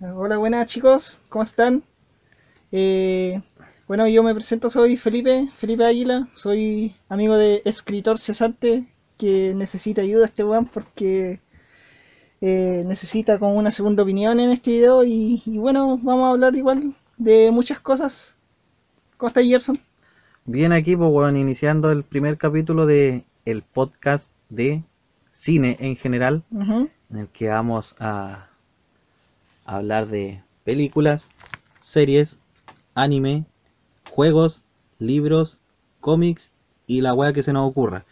Hola, buenas chicos, ¿cómo están? Eh, bueno, yo me presento, soy Felipe, Felipe Águila, soy amigo de escritor cesante que necesita ayuda este weón porque eh, necesita como una segunda opinión en este video y, y bueno, vamos a hablar igual de muchas cosas. ¿Cómo está Gerson? Bien aquí, pues weón, iniciando el primer capítulo de el podcast de cine en general, en el que vamos a hablar de películas, series, anime, juegos, libros, cómics y la weá que se nos ocurra.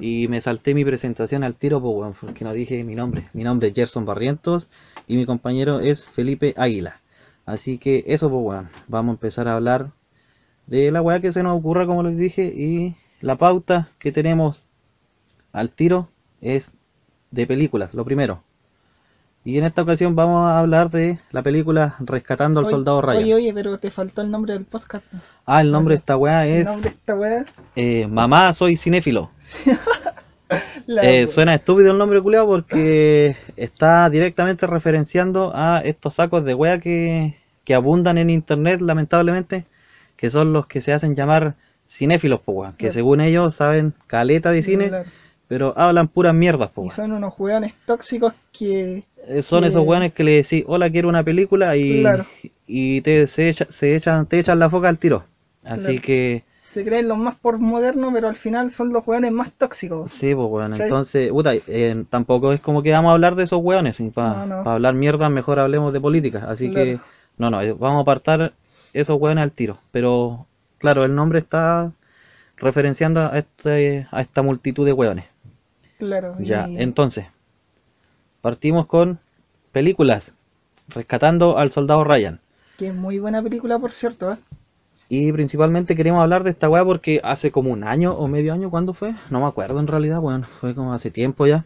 Y me salté mi presentación al tiro, pues porque no dije mi nombre. Mi nombre es Gerson Barrientos y mi compañero es Felipe Águila. Así que eso, pues weón, vamos a empezar a hablar de la weá que se nos ocurra, como les dije, y la pauta que tenemos al tiro es de películas, lo primero. Y en esta ocasión vamos a hablar de la película Rescatando al Oye, Soldado Ryan. Oye, oye, pero te faltó el nombre del podcast. Ah, el nombre de esta weá El es nombre de esta weá. eh, Mamá, soy cinéfilo. Eh, suena estúpido el nombre culiao porque está directamente referenciando a estos sacos de wea que, que abundan en internet, lamentablemente, que son los que se hacen llamar cinéfilos, po weón, que según ellos saben caleta de cine, Claro. Pero hablan puras mierdas, po Y son unos weones tóxicos que... Eh, Son que- esos weones que le decís, hola, quiero una película y, Claro. y te, se, echa- se echan, te echan la foca al tiro. Así Claro. que, se creen los más por modernos, pero al final son los weones más tóxicos. sí, pues bueno, entonces, puta, eh, tampoco es como que vamos a hablar de esos weones, para No, no. hablar mierda mejor hablemos de política, así que, no, no, eh, vamos a apartar esos weones al tiro, pero, claro, el nombre está referenciando a, este, a esta multitud de weones. Claro. Ya, y- entonces, partimos con películas, rescatando al soldado Ryan. Que es muy buena película, por cierto, ¿eh? Y principalmente queremos hablar de esta weá porque hace como un año o medio año, ¿cuándo fue? No me acuerdo en realidad, bueno, fue como hace tiempo ya.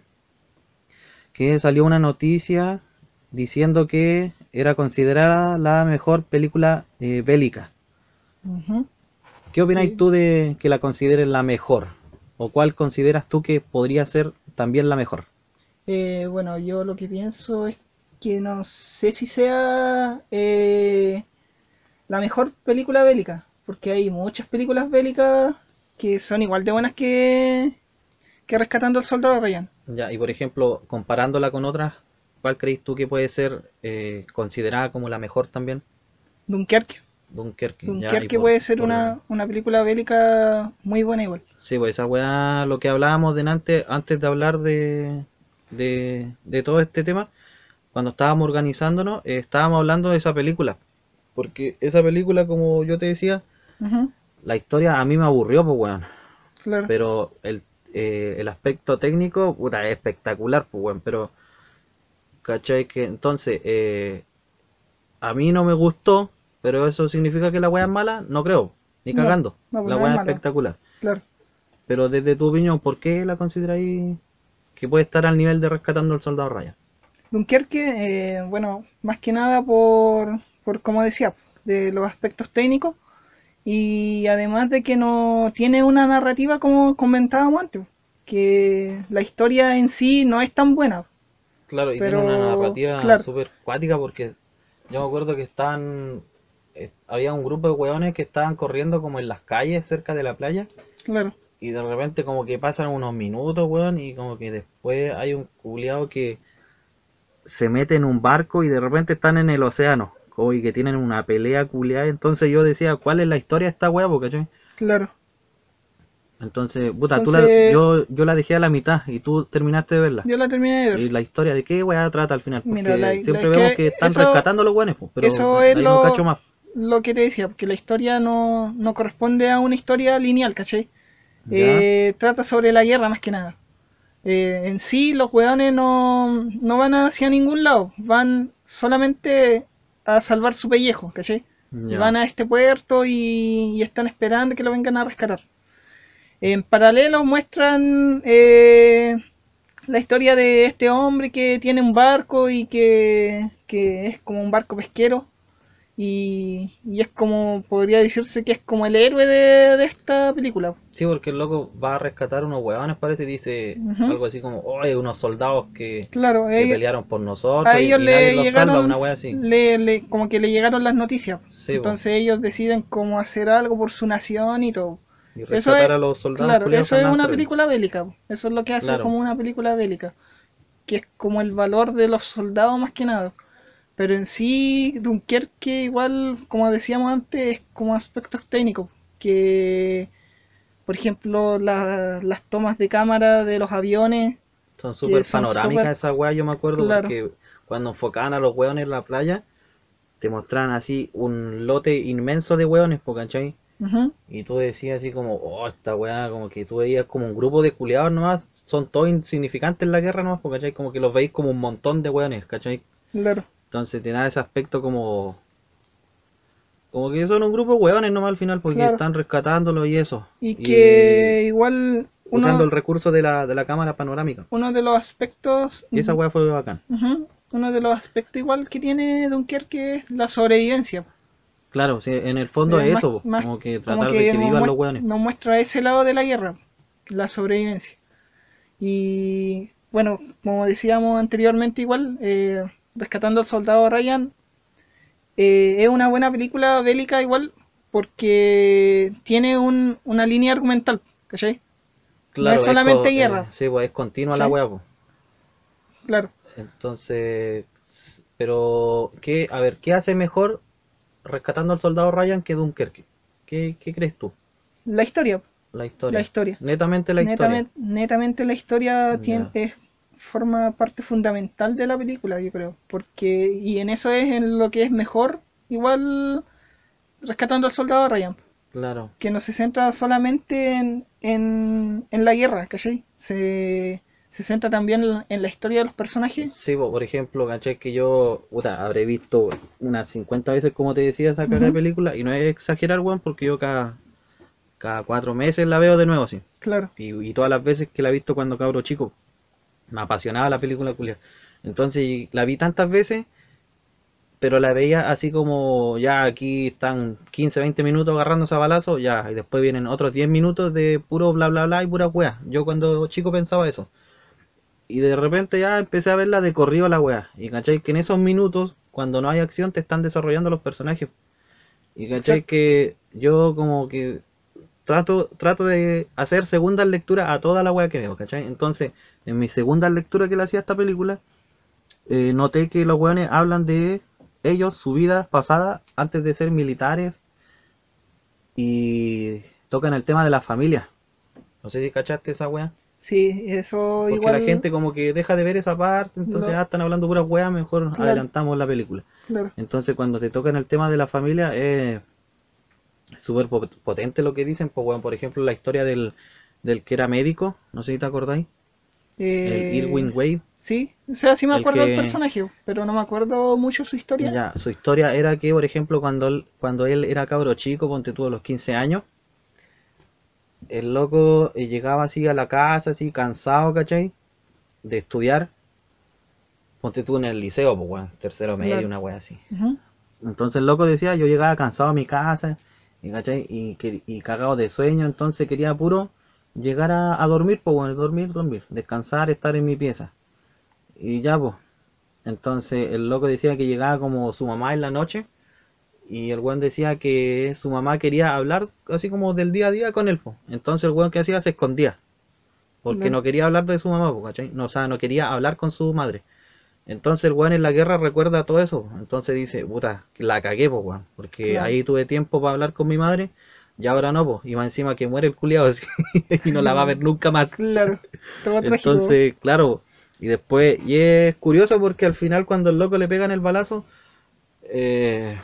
Que salió una noticia diciendo que era considerada la mejor película eh, bélica. ¿Qué opinas Sí. tú de que la consideren la mejor? ¿O cuál consideras tú que podría ser también la mejor? Eh, bueno, yo lo que pienso es que no sé si sea eh, la mejor película bélica, porque hay muchas películas bélicas que son igual de buenas que, que Rescatando al Soldado Ryan. Ya, y por ejemplo, comparándola con otras, ¿cuál crees tú que puede ser eh, considerada como la mejor también? Dunkerque. Dunkerque. Dunkerque por- puede ser por- una, una película bélica muy buena igual. Sí, pues esa weá, lo que hablábamos delante, antes de hablar de, de, de todo este tema, cuando estábamos organizándonos, eh, estábamos hablando de esa película. Porque esa película, como yo te decía, la historia a mí me aburrió, pues weón. claro. Pero el, eh, el aspecto técnico, puta, es espectacular, pues weón. Pero, ¿cachai? Que entonces, eh, a mí no me gustó, pero eso significa que la weá es mala, no creo, ni cagando. no, pues la weá es mala. espectacular. Claro. Pero desde tu opinión, ¿por qué la consideráis que puede estar al nivel de rescatando al soldado Ryan? Dunkerque, eh, bueno, más que nada por, por, como decía, de los aspectos técnicos y además de que no tiene una narrativa como comentábamos antes, que la historia en sí no es tan buena. Claro, y Pero, tiene una narrativa claro. súper cuática porque yo me acuerdo que estaban, eh, había un grupo de hueones que estaban corriendo como en las calles cerca de la playa Claro, y de repente como que pasan unos minutos, weón, y como que después hay un culiado que se mete en un barco y de repente están en el océano, como y que tienen una pelea culiada, entonces yo decía, ¿cuál es la historia de esta weá, cachai? claro. Entonces, puta, tú la, yo, yo la dejé a la mitad y tú terminaste de verla. Yo la terminé de ver. ¿Y la historia de qué weá trata al final? Porque Mira, la- siempre la- vemos que que están eso- rescatando a los buenos, pero eso es lo- cacho más. Lo que te decía, porque la historia no, no corresponde a una historia lineal, ¿cachai? Eh, trata sobre la guerra más que nada. Eh, en sí, los weones no, no van hacia ningún lado, van solamente a salvar su pellejo, ¿cachai? Ya. Van a este puerto y, y están esperando que lo vengan a rescatar. En paralelo muestran eh, la historia de este hombre que tiene un barco y que, que es como un barco pesquero Y, y es como, podría decirse que es como el héroe de, de esta película. Sí, porque el loco va a rescatar unos huevones, parece, y dice algo así como, oye, unos soldados que, Claro, que ellos, pelearon por nosotros a y, ellos y nadie le los llegaron, salva, una wea así. le, le- como que le llegaron las noticias. Sí, po. Entonces ellos deciden cómo hacer algo por su nación y todo. Y Eso rescatar es, a los soldados claro, eso es una película bélica. Eso es lo que hace Claro. como una película bélica. Que es como el valor de los soldados más que nada. Pero en sí, Dunkerque igual, como decíamos antes, es como aspectos técnicos. Que, por ejemplo, la- las tomas de cámara de los aviones, Son súper panorámicas súper- esas weas, yo me acuerdo, Claro. porque cuando enfocaban a los hueones en la playa, te mostraban así un lote inmenso de hueones, po, ¿cachai? ujú, Y tú decías así como, oh, esta weá, como que tú veías como un grupo de culiados nomás, son todos insignificantes en la guerra nomás, ¿cachai? Como que los veis como un montón de hueones, ¿cachai? claro. Entonces te da ese aspecto como... Como que son un grupo de hueones nomás al final, porque Claro. están rescatándolo y eso. Y que igual usando el recurso de la, de la cámara panorámica. uno de los aspectos Y esa weá fue bacán. Uno de los aspectos igual que tiene Dunkerque es la sobrevivencia. Claro, sí, en el fondo es más- eso, más- como que como tratar de que vivan los hueones. Nos muestra ese lado de la guerra, la sobrevivencia. Y bueno, como decíamos anteriormente igual, eh, Rescatando al Soldado Ryan eh, es una buena película bélica igual porque tiene un, una línea argumental, ¿cachai? Claro, es solamente co- guerra. sí, pues es continua la Sí. weá, po. Claro. Entonces, pero, ¿qué, a ver, ¿qué hace mejor rescatando al soldado Ryan que Dunkerque? ¿Qué, qué crees tú? La historia, La historia. la historia. Netamente la netamente, netamente la historia tiene, es, forma parte fundamental de la película, yo creo. Porque, y en eso es en lo que es mejor, igual rescatando al soldado Ryan. Claro. que no se centra solamente en, en, en la guerra, ¿cachai? Se, se centra también en, en la historia de los personajes. Sí, po, por ejemplo, ¿cachai? Que yo, puta, habré visto unas 50 veces, como te decía, esa de Ujú. película, y no es exagerar, weón, porque yo cada, cada cuatro meses la veo de nuevo, sí. Claro, Y, y todas las veces que la he visto cuando cabro chico, me apasionaba la película culia. Entonces la vi tantas veces, pero la veía así como ya aquí están 15, 20 minutos agarrándose a balazo, ya, y después vienen otros 10 minutos de puro bla bla bla y pura wea. Yo cuando chico pensaba eso. Y de repente ya empecé a verla de corrido a la wea. Y cachai que en esos minutos, cuando no hay acción, te están desarrollando los personajes. Y cachai Exacto. que yo como que trato, trato de hacer segundas lecturas a toda la wea que veo, ¿cachai? Entonces, en mi segunda lectura que le hacía a esta película, eh, noté que los weones hablan de ellos, su vida pasada, antes de ser militares, y tocan el tema de la familia. No sé si cachaste esa wea. sí, eso Porque igual. la gente como que deja de ver esa parte, entonces Lo- ah, están hablando puras weas, mejor Claro. adelantamos la película. Claro, Entonces cuando te tocan el tema de la familia es súper po- potente lo que dicen, pues bueno, por ejemplo la historia del, del que era médico, no sé si te acordáis, el eh, Irwin Wade, Sí, o sea, sí me acuerdo del que- personaje, pero no me acuerdo mucho su historia. ya, su historia era que por ejemplo cuando él, cuando él era cabro chico, ponte tú a los 15 años, el loco eh, llegaba así a la casa, así cansado, ¿cachai? De estudiar, ponte tú en el liceo, pues bueno, tercero medio, Claro. una wea así. Entonces el loco decía, yo llegaba cansado a mi casa y, ¿cachai? y, y cagado de sueño, entonces quería puro llegar a, a dormir, pues bueno, dormir, dormir, descansar, estar en mi pieza. Y ya, pues. Entonces el loco decía que llegaba como su mamá en la noche y el weón decía que su mamá quería hablar así como del día a día con él, pues. Entonces el weón que hacía se escondía. Porque no quería hablar de su mamá, pues, ¿cachai? No, o sea, no quería hablar con su madre. Entonces el weón en la guerra recuerda todo eso. Entonces dice, puta, la cagué, pues, weón. Porque Claro. ahí tuve tiempo para hablar con mi madre y ahora no, pues. Y más encima que muere el culiado y no la va a ver nunca más. Claro, todo trágico. Entonces, claro. Y después, y es curioso porque al final cuando el loco le pegan el balazo, eh,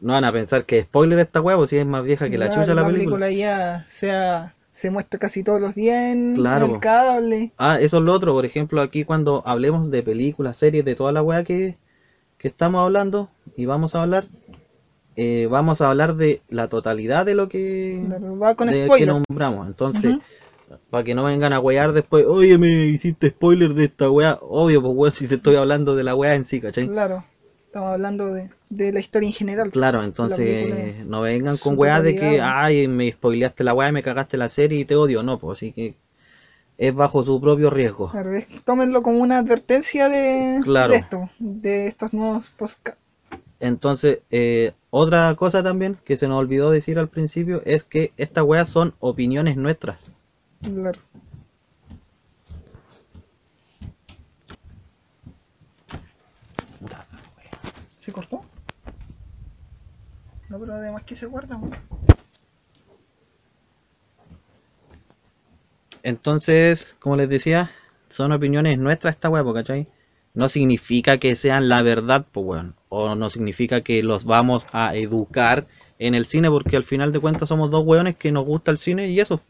no van a pensar que spoiler esta pues si es más vieja que la Claro, chucha la película. ya sea, se muestra casi todos los días en Claro, el cable. Ah, eso es lo otro, por ejemplo, aquí cuando hablemos de películas, series, de toda la weá que, que estamos hablando y vamos a hablar, eh, vamos a hablar de la totalidad de lo que, va con de que nombramos. Entonces, para que no vengan a wear después, oye, me hiciste spoiler de esta weá. Obvio, pues weón, si te estoy hablando de la weá en sí, ¿cachai? Claro, Estamos hablando de, de la historia en general. Claro, entonces es no vengan con weas de que, ay, me spoileaste la wea, me cagaste la serie y te odio. No, pues así que es bajo su propio riesgo. Claro, es- tómenlo como una advertencia de, Claro. de esto, de estos nuevos podcasts. Entonces, eh, otra cosa también que se nos olvidó decir al principio es que estas weas son opiniones nuestras. Claro. ¿Se cortó? No, pero además que se guarda. Entonces, como les decía, son opiniones nuestras esta wea, ¿cachai? No significa que sean la verdad, pues weón. O no significa que los vamos a educar en el cine, porque al final de cuentas somos dos weones que nos gusta el cine y eso.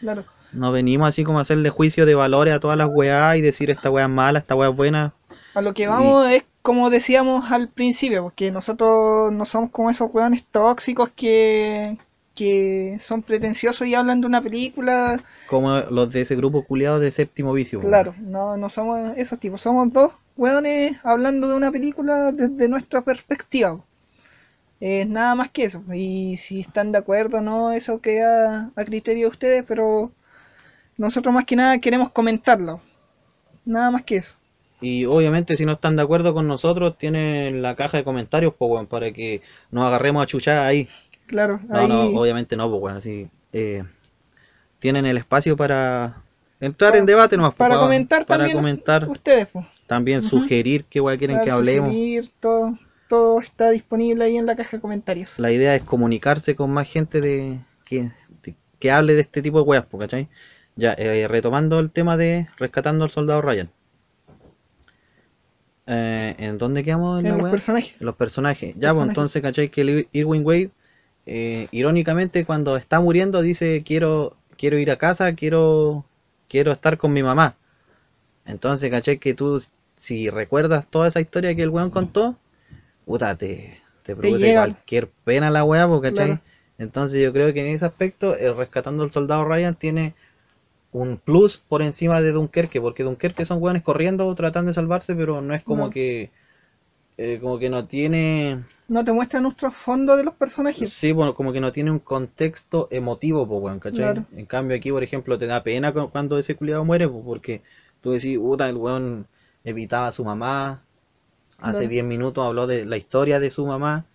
Claro. No venimos así como a hacerle juicio de valores a todas las weas y decir esta wea es mala, esta wea es buena. A lo que vamos es como decíamos al principio, porque nosotros no somos como esos weones tóxicos que, que son pretenciosos y hablan de una película. Como los de ese grupo culiado de séptimo vicio. Claro, no, no somos esos tipos, somos dos weones hablando de una película desde nuestra perspectiva. Es nada más que eso. Y si están de acuerdo o no, eso queda a criterio de ustedes, pero nosotros más que nada queremos comentarlo. Nada más que eso. Y obviamente si no están de acuerdo con nosotros, tienen la caja de comentarios, pues weón, para que nos agarremos a chuchar ahí. Claro, No, ahí no, obviamente no, pues bueno, así. eh, tienen el espacio para entrar en debate nomás, pues, para pa- comentar para también comentar, ustedes, pues. también sugerir qué weá quieren que hablemos. sugerir, todo, todo está disponible ahí en la caja de comentarios. La idea es comunicarse con más gente de que, de- que hable de este tipo de weas, pues, ¿cachai? Ya, eh, retomando el tema de rescatando al soldado Ryan. Eh, ¿En dónde quedamos en En la los wea? personajes. Los personajes. Ya, pues entonces, ¿cachai? Que el Irwin Wade, eh, irónicamente, cuando está muriendo, dice, quiero, quiero ir a casa, quiero, quiero estar con mi mamá. Entonces, ¿cachai? Que tú, si recuerdas toda esa historia que el weón contó, puta, te, te produce cualquier pena la weá, po, ¿cachai? Claro. Entonces yo creo que en ese aspecto, el Rescatando al Soldado Ryan tiene un plus por encima de Dunkerque, porque Dunkerque son weones corriendo tratando de salvarse, pero no es como No. que eh, como que no tiene No te muestran un trasfondo de los personajes. sí, bueno, como que no tiene un contexto emotivo, pues weón, ¿cachai? Claro. En cambio aquí, por ejemplo, te da pena cu- cuando ese culiado muere, pues, porque tú decís, puta, el weón evitaba a su mamá, hace Claro. 10 minutos habló de la historia de su mamá,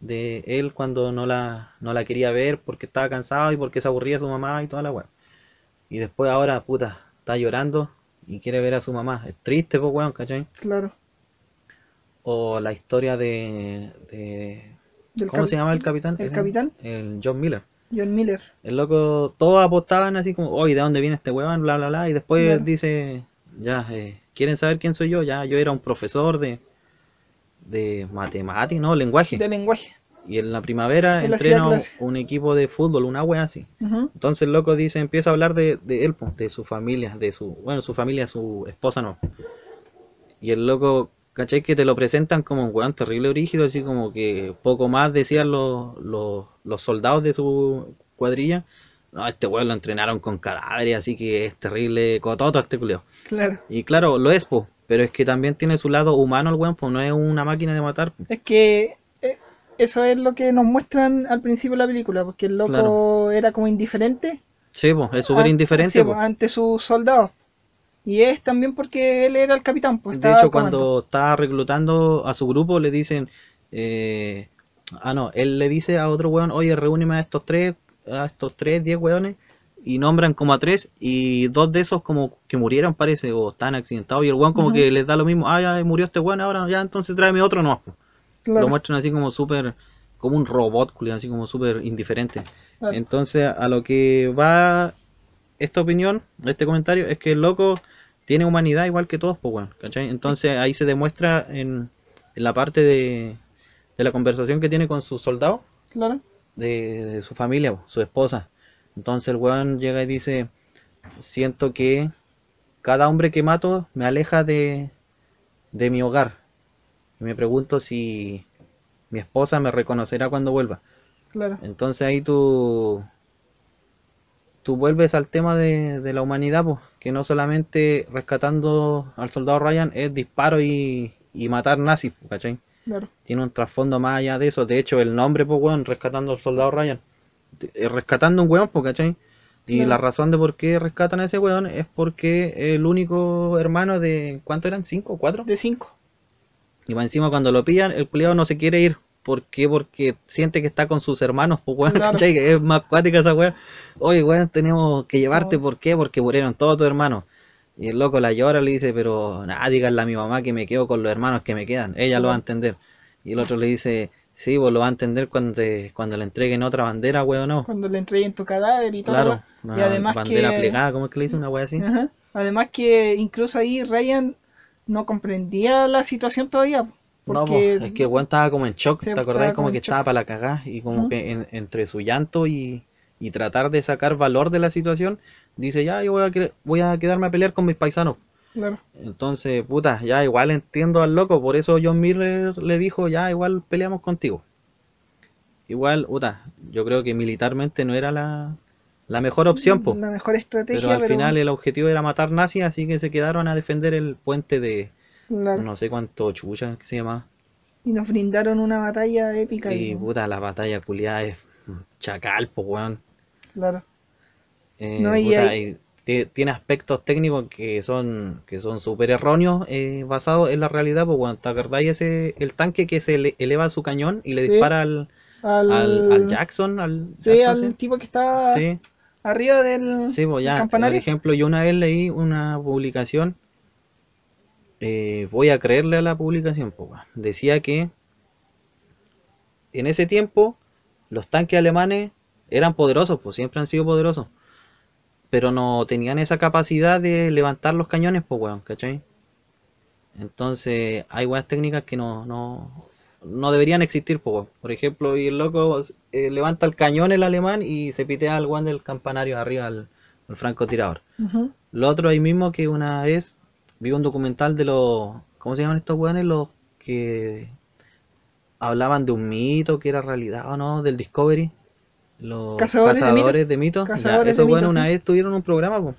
de él cuando no la, no la quería ver porque estaba cansado y porque se aburría su mamá y toda la weón. Y después ahora, puta, está llorando y quiere ver a su mamá. Es triste, pues weón, ¿cachai? Claro. O la historia de, ¿Cómo se llama el capitán? ¿El capitán? El John Miller. John Miller. El loco, todos apostaban así como, oye, ¿de dónde viene este weón? Bla, bla, bla. Y después Claro. dice, ya, eh, ¿quieren saber quién soy yo? Ya, yo era un profesor de, de matemáticas, no, lenguaje. De lenguaje. Y en la primavera Él hacía entreno un equipo de fútbol, una wea así. Entonces el loco dice, empieza a hablar de, de él, de su familia, de su, bueno, su familia, su esposa no. Y el loco, ¿cachai? Que te lo presentan como un weón terrible rígido, así como que poco más decían los, los, los soldados de su cuadrilla. No, este weón lo entrenaron con cadáveres, así que es terrible cototo este culeo. Claro. Y claro, lo es, po, pero es que también tiene su lado humano el weón, pues no es una máquina de matar. po. Es que eh, eso es lo que nos muestran al principio de la película, porque el loco Claro. era como indiferente. Sí, pues, es súper indiferente. sí, po. pues, ante sus soldados. Y es también porque él era el capitán, pues De hecho, cuando está reclutando a su grupo, le dicen, eh, ah no, él le dice a otro weón, oye, reúneme a estos tres, a estos tres, diez weones, y nombran como a tres, y dos de esos como que murieron parece, o están accidentados, y el weón como que les da lo mismo, ah, ya murió este weón, ahora ya entonces tráeme otro po. Claro, Lo muestran así como súper, como un robot, así como súper indiferente. claro. Entonces, a lo que va esta opinión, este comentario, es que el loco tiene humanidad igual que todos, pues bueno, ¿cachai? Entonces ahí se demuestra en, en la parte de, de la conversación que tiene con su soldado, claro. de, de su familia, su esposa. Entonces el weón llega y dice, siento que cada hombre que mato me aleja de, de mi hogar. Y me pregunto si mi esposa me reconocerá cuando vuelva. Claro. Entonces ahí tú, tú vuelves al tema de, de la humanidad, pues, que no solamente rescatando al soldado Ryan es disparo y, y matar nazis, ¿cachai? Claro. Tiene un trasfondo más allá de eso. De hecho, el nombre, pues, weón, rescatando al soldado Ryan. Eh, rescatando un weón, pues, ¿cachai? Y Claro. la razón de por qué rescatan a ese weón es porque el único hermano de... ¿Cuánto eran? ¿Cinco? ¿Cuatro? De 5. Y más encima cuando lo pillan, el culiado no se quiere ir. ¿Por qué? Porque siente que está con sus hermanos, pues weón, Claro. es más cuática esa weón. Oye, weón, tenemos que llevarte. ¿por qué? Porque murieron todos tus hermanos. Y el loco la llora, le dice, pero nada, díganle a mi mamá que me quedo con los hermanos que me quedan. Ella lo va a entender. Y el otro le dice, sí, vos lo va a entender cuando, te- cuando le entreguen otra bandera, weón, no. Cuando le entreguen tu cadáver y todo. Claro, y además bandera que, plegada, ¿cómo es que le dice una weá así? Ajá. Además que incluso ahí Ryan no comprendía la situación todavía. No, es que el weón estaba como en shock, ¿te acordás? Como que shock. estaba para la cagá y como que en- entre su llanto y, y tratar de sacar valor de la situación, dice, ya, yo voy a, voy a quedarme a pelear con mis paisanos. claro, Entonces, puta, ya igual entiendo al loco, por eso John Miller le dijo, ya, igual peleamos contigo. Igual, puta, yo creo que militarmente no era la, la mejor opción, po. la mejor estrategia, Pero al pero final el objetivo era matar nazis, así que se quedaron a defender el puente de claro. no sé cuánto chucha que se llama. y nos brindaron una batalla épica. Y y- puta, la batalla culiada es chacal, po, weón. claro, Eh, No, y puta, hay- y ti- tiene aspectos técnicos que son que son súper erróneos eh, basados en la realidad, pues bueno, ¿te acordáis ese el tanque que se ele- eleva su cañón y le Sí. dispara al, al, al, al Jackson, al sí, Jackson, al tipo que está arriba del, sí, pues del ya, por ejemplo, yo una vez leí una publicación, eh, voy a creerle a la publicación, weón. decía que en ese tiempo los tanques alemanes eran poderosos, pues siempre han sido poderosos, pero no tenían esa capacidad de levantar los cañones, pues weón, ¿cachai? Entonces hay weas técnicas que no, no, no deberían existir, pues weón. Por ejemplo, y el loco eh, levanta el cañón el alemán y se pitea al weón del campanario arriba al, al francotirador. Lo otro ahí mismo que una vez vi un documental de los, ¿cómo se llaman estos weones? Los que hablaban de un mito que era realidad o no, del Discovery. Los Cazadores de cazadores de mitos. Ya, Cazadores de esos weones una sí. vez tuvieron un programa, po,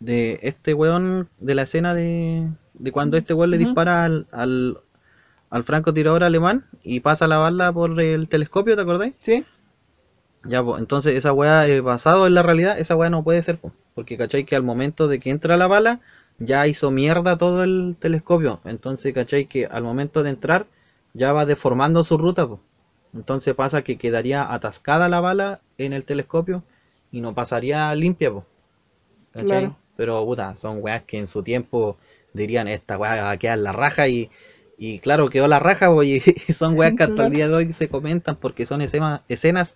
de este weón, de la escena de, de cuando este weón le dispara al, al, al francotirador alemán y pasa la bala por el telescopio, ¿te acordáis? Sí, Ya, pues, entonces esa weá eh, basado en la realidad, esa weá no puede ser, po, porque cachai que al momento de que entra la bala, ya hizo mierda todo el telescopio. Entonces, cachai que al momento de entrar, ya va deformando su ruta, po. Entonces pasa que quedaría atascada la bala en el telescopio y no pasaría limpia, po. Pero, puta, son weas que en su tiempo dirían, esta weá va a quedar la raja y... Y claro, quedó la raja, po, y son weas que hasta el día de hoy se comentan porque son escena- escenas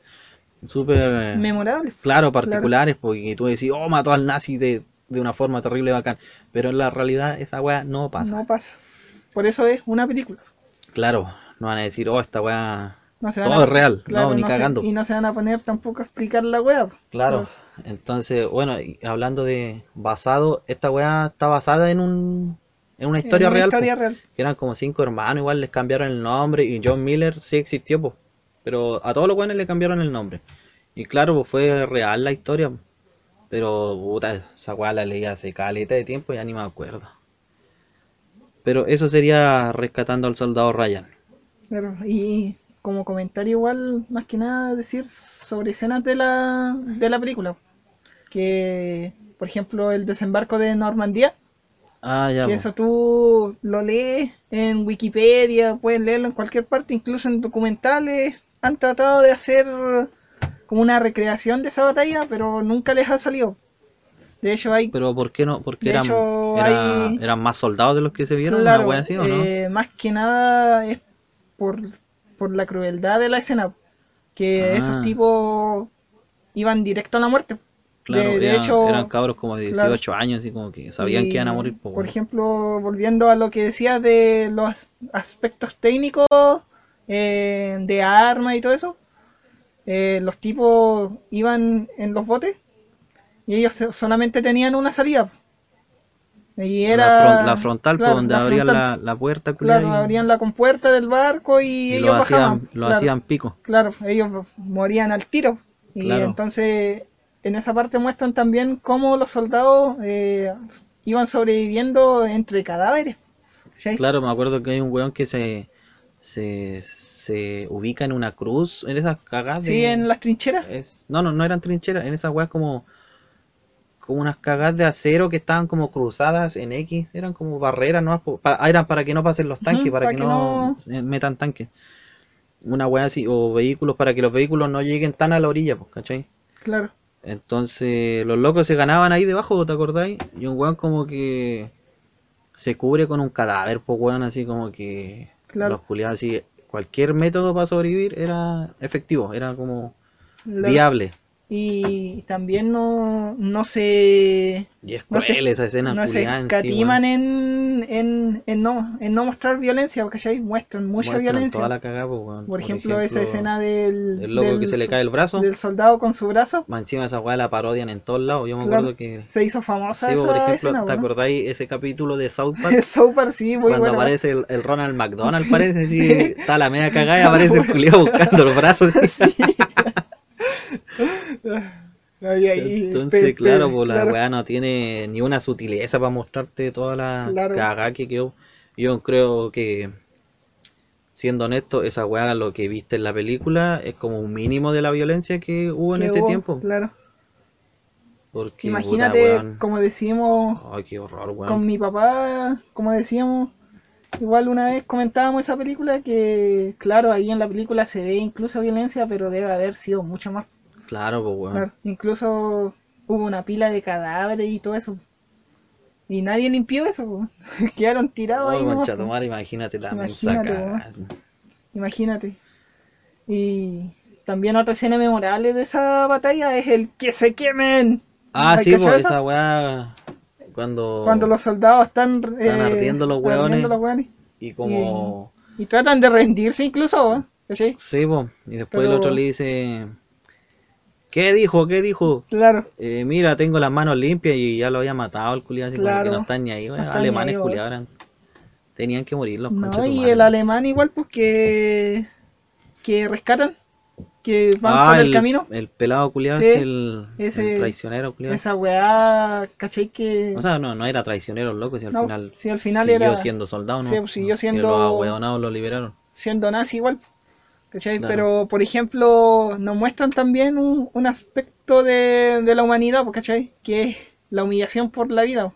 súper memorable. claro particulares porque tú decís oh mató al nazi de, de una forma terrible bacán pero en la realidad esa weá no pasa No pasa. Por eso es una película. claro no van a decir oh esta weá No se Todo a- es real, claro, no, ni se- cagando. y no se van a poner tampoco a explicar la po. claro entonces bueno y hablando de basado esta weá está basada en un en una historia En una real historia real. que eran como cinco hermanos igual les cambiaron el nombre y John Miller sí existió po, pero a todos los buenos le cambiaron el nombre y claro pues fue real la historia. Pero puta esa weá la leí hace caleta de tiempo y ya ni me acuerdo pero eso sería rescatando al soldado Ryan Claro, y como comentario igual, más que nada decir sobre escenas de la, de la película. Que, por ejemplo, el desembarco de Normandía, ah ya que eso tú lo lees en Wikipedia, puedes leerlo en cualquier parte, incluso en documentales. Han tratado de hacer como una recreación de esa batalla, pero nunca les ha salido. De hecho, hay pero ¿por qué no? porque eran hecho, era- hay- eran más soldados de los que se vieron Claro, una así o no eh, más que nada es por, por la crueldad de la escena, que Ah. esos tipos iban directo a la muerte. Claro, de, de eran, hecho, eran cabros como de claro. 18 años, así como que sabían y, que iban a morir. po, Por weón. ejemplo, volviendo a lo que decías de los aspectos técnicos eh, de armas y todo eso, eh, los tipos iban en los botes y ellos solamente tenían una salida. Y era la, fron- la frontal, claro, donde la abrían frontal. la, la puerta, culiao, Claro, y- abrían la compuerta del barco y, y ellos lo bajaban. hacían, lo claro, hacían pico. claro, ellos morían al tiro. Y Claro. entonces en esa parte muestran también cómo los soldados eh, iban sobreviviendo entre cadáveres. Claro, me acuerdo que hay un weón que se se, se ubica en una cruz, en esas cagadas Sí, de- en las trincheras. es, no, no, no eran trincheras, en esas weas como, como unas cagadas de acero que estaban como cruzadas en X, eran como barreras, ¿no? Pa- ah, eran para que no pasen los tanques, para, para que, que no, eh, metan tanques. Una wea así, o vehículos para que los vehículos no lleguen tan a la orilla, pues, ¿cachai? Claro. Entonces los locos se ganaban ahí debajo, ¿te acordáis? Y un weón como que se cubre con un cadáver, pues weón, así como que Claro. los culiados así, cualquier método para sobrevivir era efectivo, era como viable. Y también no, no se Y es No se- esa escena no se sí, escatiman en, en, en no, en no mostrar violencia, porque ahí muestran mucha Muestran violencia. toda la cagada, pues, weón. Por, ejemplo, esa escena del, el loco del que se le cae el brazo, del soldado con su brazo, más encima esa weá la parodian en todos lados. Yo me Claro. acuerdo que se hizo famosa Sí, esa por ejemplo, escena, ¿te ¿no? acordáis ese capítulo de South Park? Super, sí, muy Cuando bueno. aparece el, el Ronald McDonald, parece, Sí. está la media cagada y aparece el culiao buscando los brazos. Ahí, ahí, Entonces, pe- pe- claro, pues la claro. weá no tiene ni una sutileza para mostrarte toda la Claro. cagada que quedó. Yo creo que, siendo honesto, esa weá, lo que viste en la película, es como un mínimo de la violencia que hubo en ese hubo, tiempo. Claro. Porque, Imagínate, puta, como decimos Ay, qué horror, weón. con mi papá, como decíamos, igual una vez comentábamos esa película que, claro, ahí en la película se ve incluso violencia, pero debe haber sido mucho más. Claro, pues weón. Claro, incluso hubo una pila de cadáveres y todo eso. Y nadie limpió eso, po. quedaron tirados Ay, ahí. nomás, imagínate la Imagínate. Imagínate. Y también otra escena memorable de esa batalla es el que se quemen. Ah, ¿Hay sí, pues esa weá, cuando... Cuando los soldados están, eh, ardiendo los hueones. ardiendo los hueones. Y como... Y tratan de rendirse incluso, ¿eh? ¿Cachai? Sí, po. Y después el otro le dice... ¿Qué dijo? ¿Qué dijo? Claro, Eh, mira, tengo las manos limpias y ya lo había matado el culiado, así Claro. que no están ni ahí, weón. No Alemanes culiados eran- Tenían que morir los no, y el alemán igual, pues que, que rescatan, que van Ah, por el, el, camino. el pelado culiado, Sí, este, el, traicionero culiado. Esa weá, ¿cachai? Que. O sea, no, no era traicionero, loco, si al no, final si al final siguió era siendo soldado, ¿no? sí, pues, siguió siendo- los ahueonados lo liberaron. siendo nazi igual. ¿Cachai? Pero, por ejemplo, nos muestran también un, un aspecto de, de la humanidad, pues, ¿cachai? Que es la humillación por la vida.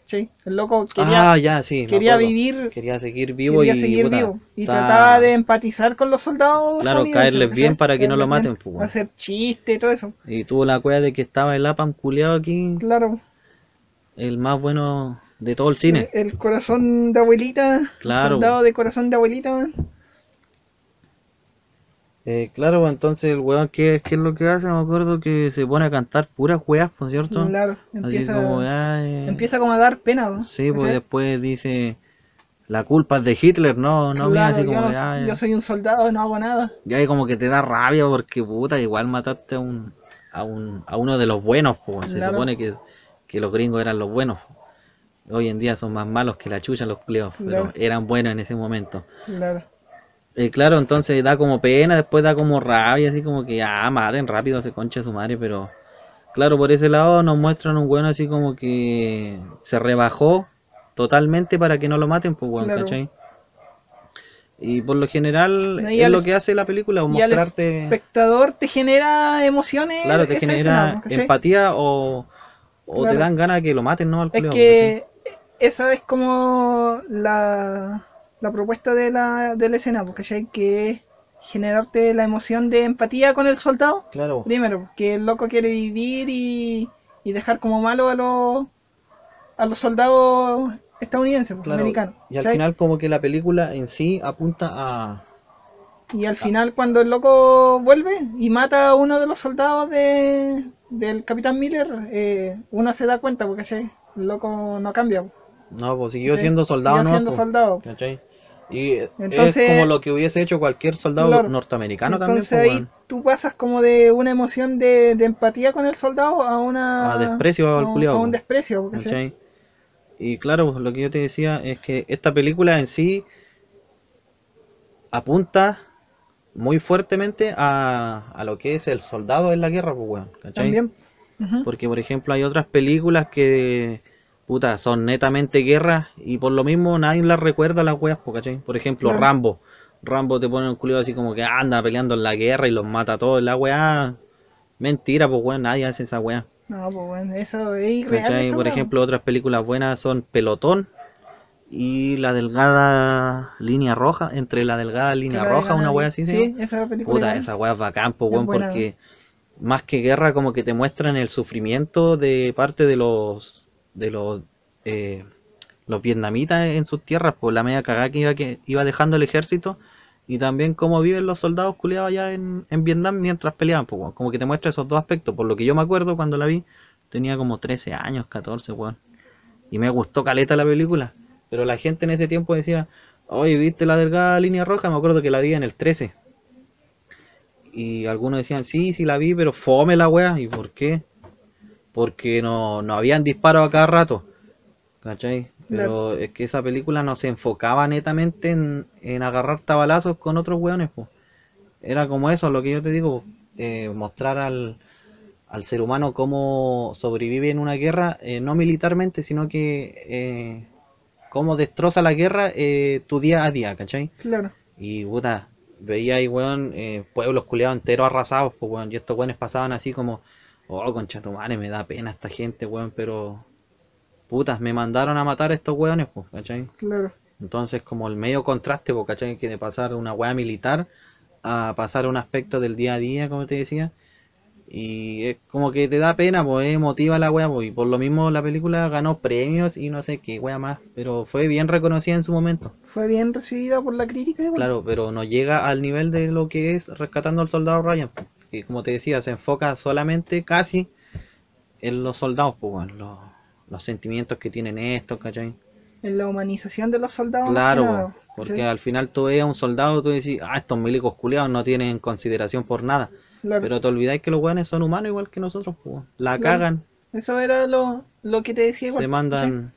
¿Cachai? El loco quería, ah, ya, sí. me quería vivir, Quería seguir vivo quería y, seguir puta, vivo. Y trataba de empatizar con los soldados. Claro, caerles ¿cachai? bien para que no lo maten, pues. Hacer chistes y todo eso. Y tuvo la cueva de que estaba el APAM culiado aquí, Claro. el más bueno de todo el cine. El, el corazón de abuelita. Claro. Soldado de corazón de abuelita, man. Eh, claro, pues, entonces el weón, ¿qué, ¿qué es lo que hace? Me acuerdo que se pone a cantar puras weas, ¿por cierto? Claro. Así Empieza, como, empieza como a dar pena, ¿no? Sí, pues después dice, la culpa es de Hitler, no, no, mira, Claro, así yo, como, no- yo soy un soldado, no hago nada. ya ahí como que te da rabia porque, puta, igual mataste a un, a un, a uno de los buenos, pues, se supone que, que los gringos eran los buenos. Hoy en día son más malos que la chucha los cleos, pero eran buenos en ese momento. Claro. Eh, claro, entonces da como pena, después da como rabia, así como que ah, maten rápido, se concha su madre, pero claro, por ese lado nos muestran un bueno así como que se rebajó totalmente para que no lo maten, pues bueno, Claro. ¿cachai? Y por lo general No, es lo que hace la película, o mostrarte, espectador te genera emociones. claro, te genera empatía o, o te dan ganas de que lo maten, ¿no? Al Es que esa es como la, la propuesta de la, de la escena, porque ¿cachai? que es generarte la emoción de empatía con el soldado. Primero, que el loco quiere vivir y, y dejar como malo a los a los soldados estadounidenses, pues, claro. americanos. Y al final como que la película en sí apunta a... Y al final cuando el loco vuelve y mata a uno de los soldados de, del Capitán Miller, eh, uno se da cuenta porque ¿cachai? el loco no cambia. No, pues siguió siendo soldado, Siguió ¿no? siendo pues. soldado. ¿Cachai? Y Entonces- es como lo que hubiese hecho cualquier soldado Claro. norteamericano Entonces también. ahí pues, weón. tú pasas como de una emoción de, de empatía con el soldado a una... A desprecio a a un po. desprecio. Y claro, pues, lo que yo te decía es que esta película en sí apunta muy fuertemente a, a lo que es el soldado en la guerra, pues, weón. ¿Cachai? También. Porque, por ejemplo, hay otras películas que, puta, son netamente guerras y por lo mismo nadie las recuerda las weas, ¿cachai? Por ejemplo, Claro. Rambo. Rambo te pone un culiado así como que anda peleando en la guerra y los mata a todos. La weá, mentira, pues weón, nadie hace esa weá. No, pues bueno, eso es irreal. Por ejemplo, otras películas buenas son Pelotón y La Delgada Línea Roja, entre La Delgada Línea la Roja, una weá así, ¿sí? Sí, esa película. Puta, esa weá es bacán, po, Es weón, porque más que guerra como que te muestran el sufrimiento de parte de los de los eh, los vietnamitas en sus tierras, por la media cagada que iba, que iba dejando el ejército y también cómo viven los soldados culiados allá en, en Vietnam mientras peleaban, pues, como que te muestra esos dos aspectos, por lo que yo me acuerdo cuando la vi, tenía como 13 años, 14, weón. Y me gustó caleta la película, pero la gente en ese tiempo decía, oye, ¿viste la delgada línea roja? Me acuerdo que la vi en el 13. Y algunos decían, sí, sí la vi, pero fome la wea. ¿Y por qué? Porque no, no habían disparos a cada rato. ¿Cachai? Pero es que esa película no se enfocaba netamente en, en agarrar tabalazos con otros weones, pues. Era como eso, lo que yo te digo, eh, mostrar al, al ser humano cómo sobrevive en una guerra, eh, no militarmente, sino que eh, cómo destroza la guerra eh, tu día a día, ¿cachai? Claro. Y puta, veía ahí, weón, eh, pueblos culiados enteros arrasados, pues, weón. Y estos weones pasaban así como, oh, concha tu madre, me da pena esta gente, weón, pero. Putas, me mandaron a matar a estos weones, pues, ¿cachai? Claro. Entonces, como el medio contraste, pues, ¿cachai? Que de pasar una wea militar a pasar un aspecto del día a día, como te decía. Y es como que te da pena, pues, es emotiva la wea, pues, y por lo mismo la película ganó premios y no sé qué wea más, pero fue bien reconocida en su momento. Fue bien recibida por la crítica igual. Claro, pero no llega al nivel de lo que es Rescatando al Soldado Ryan. Que como te decía, se enfoca solamente casi en los soldados, pues, los, los sentimientos que tienen estos, ¿cachai? En la humanización de los soldados. Claro, porque ¿sí? al final tú ves a un soldado y tú decís, ah, estos milicos culiados no tienen consideración por nada. Claro. Pero te olvidáis que los weones son humanos igual que nosotros, pues. La Claro. cagan, Eso era lo, lo que te decía igual. se mandan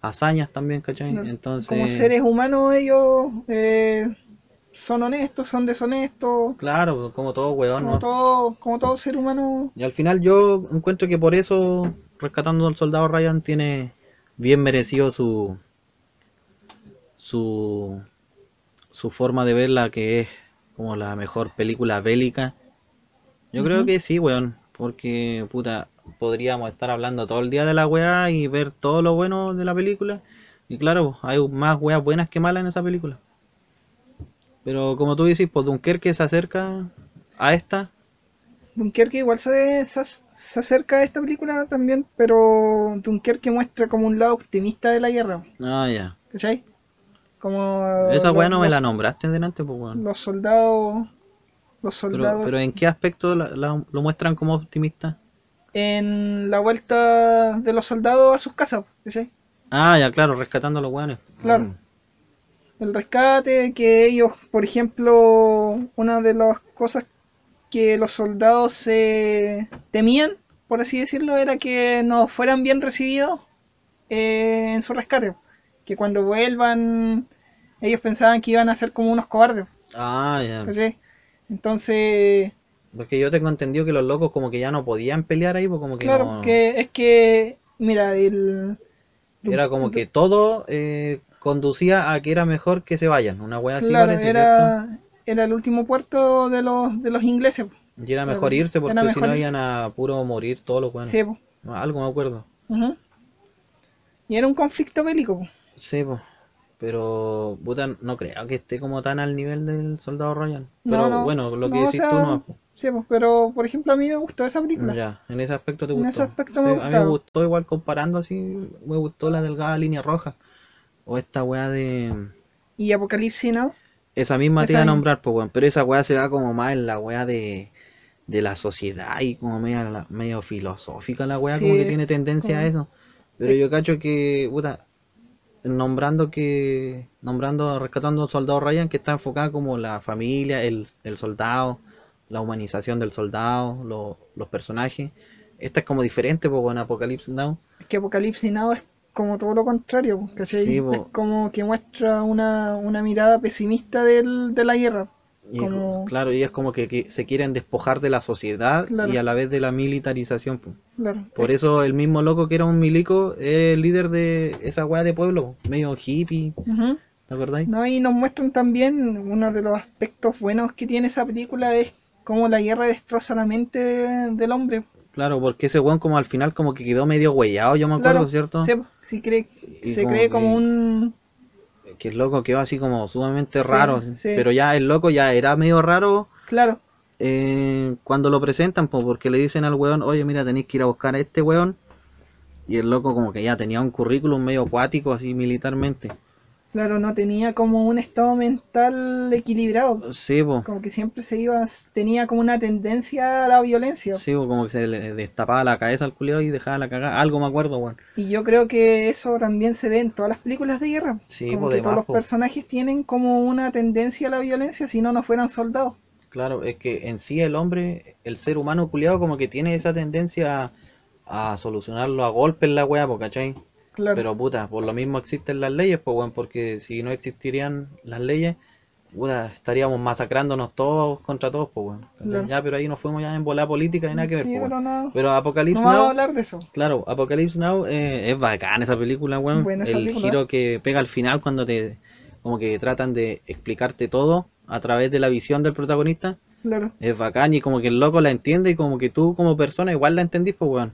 hazañas también, ¿cachai? Entonces, Como seres humanos ellos eh, son honestos, son deshonestos, claro, como todo weón, como ¿no? todo, como todo ser humano. Y al final yo encuentro que por eso Rescatando al Soldado Ryan tiene bien merecido su su su forma de verla que es como la mejor película bélica. Yo creo que sí, weón, porque puta, podríamos estar hablando todo el día de la weá y ver todo lo bueno de la película. Y claro, hay más weas buenas que malas en esa película. Pero como tú dices, pues Dunkerque se acerca a esta Dunkerque igual se, se, se acerca a esta película también, pero Dunkerque muestra como un lado optimista de la guerra, Ah, ya. ¿cachai? Como Esa weá no me la nombraste delante, pues weón. los soldados los Pero, soldados pero ¿en qué aspecto la- la- lo muestran como optimista? en la vuelta de los soldados a sus casas, ¿cachai? Ah, ya, claro, rescatando a los weones. Claro. Mm. El rescate, que ellos, por ejemplo, una de las cosas que los soldados se temían, por así decirlo, era que no fueran bien recibidos eh, en su rescate. Que cuando vuelvan, ellos pensaban que iban a ser como unos cobardes, Ah, ya. ¿cachai? Entonces, Porque yo tengo entendido que los locos como que ya no podían pelear ahí, pues como que claro, no- que es que, mira, el... Era como que todo eh, conducía a que era mejor que se vayan. Una wea así Claro, parece, ¿cierto? era, era el último puerto de los, de los ingleses. Y era mejor irse porque si no iban a puro morir todos los weones. Sí, po. Algo me acuerdo. Y era un conflicto bélico. po. Sí, pues. Pero, puta, no creo que esté como tan al nivel del Soldado. No, Pero no, bueno, lo que no, o decís sea, tú no. Sí, pues, pero por ejemplo a mí me gustó esa película. Ya, en ese aspecto te En gustó. ese aspecto Sí, me A mí me gustó igual comparando así, me gustó la delgada línea roja. O esta weá de... Y Apocalipsis Now. Esa misma te iba a nombrar, pues weón. Pero esa weá se va como más en la weá de, de la sociedad y como medio, filosófica la weá, Sí, como que tiene tendencia a eso. Pero yo cacho que, puta, nombrando que, nombrando, rescatando al soldado Ryan, que está enfocada como la familia, el, el soldado, la humanización del soldado, lo- los personajes. Esta es como diferente, pues, en Apocalypse Now. Es que Apocalipsis Now es como todo lo contrario, po, ¿cachai? Sí, po. Es como que muestra una, una mirada pesimista del, de la guerra. Y Como- claro, y es como que, que se quieren despojar de la sociedad Claro. y a la vez de la militarización. Claro. Por eso el mismo loco que era un milico es el líder de esa weá de pueblo, medio hippie, Ujú. ¿te acordáis? No, y nos muestran también uno de los aspectos buenos que tiene esa película es cómo la guerra destroza la mente del hombre. Claro, porque ese weón como al final como que quedó medio huellado, yo me acuerdo, Claro, ¿cierto? Se, sí cree, se como cree que- como un... Que el loco quedó así como sumamente Sí, raro, sí. pero ya el loco ya era medio raro Claro, eh, cuando lo presentan, pues porque le dicen al weón, oye, mira, tenéis que ir a buscar a este weón. Y el loco como que ya tenía un currículum medio acuático así militarmente. Claro, no tenía como un estado mental equilibrado. Sí, pues. Como que siempre se iba, tenía como una tendencia a la violencia. Sí, po, como que se le destapaba la cabeza al culiado y dejaba la cagada. Algo me acuerdo, weón. Y yo creo que eso también se ve en todas las películas de guerra. Sí, como po, que todos los po. personajes tienen como una tendencia a la violencia si no, no fueran soldados. Claro, es que en sí el hombre, el ser humano culiado como que tiene esa tendencia a, a solucionarlo a golpes la weá, po, ¿cachai? Claro, Pero puta, por lo mismo existen las leyes, pues weón, porque si no existirían las leyes, puta, estaríamos masacrándonos todos contra todos, pues. Claro. Ya, pero ahí nos fuimos ya en bola política y nada que ver, sí, pues, pero no, Pero Apocalypse no vamos a Now, hablar de eso. claro, Apocalypse Now eh, es bacán esa película, weón. Buena esa El película. giro que pega al final cuando te, como que tratan de explicarte todo a través de la visión del protagonista. Claro, Es bacán y como que el loco la entiende y como que tú como persona igual la entendís, pues weón.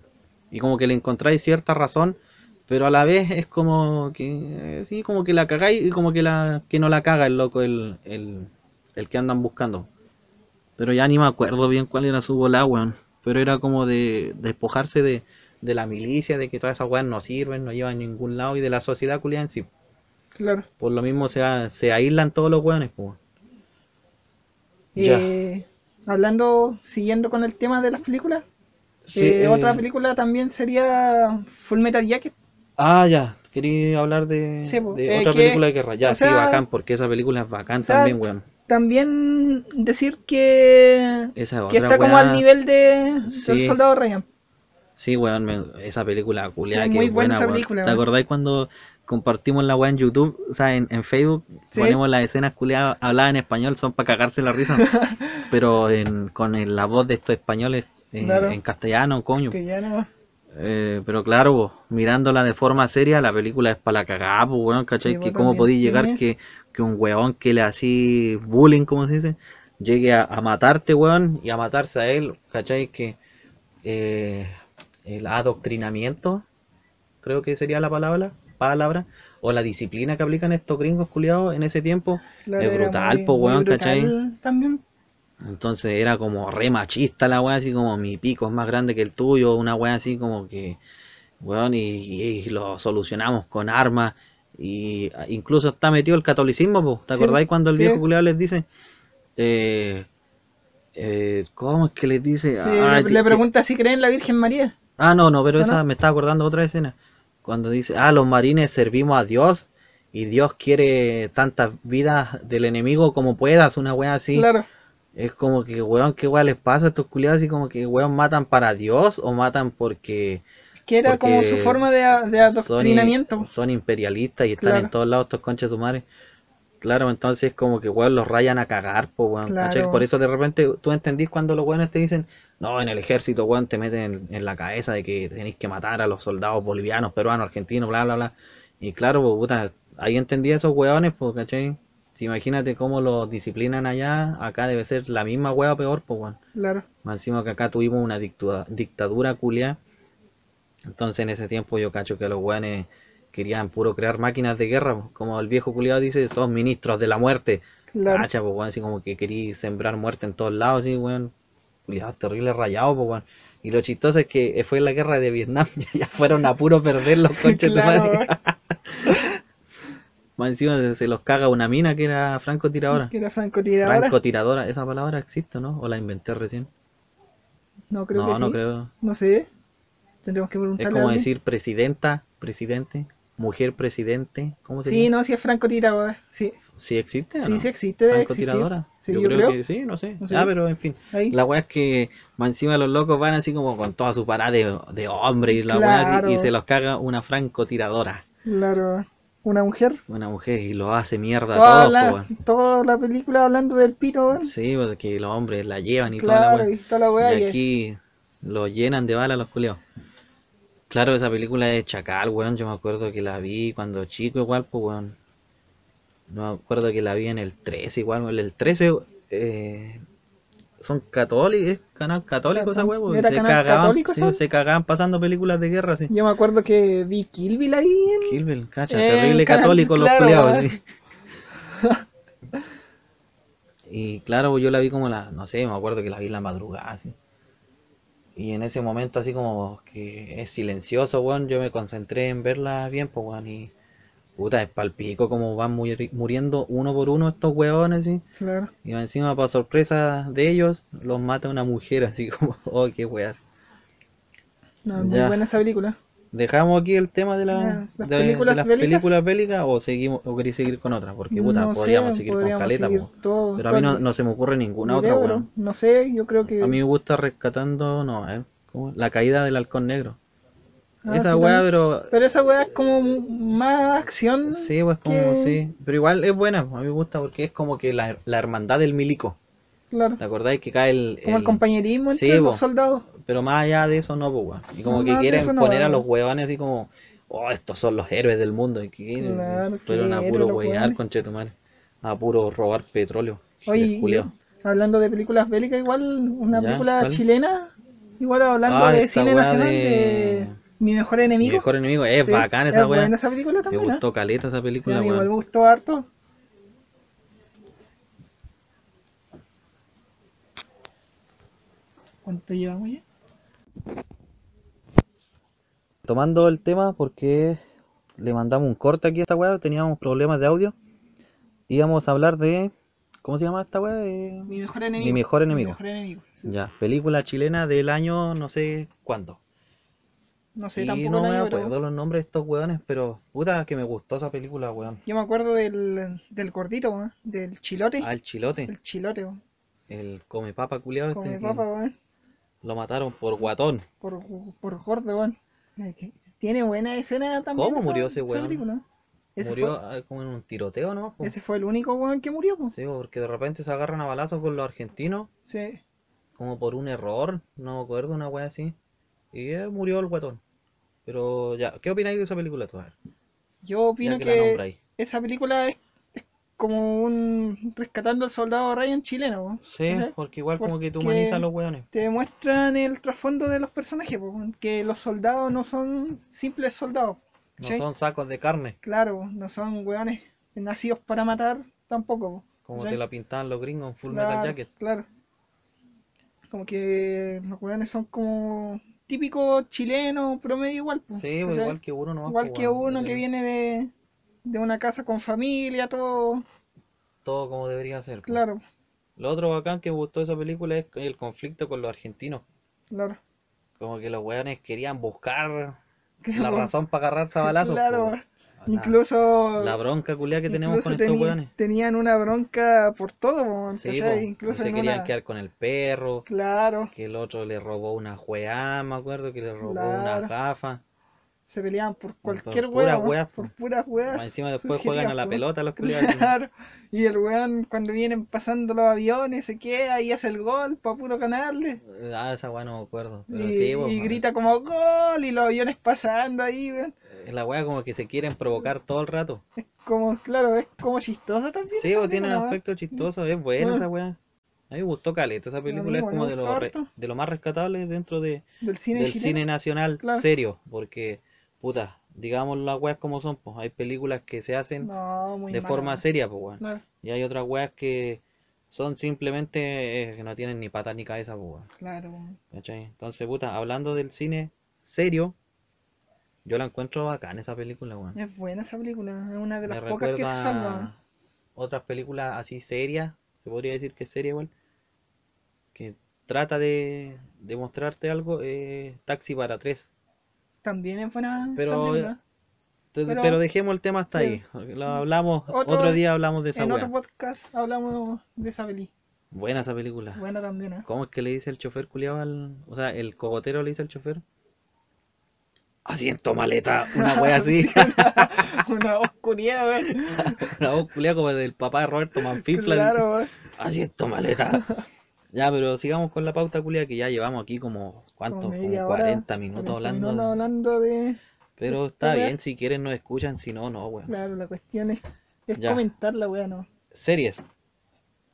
Y como que le encontráis cierta razón, pero a la vez es como que, eh, sí, como que la cagáis y como que la que no la caga el loco, el, el, el que andan buscando. Pero ya ni me acuerdo bien cuál era su bola, weón. Pero era como de despojarse de, de la milicia, de que todas esas weas no sirven, no llevan a ningún lado y de la sociedad culiada en sí. claro. Por lo mismo se, se aíslan todos los weones, pues. Eh, hablando, siguiendo con el tema de las películas, Sí, eh, eh, otra película también sería Full Metal Jacket. Ah, ya. Quería hablar de, Sí, po. de Eh, otra que- película de guerra. Ya, sí, sea- bacán, porque esa película es bacán o sea, también, weón. También decir que, Esa que está como al nivel de Sí. del Soldado Ryan. Sí, weón, me- esa película culiada muy es buena buena, esa weón. película, ¿Te acordáis cuando compartimos la weá en YouTube? O sea, en, en Facebook Sí. ponemos las escenas culiadas habladas en español, son para cagarse la risa. pero en, con el- la voz de estos españoles eh, Claro. en castellano, coño. Que ya no. Eh, pero claro, mirándola de forma seria, la película es para la cagada, pues, weón, ¿cachai? Sí, que cómo podéis llegar que, que un weón que le así bullying, como se dice, llegue a, a matarte, weón, y a matarse a él, ¿cachai? Que eh, el adoctrinamiento, creo que sería la palabra, palabra, o la disciplina que aplican estos gringos culiados en ese tiempo, Claro, es brutal, muy weón, ¿cachai? También. Entonces era como re machista la weá, así como mi pico es más grande que el tuyo, una weá así como que, weón, y, y lo solucionamos con armas, y incluso está metido el catolicismo, po. ¿te Sí, acordáis cuando el sí. viejo culiado les dice, eh, eh, ¿cómo es que les dice? Sí, Ah, le, pregunta si cree en la Virgen María. Ah, no, no, pero ¿Ah, esa no? me estaba acordando de otra escena. Cuando dice, ah, los marines servimos a Dios y Dios quiere tantas vidas del enemigo como puedas, una wea así. Claro. Es como que, weón, ¿qué weón les pasa a estos culiados? Así como que, weón, matan para Dios o matan porque... Que era como su forma de, de adoctrinamiento. Son, imperialistas y están Claro. en todos lados estos conches de su madre. Claro, entonces es como que, weón, los rayan a cagar, pues, weón. Por eso de repente tú entendís cuando los weones te dicen, no, en el ejército, weón, te meten en, en la cabeza de que tenéis que matar a los soldados bolivianos, peruanos, argentinos, bla, bla, bla. Y claro, pues, puta, ahí entendí a esos weones, pues, ¿cachai? Imagínate cómo los disciplinan allá, acá debe ser la misma o peor, pues, weón. Claro. Más encima que acá tuvimos una dictua- dictadura culia. Entonces en ese tiempo yo cacho que los weones querían puro crear máquinas de guerra. po. Como el viejo culiado dice, son ministros de la muerte. Claro. Cacha, pues weón, así como que quería sembrar muerte en todos lados, así weón. Cuidado, terrible rayado, pues weón. Y lo chistoso es que fue la guerra de Vietnam ya fueron a puro perder los conches Claro, de madre. Más encima se, los caga una mina que era francotiradora. Que era francotiradora. Francotiradora, esa palabra existe, ¿no? ¿O la inventé recién? No creo no, que no sí. creo. No sé. Tendremos que Es preguntarle a como decir presidenta, presidente, mujer presidente, ¿cómo se Sí, no, si es francotiradora. Sí, ¿Sí existe o sí, no? sí existe. Debe. Francotiradora. Sí, yo, yo creo, creo. que sí, no sé. No sé. Ah, pero en fin. Ahí. La weá es que más encima los locos van así como con toda su parada de, de hombre y la weá así, Claro. y se los caga una francotiradora, Claro. Una mujer. una mujer y lo hace mierda Toda todos, la, po, toda la película hablando del pito, weón. Sí, porque los hombres la llevan y toda la Claro, weá. y toda la weá. Y y- aquí lo llenan de balas los culeos. Claro, esa película de Chacal, weón, yo me acuerdo que la vi cuando chico igual, pues weón. No me acuerdo que la vi en el 13, igual. El 13 eh, son católicos, es canal católico esa Era huevo. Se canal cagaban, católico, sí, se cagaban pasando películas de guerra, sí. Yo me acuerdo que vi Kill Bill ahí en... Kill Bill, cacha, Eh, terrible canal- católico los culiados, sí. Y claro, pues yo la vi como la, no sé, me acuerdo que la vi en la madrugada, así. Y en ese momento así como que es silencioso, weón, yo me concentré en verla bien, pues weón, y puta, es palpico como van muri- muriendo uno por uno estos. Claro. Y encima, para sorpresa de ellos, los mata una mujer, así como, oh, qué weas. No, muy buena esa película. ¿Dejamos aquí el tema de, la, Ya, las de, de películas las bélicas. películas bélicas o seguimos o queréis seguir con otras? Porque puta, No sé, podríamos seguir con caleta, seguir po. todo- pero a mí no, no se me ocurre ninguna otra, weón. No sé, yo creo que... A mí me gusta rescatando, no, eh, ¿cómo? La caída del halcón negro. Ah, Esa sí, weá, pero Pero esa weá es como más acción. sí, pues como que- sí, pero igual es buena, a mí me gusta porque es como que la, la hermandad del milico. Claro. ¿Te acordáis que cae el, Como el, el- compañerismo entre los soldados. Pero más allá de eso no, pues, weón. Y como No, que quieren no, poner a los huevones así como, oh, estos son los héroes del mundo. Y que Claro, fueron a puro hueones. conchetumare. A puro robar petróleo. Oye, hablando de películas bélicas, igual una Ya, película ¿cuál? chilena, igual hablando Ah, de cine weá nacional, de- de... Mi mejor Mi enemigo. mejor enemigo, es Sí, bacán es esa weá. buena esa película Me también. ¿eh? gustó caleta esa película, weón. me gustó harto. ¿Cuánto llevamos ya? Tomando el tema porque le mandamos un corte aquí a esta weá, teníamos problemas de audio. Íbamos a hablar de. ¿Cómo se llama esta weá? De... Mi mejor enemigo. Mi mejor enemigo. Mi mejor enemigo. sí. Ya, película chilena del año no sé cuándo. No sé y tampoco no me año, pero acuerdo los nombres de estos weones, pero puta que me gustó esa película, weón. yo me acuerdo del, del gordito, weón, del chilote. Ah, el chilote, El chilote, weón. el come papa culiado este, Come papa, weón. lo mataron por guatón. Por, por gordo, weón. Eh, Tiene buena escena también. ¿Cómo esa- murió ese weón? Ese Murió Fue, ah, como en un tiroteo, ¿no? Ese fue el único weón que murió, pues. Sí, porque de repente se agarran a balazos con los argentinos, Sí. como por un error, no me acuerdo, una wea así. Y eh, murió el guatón. Pero ya, ¿qué opináis de esa película tú? Yo opino que, esa película es, es como un rescatando al soldado Ryan chileno. Sí, porque igual como que tú humanizas a los weones. Te muestran el trasfondo de los personajes, que los soldados no son simples soldados. No son sacos de carne, Claro, no son weones nacidos para matar tampoco. po, como ¿cachai? te la pintaban los gringos en Full claro, Metal Jacket. Claro. Como que los weones son como típicos chilenos, promedio igual. Sí, pues, igual que uno nomás. Igual que uno que viene de, de una casa con familia, todo. Todo como debería ser. pues. Claro, Lo otro bacán que me gustó de esa película es el conflicto con los argentinos. claro. Como que los weones querían buscar la razón para agarrarse a balazos. Claro, pues. Incluso. La bronca culia que tenemos con estos weones. Tenían una bronca por todo, po, Sí, ¿cachai? po, Incluso se querían una- quedar con el perro. Claro, Que el otro le robó una juega, me acuerdo que le robó una gafa. Se peleaban por cualquier weón, weas, por po. puras weas. Encima después juegan a la pelota los culiados. Claro, y el weón cuando vienen pasando los aviones se queda y hace el gol para puro ganarle. Ah, esa weá no me acuerdo. Pero y, sí, y grita como gol y los aviones pasando ahí, weón. La weá como que se quieren provocar todo el rato. Es como, claro, es como chistosa también. Sí, o tiene un aspecto chistoso, es buena esa weá. A mí me gustó caleta esa película, es como de lo, re- de lo más rescatable dentro de, Del cine del cine nacional Claro. serio, porque, puta, digamos las weas como son, pues hay películas que se hacen No, de mala, forma weón. seria, pues weón. Claro, Y hay otras weas que son simplemente eh, que no tienen ni patas ni cabeza, pues weón. claro, weón. ¿Cachai? Entonces, puta, hablando del cine serio, yo la encuentro bacán esa película, weón. Es buena esa película, es una de Me las pocas que se salva. otras películas así serias, se podría decir que es seria igual, que trata de, de mostrarte algo, eh, Taxi para tres. También es buena Pero, Pero- pero, dejemos el tema hasta sí. ahí. Lo hablamos, Otro- otro, día hablamos de esa En wea. otro podcast hablamos de esa peli. Buena esa película. Buena también, ¿eh? ¿Cómo es que le dice el chofer culiado al... O sea, el cogotero le dice al chofer? Asiento maleta, una wea así. una oscuridad, weón. Una voz culiada como del papá de Roberto Manfifla. Claro, weón. Asiento maleta. Ya, pero sigamos con la pauta culia que ya llevamos aquí como, ¿cuánto? Como Como media hora, 40 minutos 40 hablando. de- hablando de. Pero está bien, si quieren nos escuchan, si no, no, weón. Claro, la cuestión es Es Ya. comentar la weá, no. Series.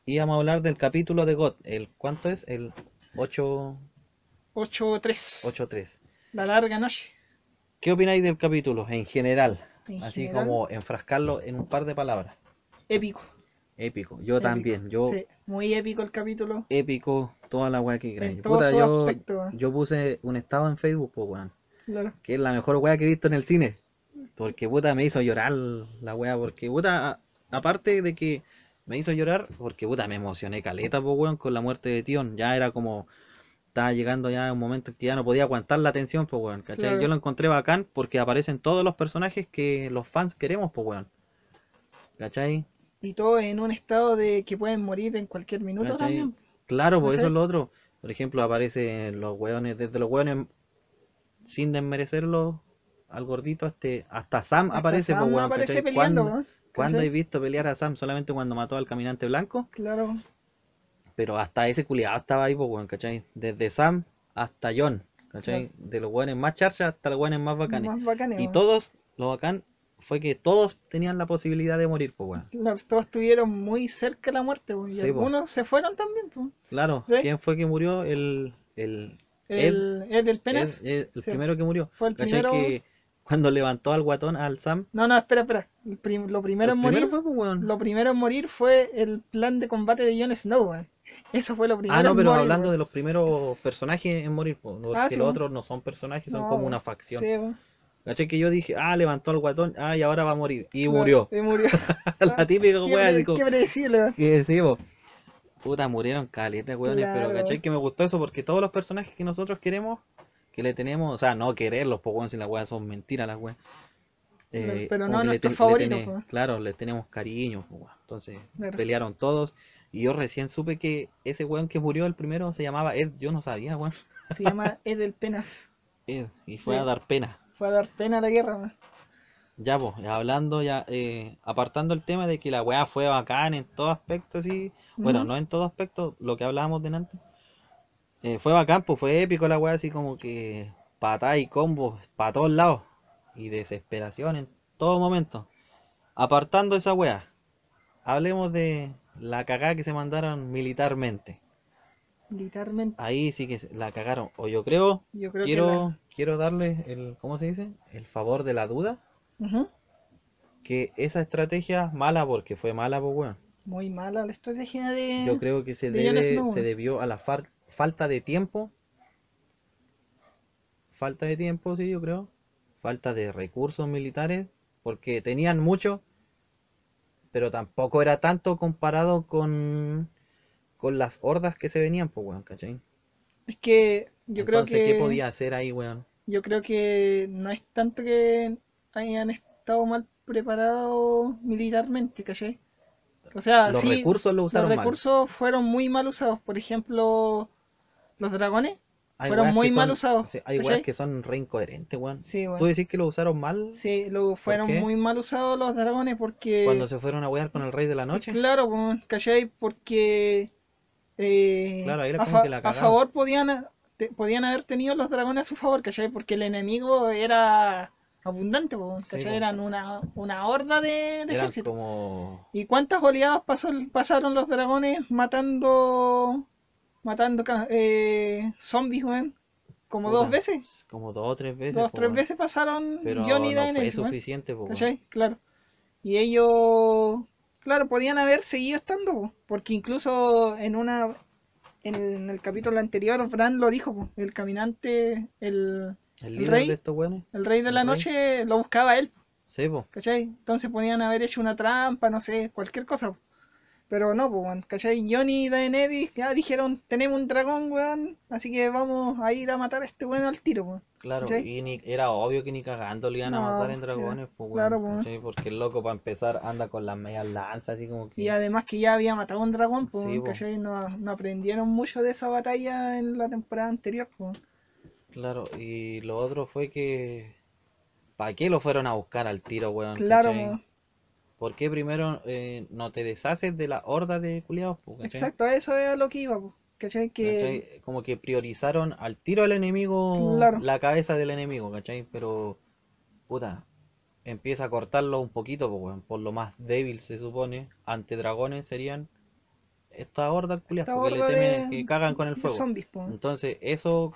Íbamos a hablar del capítulo de God. ¿El cuánto es? El 8 8-3. 8-3. La larga noche. ¿Qué opináis del capítulo en general? En Así general. como enfrascarlo en un par de palabras. Épico. Épico. Yo épico. también. Yo Sí, muy épico el capítulo. épico toda la weá que todo Puta, yo, aspecto, yo puse un estado en Facebook, pues weón. Claro. Que es la mejor weá que he visto en el cine. Porque puta me hizo llorar la weá. Porque puta, a- aparte de que me hizo llorar, porque puta me emocioné caleta, pues weón, con la muerte de Tion. Ya era como. Estaba llegando ya un momento en que ya no podía aguantar la tensión, pues weón. ¿cachai? Claro. Yo lo encontré bacán porque aparecen todos los personajes que los fans queremos, pues weón. ¿Cachai? Y todo en un estado de que pueden morir en cualquier minuto ¿Cachai? también. Claro, pues ¿Cachai? eso es lo otro. Por ejemplo, aparecen los weones, desde los weones sin desmerecerlo al gordito este, hasta Sam Hasta aparece, Sam pues aparece ¿cachai? peleando, ¿Cuándo, he visto pelear a Sam? Solamente cuando mató al caminante blanco, Claro. pero hasta ese culiado estaba ahí, pues weón, ¿cachai? Desde Sam hasta John, ¿cachai? De los weones más charchas hasta los weones más bacanes. Más bacanes, Y todos, lo bacán fue que todos tenían la posibilidad de morir, pues weón. Claro, todos estuvieron muy cerca de la muerte, weón, y Sí, po. algunos se fueron también, pues. Claro, ¿Sí? ¿quién fue que murió? El, el, El, Ed del Penas. Ed- Ed, el Sí. primero que murió. Fue el primero- Que cuando levantó al guatón, al Sam, No, no, espera, espera. Prim- lo primero en morir, primero fue, pues, lo primero en morir fue el plan de combate de Jon Snow, weón. Eso fue lo primero Ah, no, pero morir, hablando weón. de los primeros personajes en morir, porque Ah, los otros no son personajes, son No, como una facción. Sí, weón. ¿Cachai? Que yo dije, ah, levantó al guatón, ah, y ahora va a morir. Y Claro, murió. Y murió. La típica Qué wea, pre- así como- Qué predecible. Que po. Puta, murieron caleta, weones, pero Claro. ¿cachai? Que me gustó eso porque todos los personajes que nosotros queremos, que le tenemos, o sea, no quererlos, pues, weón, si las weas son mentiras, las weas. Eh, Pero no le nuestros le favoritos, pues. Claro, les tenemos cariño, pues, weón. Entonces, Claro. pelearon todos. Y yo recién supe que ese weón que murió el primero se llamaba Ed, yo no sabía, weón. Se llama Ed del Penas. Ed, y fue a dar pena. Fue a dar pena a la guerra, weón. Ya, pues, hablando, ya, eh, apartando el tema de que la weá fue bacán en todo aspecto, así, bueno, no en todo aspecto, lo que hablábamos delante, eh, fue bacán, pues fue épico la weá, así como que patada y combos para todos lados, y desesperación en todo momento. Apartando esa weá, hablemos de la cagada que se mandaron militarmente. Militarmente, Ahí sí que la cagaron, o yo creo, yo creo quiero, quiero darle el, ¿cómo se dice? El favor de la duda. que esa estrategia mala porque fue mala pues weón. Muy mala la estrategia de... yo creo que se de debe se debió a la far- falta de tiempo. Falta de tiempo sí yo creo. Falta de recursos militares porque tenían mucho pero tampoco era tanto comparado con con las hordas que se venían pues weón ¿cachai? Es que yo creo que... qué podía hacer ahí weón Yo creo que no es tanto que hayan estado mal preparados militarmente, ¿cachai? O sea, los sí, recursos usaron los mal recursos fueron muy mal usados. Por ejemplo, los dragones Hay fueron muy mal usados, sí, hay weas que son re incoherentes weón Sí, ¿Tú decís que lo usaron mal Sí, lo, fueron muy mal usados los dragones porque... cuando se fueron a wear con el rey de la noche? Claro, pues, ¿cachai? Porque eh, Claro, ahí a, como fa- que la a favor podían, te- podían haber tenido los dragones a su favor, ¿cachai? Porque el enemigo era abundante, Sí, ¿cachai? pues. Eran una, una horda de, de ejército. como ¿Y cuántas oleadas pasó, pasaron los dragones matando matando eh, zombies, weón? Como Puta, dos veces. como dos o tres veces Dos, po, tres veces pasaron pero Jon y no fue suficiente po. ¿Cachai? Claro. Y ellos, claro, podían haber seguido estando, po, porque incluso en una, en el capítulo anterior, Bran lo dijo, el caminante, el, el el rey. de estos el rey de ¿El la rey? noche lo buscaba él, sí po. ¿cachai? Entonces podían haber hecho una trampa, no sé, cualquier cosa, po. Pero no, pues, weón, ¿cachai? Jon y Daenerys ya dijeron, tenemos un dragón, weón, así que vamos a ir a matar a este weón al tiro, weón. claro ¿Cachai? y ni, era obvio que ni cagando le iban a matar en dragones po, weón, claro, po. ¿cachai? porque el loco para empezar anda con las medias lanzas así como que Y además que ya había matado a un dragón, pues, Sí, po. ¿cachai? No, no aprendieron mucho de esa batalla en la temporada anterior, pues. claro y lo otro fue que ¿para qué lo fueron a buscar al tiro weón? Claro, ¿cachai? Po. ¿por qué primero eh, no te deshaces de la horda de culiados po, exacto, a eso era lo que iba. ¿Cachai? Que ¿Cachai? Como que priorizaron al tiro al enemigo, Claro. la cabeza del enemigo, ¿cachai? Pero, puta, empieza a cortarlo un poquito, pues, por lo más débil se supone, ante dragones serían esta horda culias, Esta porque le temen de- que cagan con el fuego. zombies, po. Entonces, eso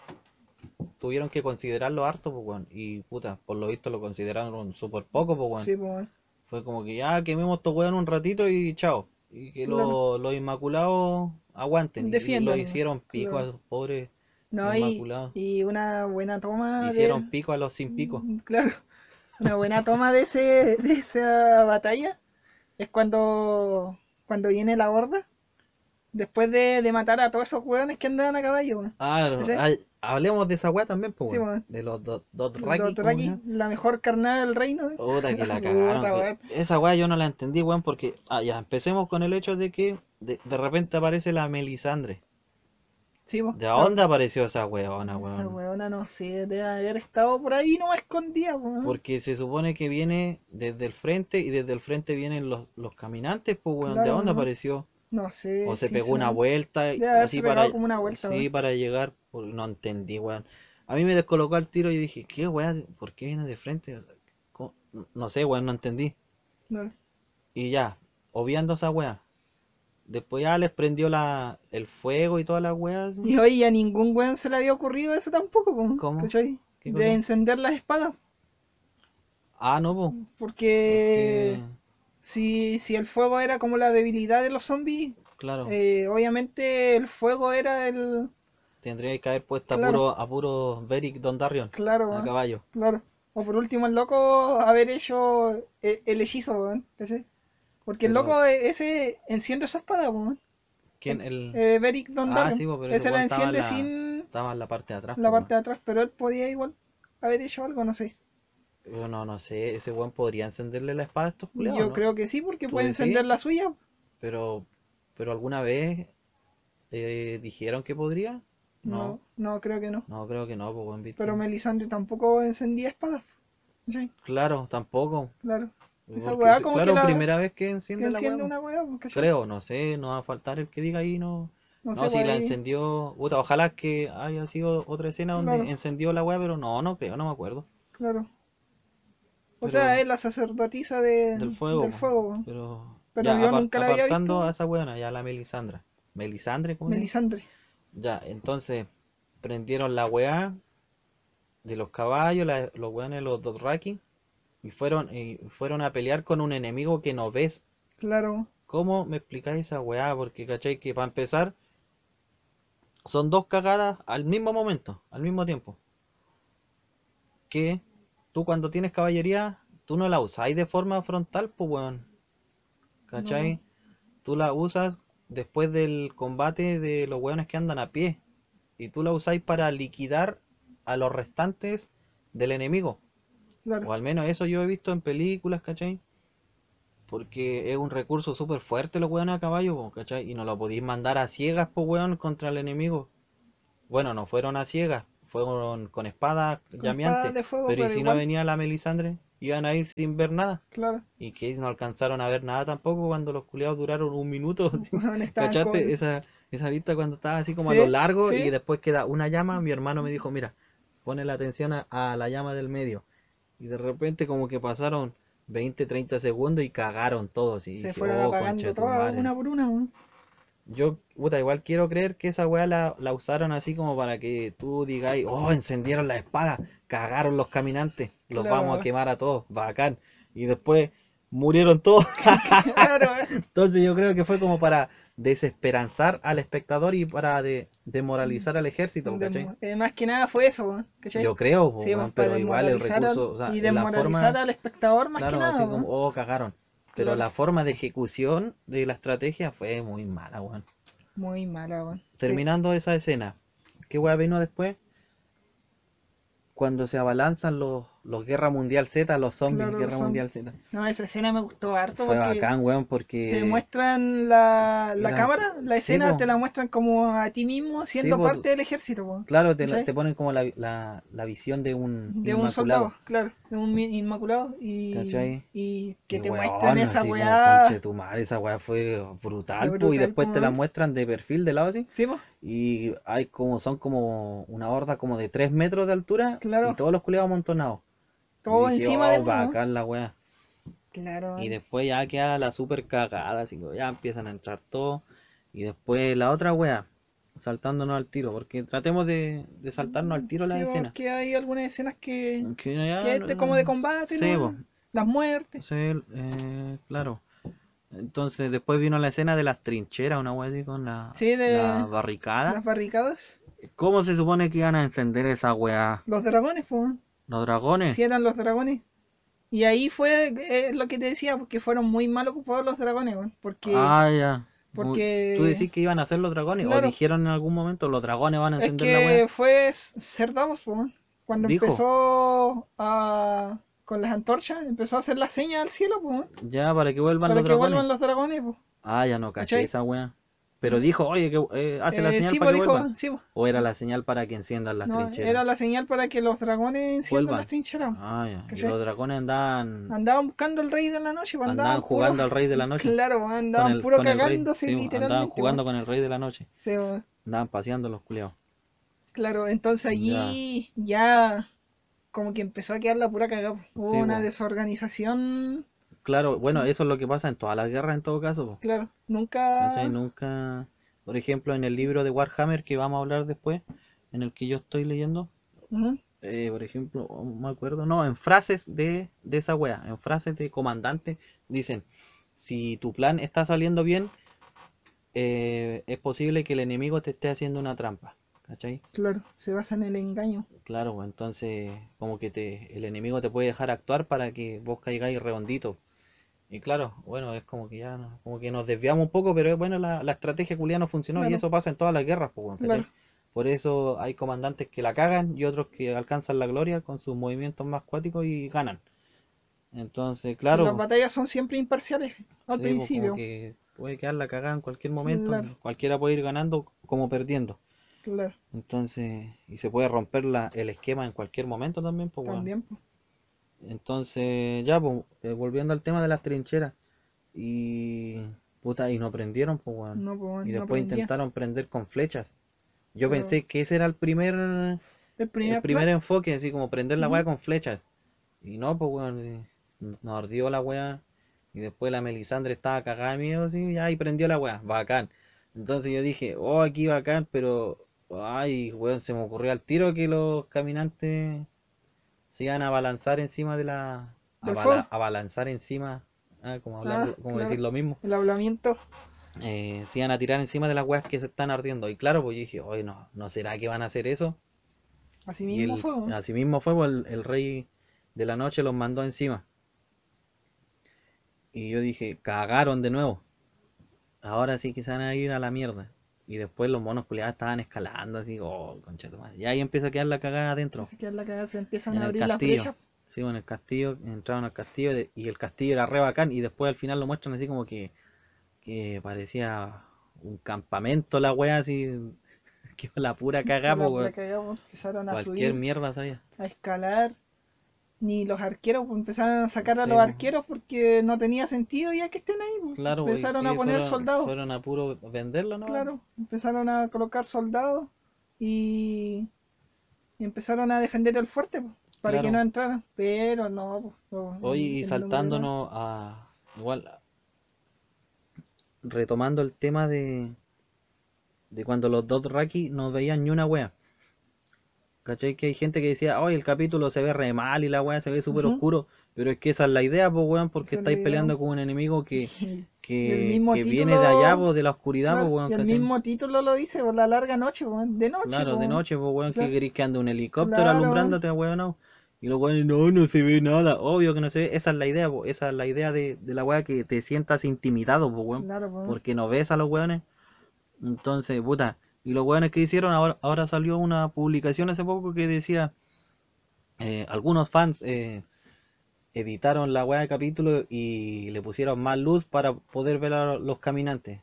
tuvieron que considerarlo harto, pues, weón. Y puta, por lo visto lo consideraron súper poco, pues. Sí, po, weón. Fue como que ya quememos estos weón un ratito y chao. Y que lo- Claro. los inmaculados aguanten. Y Defiendan, lo hicieron pico claro. a esos pobres. No, y, Inmaculado. y una buena toma Hicieron de... pico a los sin pico. Mm, Claro. Una buena toma de ese de esa batalla es cuando cuando viene la horda después de, de matar a todos esos hueones que andaban a caballo. weón. Ah, no, ¿Sí? ay, hablemos de esa weá también, pues, Sí, weón. weón. De los do- Dothraki. Los ¿cómo Dothraki, se llama? la mejor carnada del reino. eh. Puta que la cagaron. weón. Esa weá yo no la entendí, weón, porque. Ah, ya, empecemos con el hecho de que de, de repente aparece la Melisandre. Sí. ¿De dónde apareció esa weona, Esa weón? hueona no sé, debe haber estado por ahí no escondida, weón. Porque se supone que viene desde el frente y desde el frente vienen los, los caminantes, pues, weón. ¿De Claro, dónde ¿no? apareció? No sé. O se pegó una vuelta y Debe haberse así pegado para, como una vuelta, sí, weón. para llegar, por- no entendí, weón. A mí me descolocó al tiro y dije, ¿qué weá? ¿Por qué viene de frente? ¿Cómo? No sé, weón, no entendí. No. Y ya, obviando esa weá. Después ya les prendió la, el fuego y todas las weas. Y hoy a ningún weón se le había ocurrido eso tampoco, po, ¿Cómo? ¿cachai? ¿Qué De cosa? encender las espadas. Ah, no, po. Porque Porque, si, si el fuego era como la debilidad de los zombies, claro, eh, obviamente el fuego era el... tendría que haber puesto a claro. puro, a puro Beric Dondarrion, Claro, a caballo. claro. O por último el loco haber hecho el, el hechizo. Porque el loco e- ese enciende su espada, weón. ¿Quién? El, Eh, Beric Dondarrion. Ah, sí, pero ese la enciende la- sin estaba en la parte de atrás. la parte de atrás, pero él podía igual haber hecho algo, no sé. Yo no, no sé, ese weón podría encenderle la espada a estos culiados, Yo ¿no? creo que sí, porque ¿Tú puede decís? encender la suya. Pero, pero alguna vez eh, dijeron que podría. No, No, no, creo que no. no creo que no, pues. Pero Melisandre tampoco encendía espadas. Sí, Claro, tampoco. claro. Esa weá como claro, que la- primera vez que Que enciende la enciende weá, una weá, pues. Creo, no sé, no va a faltar el que diga ahí, no. No No, sé, si la ahí- encendió. Puta, ojalá que haya sido otra escena donde Claro. encendió la weá, pero no, no creo, no me acuerdo. Claro. O sea, es la sacerdotisa de, Del fuego. del. Pero, Pero ya, yo nunca la había visto. a esa weona, ya la Melisandra. ¿Melisandre? ¿Cómo? Melisandre. Ya, entonces prendieron la weá de los caballos, la- los weones, los Dothraki, y fueron, y fueron a pelear con un enemigo que no ves. Claro. ¿Cómo me explicáis esa weá? Porque, ¿cachai? Que para empezar, son dos cagadas al mismo momento, al mismo tiempo. Que tú cuando tienes caballería, tú no la usáis de forma frontal, pues weón. ¿Cachai? No. Tú la usas después del combate de los weones que andan a pie. Y tú la usáis para liquidar a los restantes del enemigo. O al menos eso yo he visto en películas, ¿cachai? Porque es un recurso súper fuerte los weones a caballo, ¿cachai? Y no lo podéis mandar a ciegas, pues weón, contra el enemigo. Bueno, no fueron a ciegas, fueron con espadas Con de fuego, pero ¿y si igual. no venía la Melisandre? Iban a ir sin ver nada. Claro. Y que no alcanzaron a ver nada tampoco cuando los culiados duraron un minuto. Esa, esa vista cuando estaba así como Sí, a lo largo sí. y después queda una llama, mi hermano me dijo, mira, pone la atención a, a la llama del medio. Y de repente como que pasaron 20, 30 segundos y cagaron todos. Y Se dije, fueron "Oh, apagando todas madre". una por una. Yo, puta, igual quiero creer que esa weá la, la usaron así como para que tú digáis, oh, encendieron la espada, cagaron los caminantes, los Claro. vamos a quemar a todos, bacán. Y después murieron todos. Claro, weón. Entonces yo creo que fue como para desesperanzar al espectador y para de, demoralizar al ejército, ¿cachai? Demo- eh, más que nada fue eso, weón, ¿cachai? Yo creo, po, Sí, weón, weón, para pero igual el desmoralizar al- recurso, o sea, y la desmoralizar forma, al espectador más claro, que nada, así weón. como, oh, cagaron. Pero Claro. la forma de ejecución de la estrategia fue muy mala, weón. Muy mala, weón. Sí. Terminando esa escena, ¿qué weá vino después? Cuando se abalanzan los, los Guerra Mundial Z, los zombies Claro, Guerra. Mundial Z. No, esa escena me gustó harto Fue porque bacán, weón, porque... te muestran la, la Era- cámara, la sí, escena po. te la muestran como a ti mismo siendo parte del ejército, weón. Claro, te, la- te ponen como la, la, la visión de un De un soldado, claro, de un inmaculado y, ¿Cachai? y que Y te weón, muestran esa así como, weá. conche tu madre, esa weá fue brutal, Fue y después te la muestran de perfil de lado así, ¿Sí, po? y hay como, son como una horda como de 3 metros de altura, Claro. y todos los culiados amontonados. Todo Y dije, encima "Oh, de uno. bacán la weá. Claro. Y después ya queda la super cagada, así que ya empiezan a entrar todos. Y después la otra wea, saltándonos al tiro, porque tratemos de, de saltarnos al tiro Sí, la escena. porque hay algunas escenas que, Que ya- que es de- como de combate, Sí, ¿no? Las muertes. Sí, eh, claro. Entonces después vino la escena de las trincheras, una wea así con la, Sí, de- la barricada. Las barricadas. ¿Cómo se supone que iban a encender esa wea? Los dragones, pues. ¿Los dragones? Si eran los dragones. Y ahí fue eh, lo que te decía, porque fueron muy mal ocupados los dragones. Porque Ah, ya. porque- ¿Tú decís que iban a ser los dragones? ¿O dijeron en algún momento los dragones van a es encender la que wea? fue ser Davos, pues, weón. Cuando Dijo. empezó a con las antorchas, empezó a hacer la seña al cielo, pues, Ya, para que vuelvan para los que dragones. vuelvan los dragones, pues. Ah, ya no caché ¿Cachai? esa wea. Pero dijo, oye, que eh, hace la Eh, señal sí, para que dijo, vuelvan. sí. O era la señal para que enciendan las No, trincheras. era la señal para que los dragones enciendan Vuelvan. las trincheras. Ah, ya. Y los dragones andaban, Andaban buscando al rey de la noche, pues, andaban puro- jugando al rey de la noche. Claro, pues, andaban el, puro cagándose Sí, andaban literalmente. jugando pues. con el rey de la noche. Sí. Andaban paseando los culiados. Claro, entonces allí ya como que empezó a quedar la pura cagada. Hubo una po. desorganización. Claro, bueno, eso es lo que pasa en todas las guerras en todo caso. po. Claro, nunca. Nunca, por ejemplo, en el libro de Warhammer que vamos a hablar después, en el que yo estoy leyendo, Ujú, eh, por ejemplo, no me acuerdo, no, en frases de, de esa wea, en frases de comandante, dicen, si tu plan está saliendo bien, eh, es posible que el enemigo te esté haciendo una trampa, ¿cachai? Claro, se basa en el engaño. Claro, pues, entonces como que te, el enemigo te puede dejar actuar para que vos caigáis redondito. Y claro, bueno, es como que ya, no- como que nos desviamos un poco, pero es bueno, la, la estrategia culiada no funcionó y eso pasa en todas las guerras, pues. Por eso hay comandantes que la cagan y otros que alcanzan la gloria con sus movimientos más cuáticos y ganan. Entonces, claro, Las batallas son siempre imparciales al sí, principio. que puede quedar la cagada en cualquier momento, Claro. cualquiera puede ir ganando como perdiendo. Claro, Entonces, y se puede romper la, el esquema en cualquier momento también, pues, pues. Entonces, ya, pues, eh, volviendo al tema de las trincheras. Y, puta, y no prendieron, pues, weón. No, pues, Y no después prendía. intentaron prender con flechas. Yo Pero- pensé que ese era el primer, el El primer, enfoque, así como prender la Ujú. weá con flechas. Y no, pues, weón, eh, nos ardió la weá. Y después la Melisandre estaba cagada de miedo, así, ya, y prendió la weá, bacán. Entonces yo dije, oh, aquí bacán, pero, ay, weón, se me ocurrió al tiro que los caminantes se iban a balanzar encima de la... A, balanzar encima, ah, como Ah, como claro. decir lo mismo. El hablamiento. Eh, se iban a tirar encima de las weas que se están ardiendo. Y claro, pues yo dije, oye, no, ¿no será que van a hacer eso? Así mismo el- fue. ¿no? así mismo fue, pues, el, el rey de la noche los mandó encima. Y yo dije, cagaron de nuevo. Ahora sí que se van a ir a la mierda. Y después los monos culiados estaban escalando así, oh, concha madre. Y ahí empieza a quedar la cagada adentro. La cagada se empiezan En a el abrir las brechas. Sí, en el castillo, entraron al castillo de- y el castillo era re bacán. Y después al final lo muestran así como que, que parecía un campamento la wea así. Que la pura cagada, La- weón. cagamos, empezaron a Cualquier subir, mierda sabía. a escalar. Ni los arqueros pues, empezaron a sacar a los po. arqueros porque no tenía sentido ya que estén ahí. pues. Claro, pues, empezaron y a poner fueron, soldados. Fueron a puro venderlo, ¿no? Claro, empezaron a colocar soldados y, empezaron a defender el fuerte pues, para Claro. que no entraran. Pero no. pues, no, Oye, y el número saltándonos a. Igual. Retomando el tema de. De cuando los Dothraki no veían ni una wea. ¿Cachai? Que hay gente que decía, oye, el capítulo se ve re mal y la wea se ve súper oscuro. Pero es que esa es la idea, pues weón, porque Esa estáis peleando con un enemigo que, que, que título- viene de allá, pues, de la oscuridad, Claro, pues weón, y el ¿cachai? mismo título lo dice, por la larga noche, weón, de noche. Claro, de noche, pues weón, Claro. que queréis que ande un helicóptero Claro. alumbrándote, weón, no. Y los weones, no, no se ve nada. Obvio que no se ve. Esa es la idea, po. Esa es la idea de, de la weá que te sientas intimidado, pues weón. Claro, weón. Porque no ves a los weones. Entonces, puta. Y los weones que hicieron, ahora, ahora salió una publicación hace poco que decía, eh, algunos fans eh, editaron la weá de capítulo y le pusieron más luz para poder ver a los caminantes.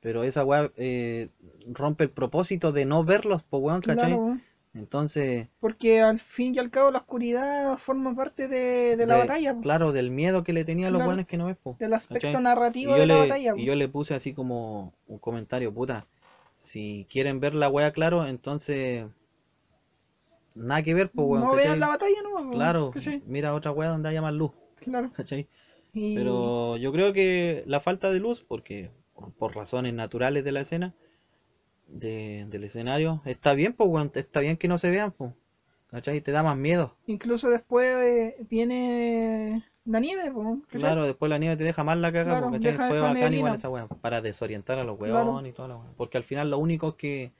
Pero esa weá eh, rompe el propósito de no verlos, pues weón, ¿cachai? Claro. Entonces, Porque al fin y al cabo la oscuridad forma parte de, de la de- batalla, po, claro, del miedo que le tenía a los weones que no ves, po, del aspecto narrativo de la batalla. po. y yo le puse así como un comentario, puta, si quieren ver la wea claro, entonces nada que ver, pues, weón. no vean la batalla, no. Claro, ¿cachai? mira otra weá donde haya más luz, Claro. ¿cachai? Y... Pero yo creo que la falta de luz, porque por, por razones naturales de la escena, de, del escenario, está bien, pues, weón, está bien que no se vean, pues, ¿cachai? Te da más miedo. Incluso después eh, viene la nieve, po. Claro, después la nieve te deja mal la cagada, Claro, porque fue bacán igual esa weá, para desorientar a los Claro. weones y toda la weá. Porque al final los únicos que,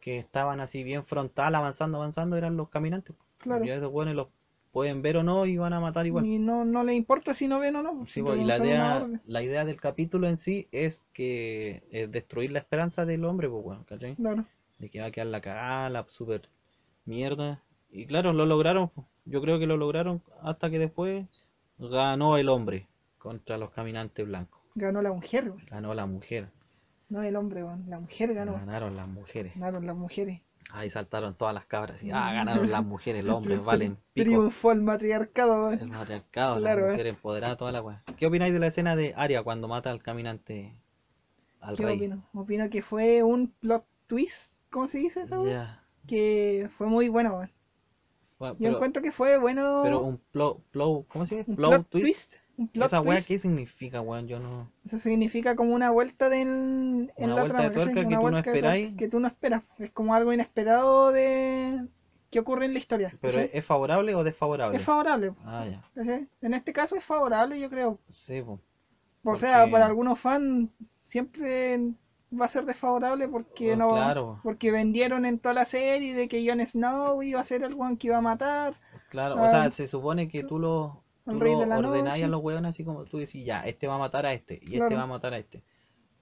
que estaban así bien frontal, avanzando, avanzando, eran los caminantes. Claro. Ya esos weones los pueden ver o no y van a matar igual. Y no, no le importa si no ven o no. Sí, si y la idea, la idea del capítulo en sí es que es destruir la esperanza del hombre, pues weón, ¿cachai? Claro. De que va a quedar la cagada, la super mierda. Y claro, lo lograron, yo creo que lo lograron hasta que después ganó el hombre contra los caminantes blancos. Ganó la mujer. Ganó la mujer. no el hombre, la mujer ganó. Ganaron las mujeres. Ganaron las mujeres. Ahí saltaron todas las cabras y ah, ganaron las mujeres, los hombres valen pico. Triunfó el matriarcado, El weón. matriarcado, Claro, las eh. mujeres empoderadas, toda la weá. ¿Qué opináis de la escena de Aria cuando mata al caminante al ¿Qué rey? opino? Opino que fue un plot twist, ¿cómo se dice eso? Ya. Que fue muy bueno, weón. Bueno, Yo pero, encuentro que fue bueno. pero un plot, plot, ¿cómo se dice? un Plot, plot twist. twist. Un plot Esa weá. ¿qué significa, weón? Yo no. Eso significa como una vuelta del, en Una la vuelta trama, de que tú no esperáis. Que tú no esperas. Es como algo inesperado de que ocurre en la historia. ¿Pero es favorable o desfavorable? Es favorable. Ah, ya. En este caso es favorable, yo creo. Sí, pues. O sea, para algunos fans siempre va a ser desfavorable porque Oh, no claro. porque vendieron en toda la serie de que Jon Snow iba a ser el one que iba a matar. Claro, Ah. o sea, se supone que tú lo, tú lo ordenáis a los weones así como tú decís, ya, este va a matar a este y este Claro. va a matar a este.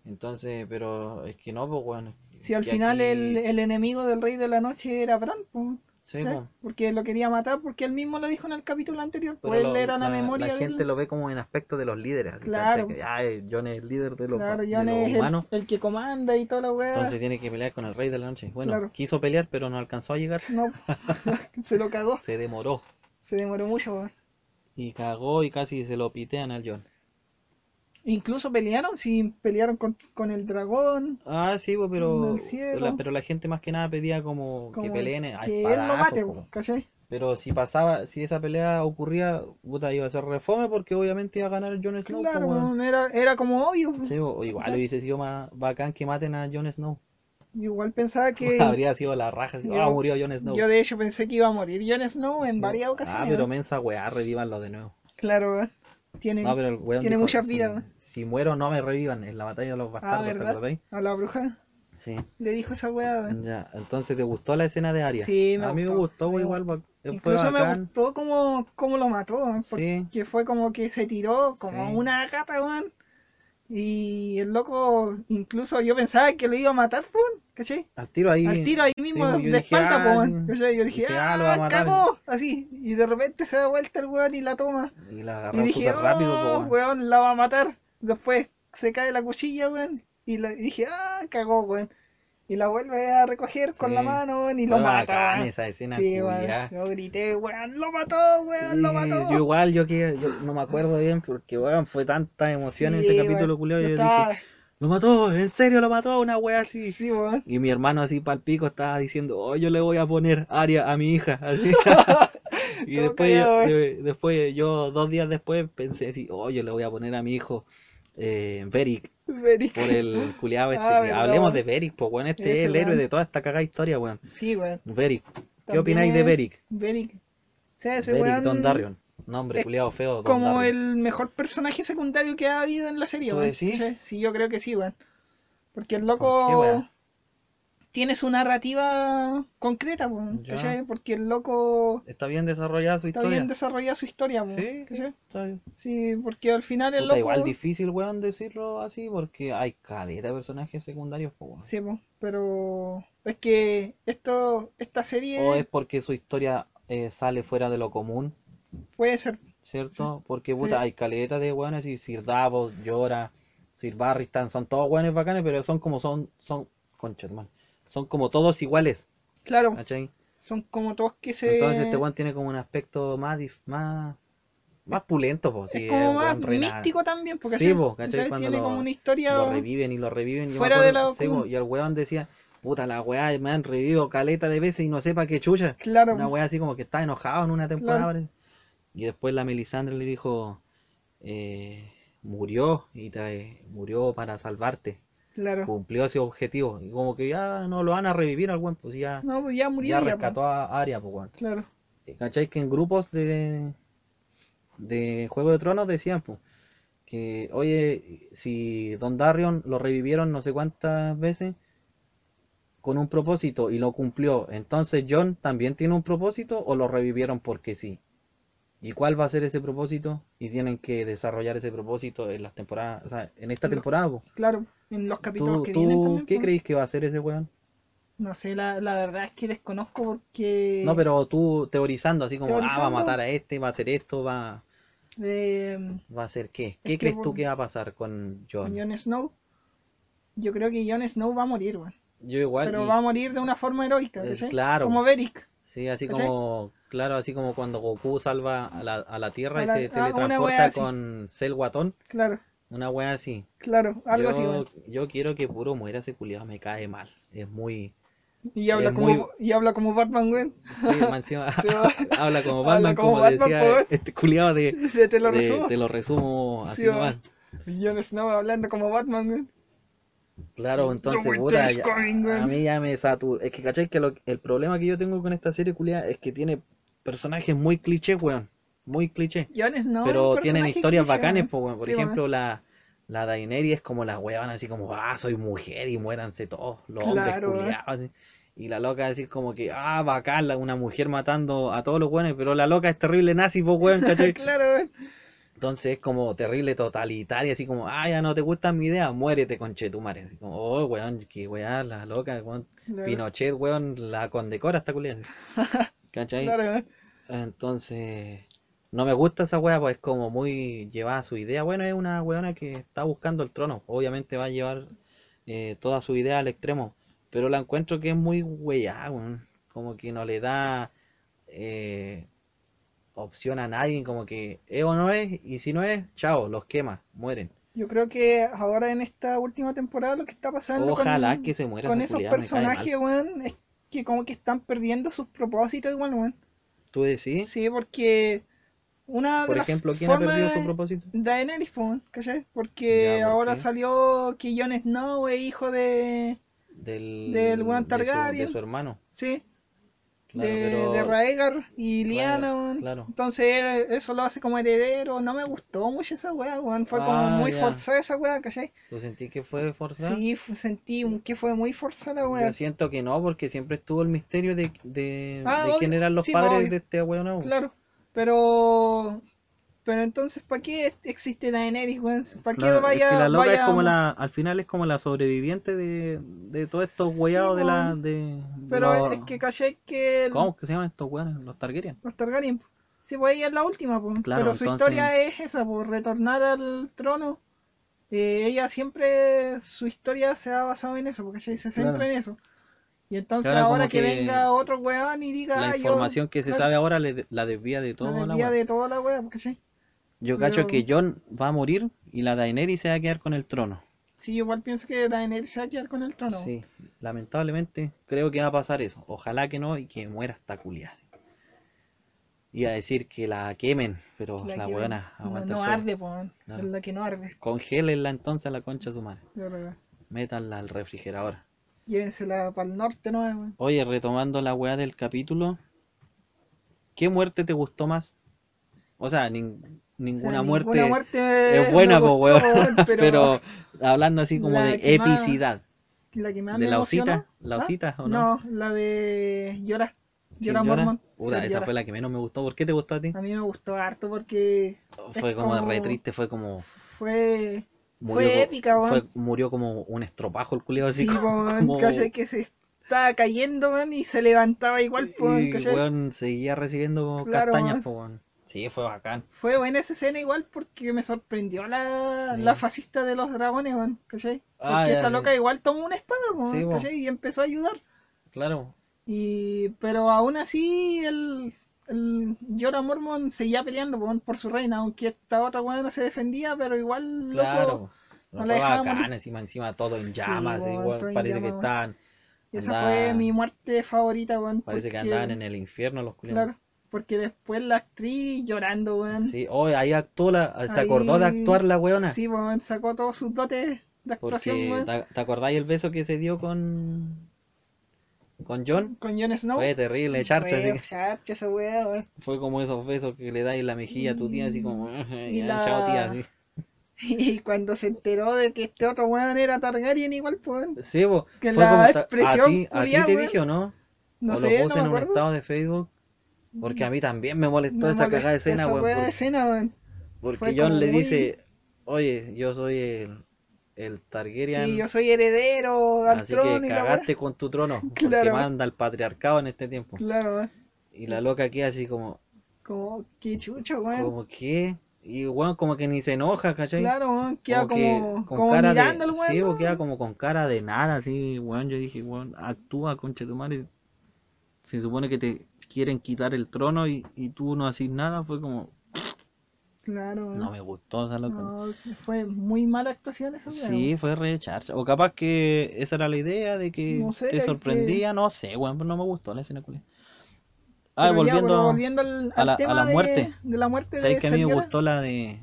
Entonces, pero es que no, pues weón. Si al final aquí- el, el enemigo del rey de la noche era Bran, pues, Sí, porque lo quería matar porque él mismo lo dijo en el capítulo anterior, Pero pues él lo- era la, memoria la gente lo ve como en aspecto de los líderes. Claro. Que, ah, Jon es el líder de los, Claro, de Jon los es humanos. el que comanda y toda la weá. Entonces tiene que pelear con el rey de la noche. Bueno, Claro. quiso pelear, pero no alcanzó a llegar. No, se lo cagó, Se demoró. se demoró mucho. Y cagó y casi se lo pitean al Jon. Incluso pelearon, sí, pelearon con, con el dragón, Ah, sí, pues, pero, la, pero la gente más que nada pedía como, que peleen a que él lo mate. Pero si pasaba, si esa pelea ocurría, puta, iba a ser refome porque obviamente iba a ganar Jon Snow, Claro, era, era como obvio. Sí, o igual hubiese sido más bacán que maten a Jon Snow. Igual pensaba que Habría sido la raja, así, Yo- ah, murió Jon Snow. yo de hecho pensé que iba a morir Jon Snow en varias Ah, ocasiones. pero weón. mensa weá, revívanlo de nuevo. Claro. Tiene, No, pero el weón tiene dijo, muchas si- vidas, weón. Si muero, no me revivan en la batalla de los ah, bastardos, ¿te ¿verdad? acordáis? A la bruja Sí. le dijo esa weá. Ya, entonces ¿te gustó la escena de Arya? Sí, me A mí me gustó, gustó, me igual, fue Incluso me gustó cómo, cómo lo mató, weón, Sí. porque fue como que se tiró como Sí. una gata, weón. Y el loco, incluso yo pensaba que lo iba a matar, weón, ¿cachai? Al tiro ahí. Al tiro ahí mismo pues, de espalda, ah. ¿cachai? Yo dije, ah, ah, lo va a matar. cagó, así. Y de repente se da vuelta el weón y la toma. Y la Y agarró dije, súper rápido, po, oh, weón, la va a matar. Después se cae la cuchilla, weón. Y, la- y dije, ah, cagó, weón. Y la vuelve a recoger con la mano, y lo mata, esa escena Sí, weón. Yo grité, weón, lo mató, weón, lo mató. Yo igual, yo que yo no me acuerdo bien porque weón, fue tanta emoción en ese capítulo weón. culiao, Yo yo estaba- dije, lo mató, en serio lo mató, una wea así. Sí, weón. Y mi hermano así pal pico estaba diciendo, oh, yo le voy a poner Aria a mi hija, así. y después, yo, callado, después yo, dos días después, pensé así, oh, yo le voy a poner a mi hijo eh, Beric, Beric. por el culiado este. Ah, Hablemos weón. de Beric, pues bueno, este Ese es el héroe weón. de toda esta cagada historia, weón. Sí, weón. Beric. ¿Qué También opináis de es- Beric? Beric. O sea, ese Beric weón Dondarrion. Nombre es culiado feo, Don como el mejor personaje secundario que ha habido en la serie, ¿Tú weón. decís? Sí, yo creo que sí, weón. Porque el ¿Por qué, loco weón? Tiene su narrativa concreta. Porque el loco Está bien desarrollada su está historia. bien desarrollada su historia. Sí, está bien. Sí, porque al final el Puta, loco... igual difícil, weón, decirlo así, porque hay caleta de personajes secundarios, weón. Sí, po, pero es que esto, esta serie O es porque su historia eh, sale fuera de lo común, puede ser... ¿cierto? Porque, Sí. puta, hay caleta de weones y Sir Davos, Llora, Sir Barristan, son todos weones bacanes, pero son como son, son, concha, hermano, son como todos iguales, Claro, ¿cachai? son como todos que se... Entonces este weón tiene como un aspecto más, dif- más, más pulento, pues, es como más místico también, porque Sí, po. Cuando tiene lo- como una historia... lo reviven y lo reviven. Yo fuera de sí, po, y el weón decía, puta la weá, me han revivido caleta de veces y no sé para qué chucha. Claro, Una po. weá así como que está enojado en una temporada. Claro. Y después la Melisandre le dijo, eh, murió y te, murió para salvarte. Claro. Cumplió ese objetivo. Y como que ya no lo van a revivir al weón, pues ya, No, pues ya murió ya rescató a Arya, pues weón. Claro. ¿Cachai? Que en grupos de, de Juego de Tronos decían, pues, que, oye, si Don Darion lo revivieron no sé cuántas veces con un propósito y lo cumplió, entonces John también tiene un propósito o lo revivieron porque sí. ¿Y cuál va a ser ese propósito? Y tienen que desarrollar ese propósito en las temporadas, o sea, en esta temporada. po. Claro. En los capítulos ¿Tú, que tú vienen también. qué po. creéis que va a hacer ese weón? No sé, la, la verdad es que desconozco porque. No, pero tú teorizando así como, ah, va a matar a este, va a hacer esto, va, eh, va a hacer qué. ¿Qué que crees por- tú que va a pasar con con Jon Snow. Yo creo que Jon Snow va a morir, weón. Yo igual, Pero y- va a morir de una forma heroica, claro. Como Beric. sí, así como, claro, así como cuando Goku salva a la, a la Tierra A y se ah, teletransporta con Cell Guatón, Claro, una wea así. claro, algo yo, así, yo quiero que puro muera ese culiado, me cae mal. Es muy, Y habla, es como, muy- y habla como Batman, weón. sí, va. habla como Habla Batman, como como, Batman, decía este culiado de, Te, te lo de- resumo. te lo resumo así Sí, nomás. Y Jon Snow hablando como Batman, weón. Claro, entonces, puta, is ya- coming, a mí ya me satura. Es que, ¿cachai? Que lo- el problema que yo tengo con esta serie, culia, es que tiene personajes muy cliché, weón. Muy cliché. Pero tienen historias cliché, bacanes, weón. po, weón. Por Sí, ejemplo, weón. la, la Daenerys es como la weón, así como, ah, soy mujer y muéranse todos los hombres Claro, culiados. así. Y la loca así como que, ah, bacán, una mujer matando a todos los weones, pero la loca es terrible nazi, po, weón, ¿cachai? claro, weón. Entonces es como terrible totalitaria, así como, ah, ya no te gustan mi idea, muérete, conchetumare. Así como, oh, weón, que weón, la loca, weón. Claro. Pinochet, weón, la condecora esta culia. ¿Cachai? Claro, weón. Entonces, no me gusta esa wea, pues es como muy llevada a su idea. Bueno, es una weona que está buscando el trono. Obviamente va a llevar eh, toda su idea al extremo. Pero la encuentro que es muy weá, weón. Como que no le da eh, opción a nadie, como que es o no es, y si no es, chao, los quema, mueren. Yo creo que ahora en esta última temporada lo que está pasando Ojalá con, que se muera con esa esos personajes, weón, es que como que están perdiendo sus propósitos igual, weón. ¿Tú decís? Sí, porque una de Por las ejemplo, ¿quién ha perdido su propósito? Daenerys, po, ¿cachai? Porque Ya, ¿por ahora qué? salió que Jon Snow es hijo de... Del, Del weón de su- de Targaryen. su hermano. Sí, Claro, de, pero- de Rhaegar y Lyanna, Claro, weón. claro. Entonces eso lo hace como heredero. No me gustó mucho esa weá, weón. Fue como Ah, muy forzada esa weá, ¿cachai? ¿Tú sentís que fue forzado? Sí, sentí que fue muy forzada la weá. Yo siento que no, porque siempre estuvo el misterio de, de, Ah, de quién eran los Sí, padres obvio. de este weón. Claro, pero. Pero entonces, ¿para qué existe Daenerys, weón? ¿Para qué Claro, vaya, es que la loca vaya es como la, al final es como la sobreviviente de, de todos estos Sí, weados de la, de Pero es que, ¿cachai? Que. el- ¿cómo que se llaman estos weones? Los Targaryen. Los Targaryen. Sí, pues ella es la última, pues. Claro, pero su entonces- historia es esa, pues, retornar al trono. Eh, ella siempre, su historia se ha basado en eso, porque se centra Claro. en eso. Y entonces Claro, ahora que, que venga otro weón y diga, La "Ah, yo-", información que se sabe ahora le, la desvía de todo la desvía de toda la wea, porque sí. Yo pero- cacho que Jon va a morir y la Daenerys se va a quedar con el trono. Sí, igual pienso que Daenerys se va a quedar con el trono. Sí, lamentablemente creo que va a pasar eso. Ojalá que no y que muera esta culiada. Iba a decir que la quemen, pero la, que buena no, aguanta no arde. Claro. Es la que no arde. Congélenla entonces a la concha de su madre. Métanla al refrigerador. Llévensela para el norte, ¿no? weón? Oye, retomando la weá del capítulo, ¿qué muerte te gustó más? O sea, nin- O sea, ninguna ninguna muerte, muerte es buena, po, gustó, weón. Pero, pero hablando así como de más- epicidad. la que más ¿De me la osita? ¿La ¿Ah? osita o no? No, la de Llora. ¿Sí, Llora? Mormon. Puta, Sí, esa Llora. fue la que menos me gustó. ¿Por qué te gustó a ti? A mí me gustó harto porque Fue es como como- re triste, fue como fue murió, fue épica, weón. fue- murió como un estropajo el culiado así Sí, como, ¿cachai? que se estaba cayendo, weón, y se levantaba igual, po, y weón seguía recibiendo Claro, castañas, po, weón. Sí, fue bacán. Fue buena esa escena igual porque me sorprendió la, Sí. la fascista de los dragones. Porque Ah, ya, esa loca igual tomó una espada, Sí. ¿cachai? Y empezó a ayudar. Claro. Y, pero aún así el, el Jorah Mormon seguía peleando po, por su reina, aunque esta otra weona se defendía, pero igual loco. Claro. no No la fue dejaba bacán, morir. encima, encima todo en llamas, igual todo en parece que estaban Esa fue mi muerte favorita, weón. Parece que porque- andaban en el infierno los culiados. Claro, porque después la actriz llorando, weón. Sí, oh, ahí actuó la, se Ahí- acordó de actuar la weona. Sí, weón, sacó todos sus dotes de actuación, Porque, weón. ¿te, te acordáis el beso que se dio con con John? Con Jon Snow. Fue terrible, echarse, Fue como esos besos que le dais en la mejilla a tu tía, así como, Y ya, la- chao tía, así. Y cuando se enteró de que este otro weón era Targaryen, igual, pues, weón. Sí, po, Que fue la como ta- a expresión ti, a ti te weón. dije o no, No o sé, lo no puse me en un acuerdo. estado de Facebook, porque a mí también me molestó esa cagada de escena, weón, weá de por- escena, weón. porque John le muy- dice, oye, yo soy el, el Targaryen, Sí, yo soy heredero al así trono que y la cagaste con tu trono, porque Claro. manda el patriarcado en este tiempo. Claro, weón. Y la loca queda así como, Como, qué chucho, weón. como ¿qué? Y bueno, como que ni se enoja, ¿cachai? Claro, weón, queda Como como, como cara de, weón. sí, o queda como con cara de nada, así, weón, yo dije, weón, actúa, concha de tu madre. Se supone que te quieren quitar el trono y, y tú no haces nada, fue como, Claro, no me gustó esa loca. No, fue muy mala actuación esa weá, Sí, fue re charcha. O capaz que esa era la idea de que No sé, te sorprendía, no sé, weón, pero no me gustó la escena culia. Ah, ya, volviendo, volviendo al, a la- a tema la de- muerte. De, la muerte ¿sabes de que a mí me gustó la de...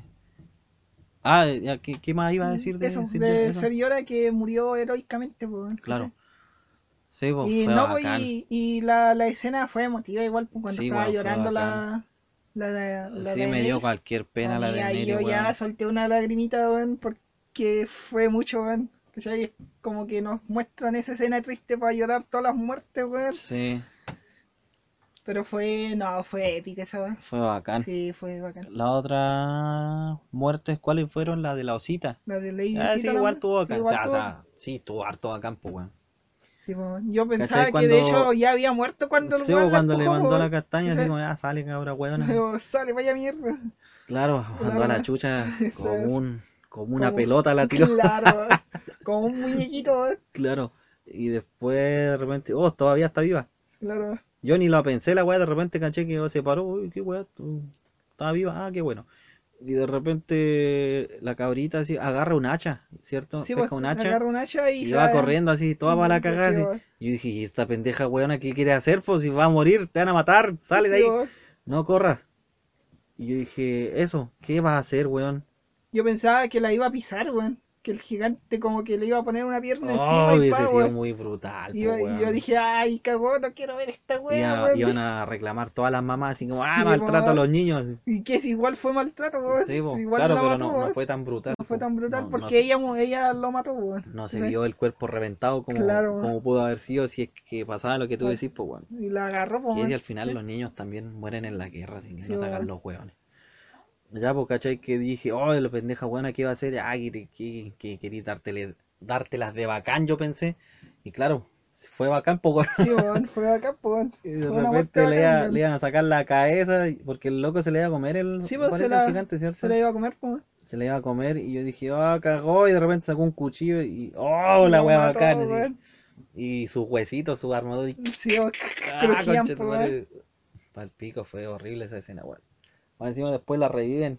Ah, ¿qué, qué más iba a decir de eso, de? Eso. Sergiora que murió heroicamente, pues. Claro. Sí, pues, Y fue no, pues, y, y la, la escena fue emotiva igual pues, cuando Sí, estaba fue llorando la, la, la, la Sí, me dio cualquier pena la de y yo ya solté una lagrimita, weón, porque fue mucho, weón. ¿Cachai? Es Como que nos muestran esa escena triste para llorar todas las muertes, weón. Sí, Pero fue, no, fue épica esa, weón. fue bacán. Sí, fue bacán. Las otras muertes, ¿cuáles fueron? La de la osita. La de Lady Ah, sí, igual tuvo Sí, bacán. igual o sea, o sea, sí, estuvo harto bacán, pues, weón. Sí. Yo pensaba ¿Cachai? que Cuando- de hecho ya había muerto cuando Sí, pues, la cuando le mandó la castaña, así Sí. como, ah, sale cabra Sale, vaya mierda. Claro, mandó a la chucha como un, como una Como- pelota la tiró. Claro, como un muñequito. Claro. Y después de repente, oh, todavía está viva. Claro. Yo ni lo pensé, la weá, de repente caché que se paró, uy, qué weá, estaba viva, ah, qué bueno. Y de repente la cabrita así agarra un hacha, ¿cierto? Sí, pues, un hacha agarra un hacha y, va corriendo así, toda para la cagada. Y yo dije, ¿y esta pendeja weona qué quiere hacer? Pues si va a morir, te van a matar, sale de ahí, no corras. Y yo dije, eso, ¿qué vas a hacer, weón? Yo pensaba que la iba a pisar, weón. Que el gigante como que le iba a poner una pierna Oh, encima y hubiese pa, sido muy brutal, po, Y yo, y dije, ay, cagó, no quiero ver esta wea, weón. iban a reclamar todas las mamás, así como, ah, Sí, maltrato a los niños. Y que si igual fue maltrato, weón. Sí, po, igual claro, la pero mató, no, no fue tan brutal. No fue po. tan brutal No- porque se- ella, ella lo mató, weón. No se vio el cuerpo reventado como, Claro, como pudo haber sido si es que pasaba lo que tú decís, pues. Y la agarró, po, y al final los niños también mueren en la guerra, así que no weón. los hueones. Ya, pues, ¿cachai? Que dije, oh, la pendeja buena que iba a hacer, ah, que, que, que quería dártele, dártelas de bacán, yo pensé. Y claro, fue bacán, pues, Sí, weón, fue acá, po. Y de Fue repente le, bacán, iba- le iban a sacar la cabeza, porque el loco se le iba a comer el, Sí, pues se parece la, gigante, ¿cierto? se la iba a comer, po. Se le iba a comer y yo dije, ah, cagó, y de repente sacó un cuchillo y, oh, la wea bacán, weón. Y sus huesitos, su armadura, y Sí, ah, concha tu po, weón. madre. Pal pico, fue horrible esa escena, weón. Más encima después la reviven,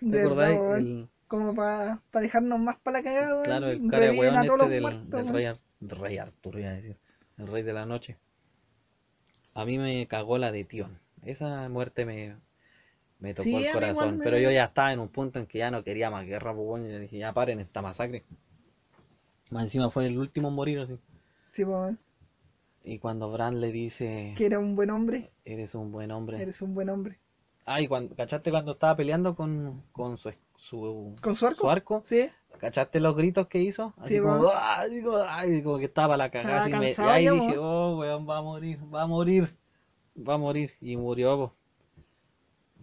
¿te acordáis? El- Como para dejarnos más para la cagada, claro, el cara weón este del, muertos, del rey, Ar- rey Arturo, iba a decir, el rey de la noche. A mí me cagó la de Tion. Esa muerte me, me tocó Sí, el corazón. me- Pero yo ya estaba en un punto en que ya no quería más guerra, pues yo dije, ya paren esta masacre. Más encima fue el último en morir así. Sí, weón. Y cuando Bran le dice, Que era un buen hombre. eres un buen hombre. Eres un buen hombre. Ah, y cuando, ¿cachaste cuando estaba peleando con, con su, su, ¿Con su arco? su arco? Sí. ¿Cachaste los gritos que hizo? Así Sí, como. "Ah", así como, ay, como que estaba la cagada. Así, me- y ahí ya, dije, oh, weón, va a morir, va a morir, va a morir. Y murió, po.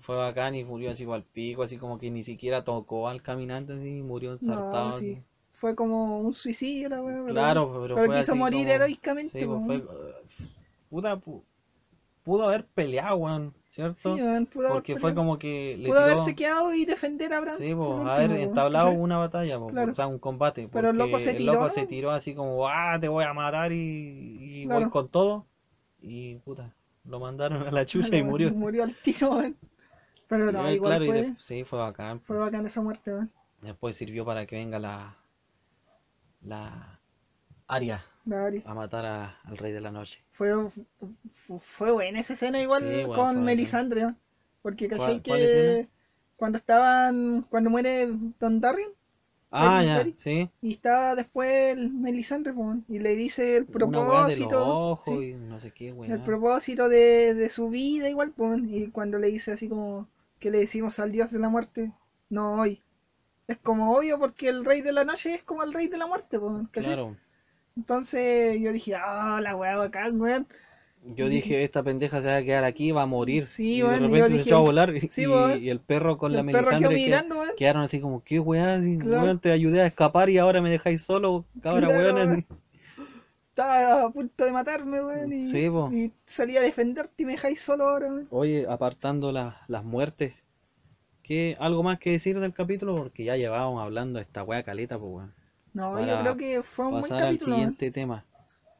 Fue bacán y murió así al pico, así como que ni siquiera tocó al caminante, así, murió ensartado. No, sí. así. Fue como un suicidio, la weón. Claro, pero, pero fue quiso así morir como- heroicamente, Sí, pues, fue, puta, pudo haber peleado, weón, Sí, ¿cierto? haber Porque fue como que le Pudo tiró... haberse quedado y defender a Bran. Sí, pues, haber entablado una batalla, po, Claro. o sea, un combate. Pero el loco porque se el loco tiró, se ¿no? tiró así como, ah, te voy a matar y, y voy con todo. Y puta, lo mandaron a la chucha y murió. Murió al tiro, weón. Pero no, Y, igual fue, de- sí, fue bacán. fue bacán esa muerte, weón. Después sirvió para que venga la. La. A matar a- al rey de la noche. Fue, fu- fue buena esa escena igual Sí, bueno, con Melisandre, ¿no? Porque ¿Cuál- caché que escena? cuando estaban, cuando muere Don Darren Ah, ¿El ya, sí. y estaba después el Melisandre y le dice el propósito, ojos sí, y no sé qué, el propósito de, de su vida igual po, y cuando le dice así como que le decimos al dios de la muerte, no hoy. Es como obvio porque el rey de la noche es como el rey de la muerte. Claro. Entonces yo dije, ah, la weá bacán, weón. Yo dije, esta pendeja se va a quedar aquí, va a morir. Sí, y de bueno, yo repente se dije- echó a volar y, sí, el perro con la El Melisandre que- mirando, weón. quedaron así como, ¿qué weá? Así, Claro. weón, te ayudé a escapar y ahora me dejáis solo, cabra Claro, weón. Estaba a punto de matarme, weón, y, Sí, y salí a defenderte y me dejáis solo ahora, weón. Oye, apartando la- las muertes, ¿qué, ¿algo más que decir del capítulo? Porque ya llevábamos hablando de esta weá caleta, pues weón. No, yo creo que fue un buen Pasar al capítulo, weón. siguiente tema.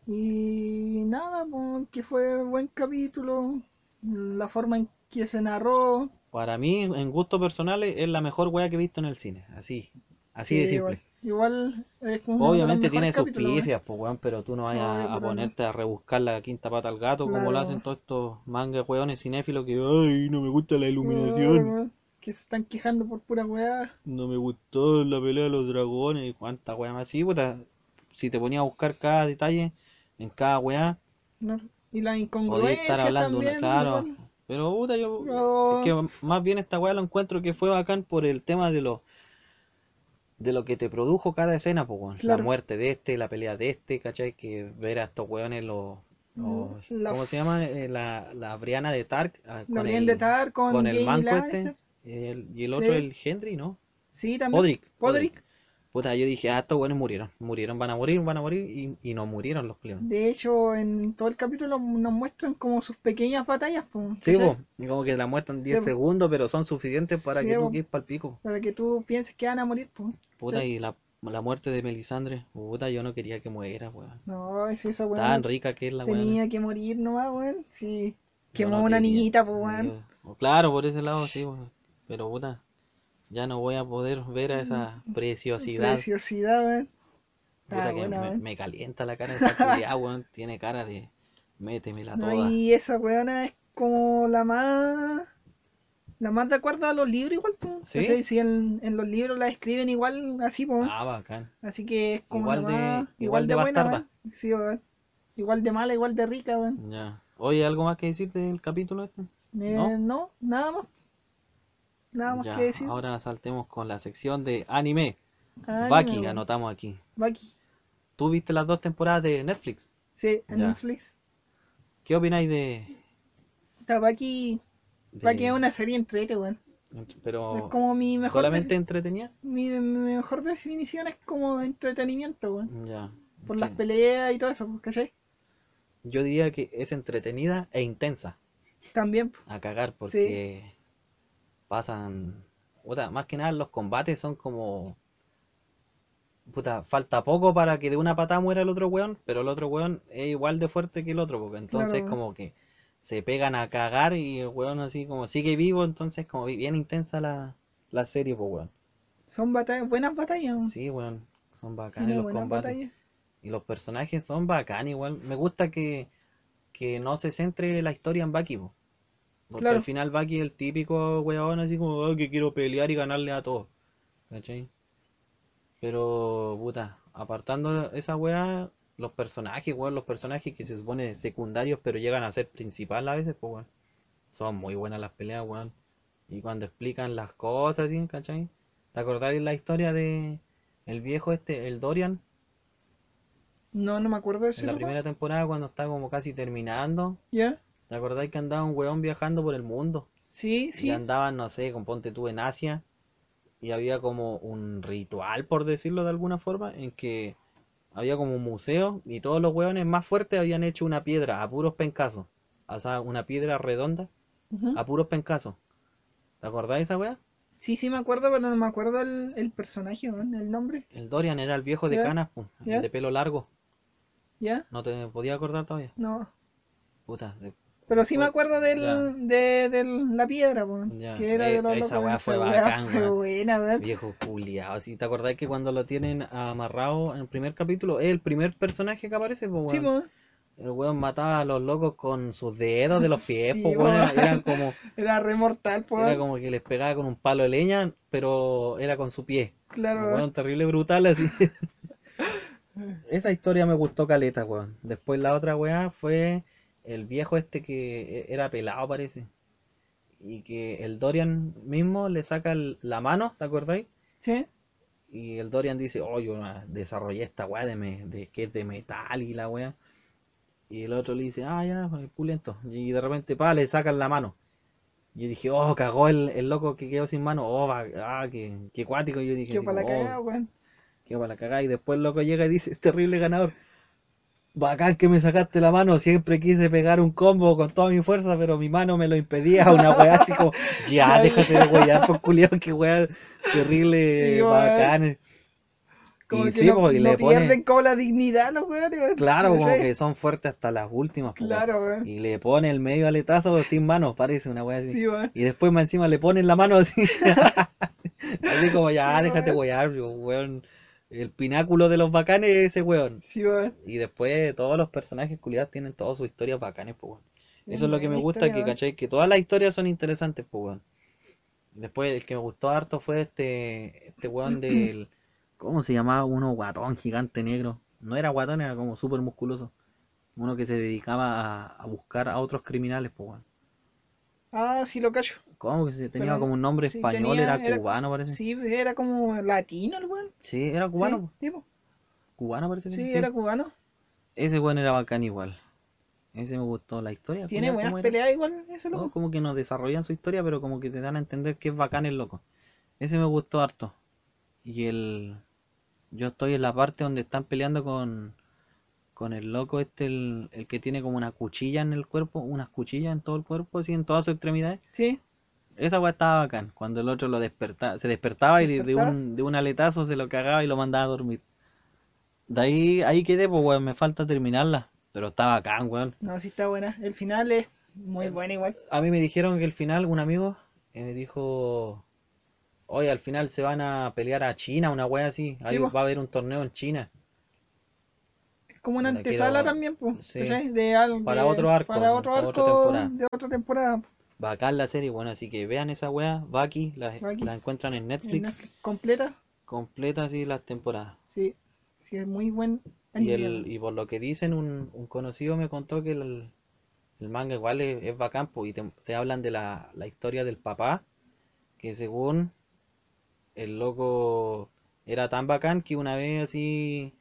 Y nada, pues, que fue buen capítulo. La forma en que se narró. Para mí, en gustos personales, es la mejor weá que he visto en el cine. Así, así de simple. Igual, igual es los Obviamente tiene sus weón. pifias, pues weón, pero tú no vayas a, a pero no. ponerte a rebuscar la quinta pata al gato como lo hacen todos estos mangas weones cinéfilos que, ay, no me gusta la iluminación, Que se están quejando por pura weá. no me gustó la pelea de los dragones, y cuánta weá más. Sí, puta, si te ponía a buscar cada detalle en cada weá, ¿no? Y la incongruencia estar hablando una, también. claro. igual. Pero puta, yo es que más bien esta weá lo encuentro que fue bacán por el tema de lo de lo que te produjo cada escena, pues. La Claro. muerte de este, la pelea de este, ¿cachai? Que ver a estos weones los los- La- ¿cómo se llama? Eh, la, la Briana de Tark ah, con el, de Tar con, con el manco este el- y el otro Sí. el Henry, ¿no? Sí, también. Podrick, Podrick. Puta, yo dije, ah, estos weones murieron, murieron, van a morir, van a morir y, y no murieron los cleones. De hecho, en todo el capítulo nos muestran como sus pequeñas batallas, po, Sí, po, y como que la muestran 10 po. segundos, pero son suficientes para Sí, que tú quedes pa'l pico. Para que tú pienses que van a morir, pues. Puta, Sí. y la, la muerte de Melisandre, puta, yo no quería que muera, weón. No, si esa weá Tan rica que es la weón. tenía que morir nomás, weón. Sí. Quemó no una niñita, pues, weón. Claro, por ese lado sí, weón. Pero puta, ya no voy a poder ver a esa preciosidad. Preciosidad, weón. Puta que buena, me, calienta la cara de esa culiá, weón. Tiene cara de métemela No, toda. y esa weona es como la más. La más de acuerdo a los libros, igual, pues. ¿Sí? ¿Cachai? Si en, en los libros la escriben igual, así, pues. Ah, bacán. Así que es como Igual la de- más- igual de buena, bastarda. Sí, weón. Igual de mala, igual de rica, weón. Ya. Oye, ¿algo más que decir del capítulo este? Eh, ¿No? ¿No? nada más. Nada más Ya, que decir. ahora saltemos con la sección de anime. Ah, Baki, anotamos aquí. Baki. ¿Tú viste las dos temporadas de Netflix? Sí, en Ya. Netflix. ¿Qué opináis de, Está Baki. de- Baki es una serie entrete, weón. Pero Es como mi mejor. solamente entretenida? mi, mi mejor definición es como entretenimiento, weón. Ya. Por las peleas y todo eso, pues, ¿cachai? Yo diría que es entretenida e intensa También. pues. a cagar porque pasan, puta, más que nada los combates son como, puta, falta poco para que de una patada muera el otro weón, pero el otro weón es igual de fuerte que el otro, porque entonces Claro. como que se pegan a cagar y el weón así como sigue vivo, entonces como bien intensa la, la serie, pues weón. Son batallas, buenas batallas. Sí, weón, son bacanes los combates. batallas. Y los personajes son bacán igual. Me gusta que, que no se centre la historia en Baki, po. Porque Claro. al final Baki es el típico weón así como "Ah, que quiero pelear y ganarle a todos. ¿Cachai? Pero, puta, apartando esa weá, los personajes, weón, los personajes que se supone secundarios pero llegan a ser principal a veces, pues weón. Son muy buenas las peleas, weón. Y cuando explican las cosas, ¿sí? ¿cachai? ¿Te acordáis la historia de el viejo este, el Dorian? No, no me acuerdo de eso. En la primera temporada cuando está como casi terminando, ¿Ya? ¿Te acordáis que andaba un weón viajando por el mundo? Sí, Y sí. andaban, no sé, con ponte tú en Asia, y había como un ritual, por decirlo de alguna forma, en que había como un museo y todos los weones más fuertes habían hecho una piedra a puros pencazos. O sea, una piedra redonda Ujú. a puros pencazos. ¿Te acordáis de esa wea? Sí, sí me acuerdo, pero no me acuerdo el, el personaje, weón, el nombre. El Dorian era el viejo de canas, pum, el de pelo largo. ¿Ya? ¿No te podía acordar todavía? No. Puta, Pero sí me acuerdo del, de, del- la piedra, po, que era eh, de los esa locos. weá fue bacán, fue buena. Viejo culiao, si te acordás que cuando lo tienen amarrado en el primer capítulo, es el primer personaje que aparece, pues Sí, weón. po, El weón mataba a los locos con sus dedos de los pies, Sí, weón. weón. Eran como, era re mortal, po, era como que les pegaba con un palo de leña, pero era con su pie. claro, weón terrible brutal así. Esa historia me gustó caleta, weón. Después la otra weá fue el viejo este que e- era pelado parece. Y que el Dorian mismo le saca el- la mano, ¿te acordáis? Sí, Y el Dorian dice, oh, yo desarrollé esta weá de, me- de que es de metal y la weá. Y el otro le dice, ah, ya, pues, pulento. Y de repente, pa, le sacan la mano. Y yo dije, oh, cagó el, el loco que quedó sin mano. Oh, va- ah, qué, qué cuático. Yo dije, así para la oh, cagada, weón. qué para la cagada. Y después el loco llega y dice, terrible ganador. Bacán que me sacaste la mano, siempre quise pegar un combo con toda mi fuerza, pero mi mano me lo impedía, una weá así como, ya, déjate de weyar por culiao, que weá terrible, Sí, bacán. Como Y que sí, no, po, y no le pone- pierden como la dignidad los weones. Claro, como que son fuertes hasta las últimas, weón. Claro, weón. Y le pone el medio aletazo sin manos, parece una weá así. Sí. Y después más encima le ponen la mano así. Así como ya, Sí, déjate weón. weyar, weón. El pináculo de los bacanes es ese weón. Sí, weón. Y después todos los personajes culiados tienen todas sus historias bacanes, pues, weón. Eso es lo que me gusta, historia, que. ¿cachai? Que todas las historias son interesantes, pues, weón. Después el que me gustó harto fue este, este weón del, ¿cómo se llamaba? Uno guatón gigante negro. No era guatón, era como súper musculoso. Uno que se dedicaba a, a buscar a otros criminales, pues, weón. Ah, sí lo cacho. ¿Cómo que se tenía Pero como un nombre sí, español? tenía- era era- cubano, parece. Sí, era como latino el weón. Sí, era cubano. Sí, tipo. Cubano parece. que Sí, sí. era cubano. Ese weón era bacán igual. Ese me gustó la historia. Tiene buenas peleas igual, ese ¿no? loco. Como que nos desarrollan su historia, pero como que te dan a entender que es bacán el loco. Ese me gustó harto. Y el... Yo estoy en la parte donde están peleando con... Con el loco este, el, el que tiene como una cuchilla en el cuerpo, unas cuchillas en todo el cuerpo, así en todas sus extremidades. Sí, Esa weá estaba bacán, cuando el otro lo despertaba, se despertaba y de un, de un aletazo se lo cagaba y lo mandaba a dormir. De ahí, ahí quedé, pues weón, me falta terminarla, pero está bacán, weón. no, sí está buena. El final es muy bueno igual. A mí me dijeron que el final, un amigo, eh, me dijo, oye, al final se van a pelear a China, una wea así, ahí po. va a haber un torneo en China. Como una antesala quiero- también, pues. sí. De algo. Para otro arco, Para otro Para arco otra temporada. de otra temporada. Bacán la serie, bueno, así que vean esa wea, Baki, la, Baki. la encuentran en En Netflix, completa. completa así las temporadas. Sí, sí, es muy buen Y, anime, el, y por lo que dicen, un, un conocido me contó que el, el manga igual es, es bacán, pues, y te, te hablan de la, la historia del papá, que según el loco era tan bacán que una vez así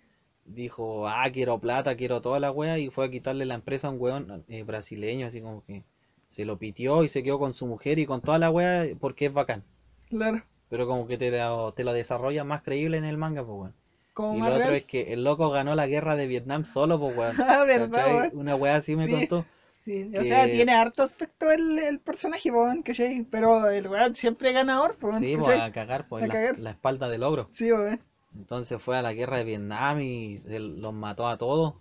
dijo, ah, quiero plata, quiero toda la wea, y fue a quitarle la empresa a un weón eh, brasileño, así como que se lo pitió y se quedó con su mujer y con toda la wea porque es bacán. Claro. Pero como que te lo, te lo desarrolla más creíble en el manga, pues, weón. Como Y lo otro es que el loco ganó la guerra de Vietnam solo, pues, weón. Ah, verdad, weón. Una weá así me Sí. contó. Sí, o sea, tiene harto aspecto el, el personaje, po, weón, ¿cachai? Pero el weón siempre ganador, po, Sí, pues, a cagar, pues, la, cagar. la espalda del ogro. Sí, weón. Entonces fue a la guerra de Vietnam y se los mató a todos.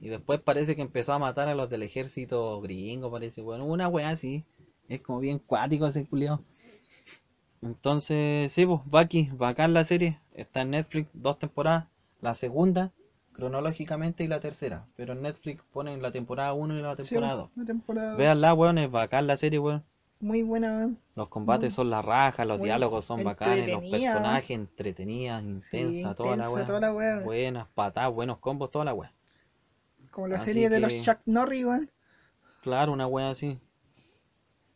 Y después parece que empezó a matar a los del ejército gringo, parece, bueno, una weá así. Es como bien cuático ese culiao. Entonces, sí, pues, Baki, bacán la serie. Está en Netflix, dos temporadas. La segunda, cronológicamente, y la tercera. Pero en Netflix ponen la temporada 1 y la Sí, temporada 2. la temporada dos. Véanla, weón, es bacán la serie, weón. Muy buena, weón. Los combates Muy- son la raja, los diálogos son bacanes, los personajes entretenidas, intensa, toda la intensa, toda la weá. Buenas patadas, buenos combos, toda la weá. Como la Así serie de los Chuck Norris, weón. Claro, una weá así.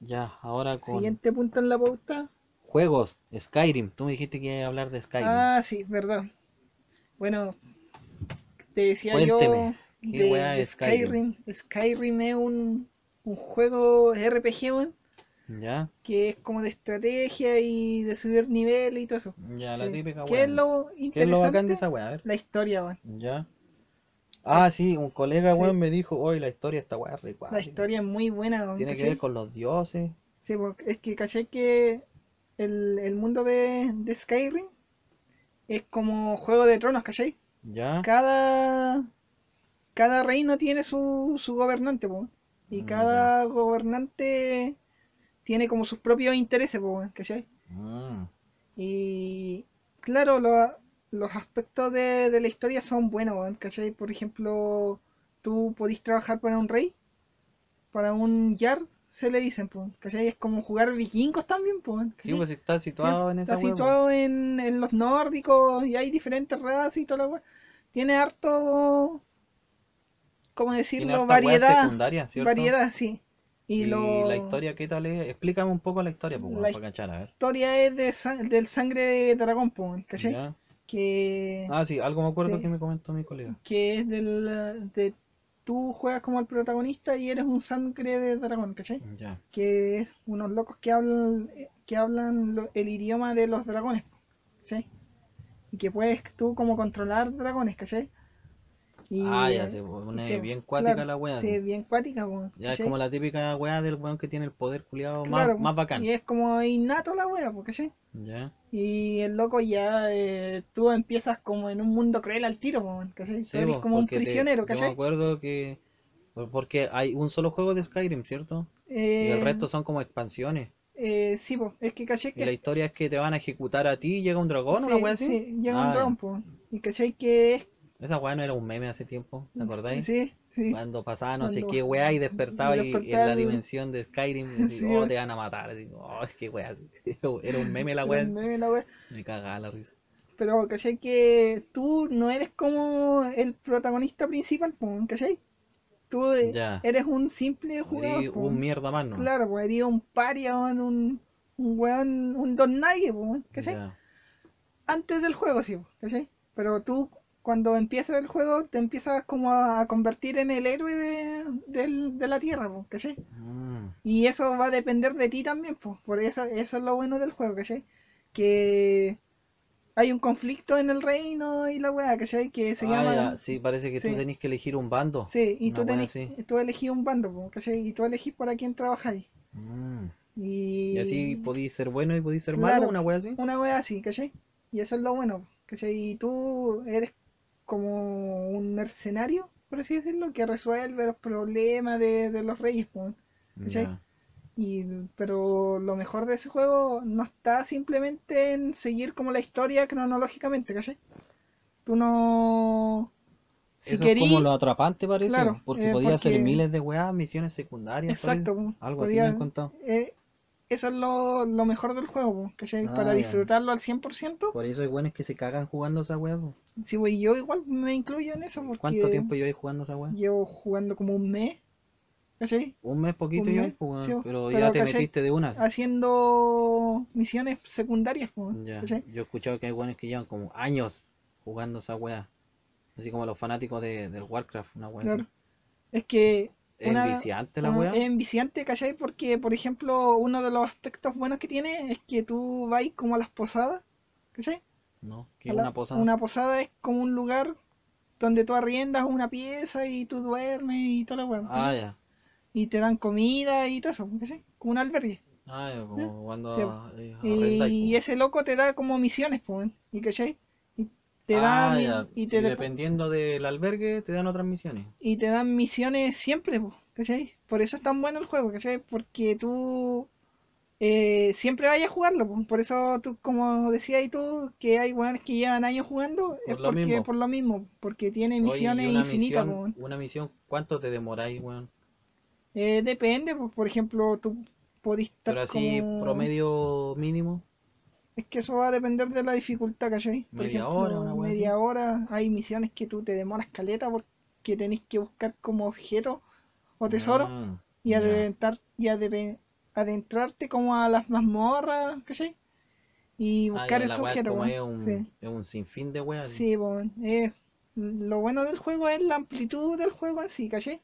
Ya, ahora con Siguiente punto en la pauta. juegos, Skyrim. Tú me dijiste que iba a hablar de Skyrim. Ah, sí, verdad. Bueno, te decía Cuénteme, yo ¿qué de, es Skyrim? Skyrim. Skyrim es un, un juego RPG, weón, Ya, que es como de estrategia y de subir nivel y todo eso. ya, la típica ¿Qué es lo ¿Qué es lo bacán de interesante? esa weá? A ver. La historia, weón. Ya. Ah, sí, un colega, Sí. weón, me dijo, hoy la historia está weá La cuática". historia es muy buena, weón, Tiene que ver con los dioses. Sí, porque es que caché que el, el mundo de, de Skyrim es como Juego de Tronos, ¿cachai? Ya. Cada, cada reino tiene su, su gobernante, po. Y Mm, cada gobernante tiene como sus propios intereses, ¿cachai? Mm, Y claro, lo- los aspectos de, de la historia son buenos, ¿cachai? Por ejemplo, tú podís trabajar para un rey, para un Jarl, se le dicen, pues, ¿cachai? Es como jugar vikingos también, pues, Sí, pues está situado en esa Está en, en los nórdicos y hay diferentes razas y toda la wea. Tiene harto, ¿cómo decirlo? Variedad. secundaria, ¿cierto? Variedad, sí. Y, Y lo- la historia, ¿qué tal es? Explícame un poco la historia, pues, La para cachar, a ver. historia es de del sangre de dragón, pues, ¿cachai? Ya. Que, Ah, sí, algo me acuerdo que me comentó mi colega. que es del, de tú juegas como el protagonista y eres un sangre de dragón, ¿cachai? Ya. Que es unos locos que hablan que hablan lo- el idioma de los dragones, ¿cachai? Y que puedes tú como controlar dragones, ¿cachai? Y, Ah, ya, se pone se- bien cuática claro, la wea. Sí, sí. bien cuática, weón, Ya es ¿cachai? como la típica wea del weón que tiene el poder culiado Claro, más, más bacán. Y es como innato la wea, po, ¿cachai? Ya. Y el loco ya, eh, tú empiezas como en un mundo cruel al tiro, po, ¿cachai? Tú Sí, eres como un porque te- prisionero, Yo me ¿cachai? acuerdo que. Porque hay un solo juego de Skyrim, ¿cierto? Y Eh, el resto son como expansiones. eh, sí, po, es que ¿cachai? Y la Que historia es que te van a ejecutar a ti y llega un dragón, una sí, wea así. sí, llega Ah, un ya. dragón, po. Y ¿cachai? Que es... Esa wea no era un meme hace tiempo, ¿te acordáis? Sí, sí. Cuando pasaba no sé qué weá y despertaba y, en la dimensión de Skyrim y Sí, oh, te van a matar. Digo, oh, es que weá. Era un meme la Era weá. un meme la wea. Me cagaba la risa. Pero, ¿cachai? Que tú no eres como el protagonista principal, ¿cachai? Tú eh, Ya. eres un simple jugador, Eres un mierda más, ¿no? Claro, pues eres un paria, un, un weón, un don nadie, ¿cachai? Ya. Antes del juego, sí, ¿cachai? Pero tú, cuando empiezas el juego, te empiezas como a, convertir en el héroe de, del- de la tierra, ¿cachai? Mm, Y eso va a depender de ti también, pues. Por eso, eso es lo bueno del juego, ¿cachai? Que hay un conflicto en el reino y la weá, ¿cachai? Que se Ah, llama... ya, Sí, parece que Sí. tú tenés que elegir un bando. Sí, y tú, weá tenés, tú elegís un bando, ¿cachai? Y tú elegís para quién trabajáis. Mm. Y, Y así podís ser bueno y podís ser Claro. malo, una wea así. una wea así, ¿cachai? Y eso es lo bueno, ¿cachai? Y tú eres como un mercenario, por así decirlo, que resuelve los problemas de, de los reyes. ¿cachai? Ya. Y, pero lo mejor de ese juego no está simplemente en seguir como la historia cronológicamente, ¿cachai? Tú no... Si Eso querí... es como lo atrapante parece, Claro, porque eh, podía hacer porque- miles de weas, misiones secundarias, Exacto, algo así me han contado. eh, eso es lo, lo mejor del juego, ¿cachai? Ah, Para ya. disfrutarlo al 100%. Por eso hay buenos que se cagan jugando esa po. Sí, güey, yo igual me incluyo en eso porque ¿Cuánto tiempo lleváis jugando esa wea? llevo jugando como un mes, ¿cachai? Un mes poquito Un yo, mes, pues, sí, weón, pero, pero ya te metiste de una. Haciendo misiones secundarias, po, Ya. Yo he escuchado que hay buenos que llevan como años jugando esa wea. Así como los fanáticos de, del Warcraft, una wea Claro. Es que una- enviciante la wea. es enviciante, ¿cachai? Porque, por ejemplo, uno de los aspectos buenos que tiene es que tú vas como a las posadas, ¿cachai? No, que una posada. Una posada es como un lugar donde tú arriendas una pieza y tú duermes y toda la weá. Ah, ya. Y te dan comida y todo eso, ¿cachai? Como un albergue. Ah, ya, como cuando Sí. eh, Y, po. ese loco te da como misiones, pues, ¿y cachai? Te Ah, da ya. y te Y de- dependiendo del albergue te dan otras misiones. y te dan misiones siempre, ¿cachai? Por eso es tan bueno el juego, ¿cachai? Porque tú eh, siempre vayas a jugarlo, pues. Por eso tú, como decías y tú, que hay weones que llevan años jugando, Por es porque mismo. por lo mismo, porque tiene Oye, misiones una infinitas, misión, una misión, ¿cuánto te demoráis, weón? Eh, depende, pues, por ejemplo, tú podés estar Pero así, como... promedio mínimo. Es que eso va a depender de la dificultad, ¿cachai? Por Media ejemplo, hora, una media hora, hay misiones que tú te demoras caleta porque tenés que buscar como objetos o tesoros Ah, y, adentrar, y adre- adentrarte como a las mazmorras, ¿cachai? Y Ah, buscar la esos wea es como un, Sí, es un sinfín de weas. sí, weón. Eh, lo bueno del juego es la amplitud del juego en sí, ¿cachai?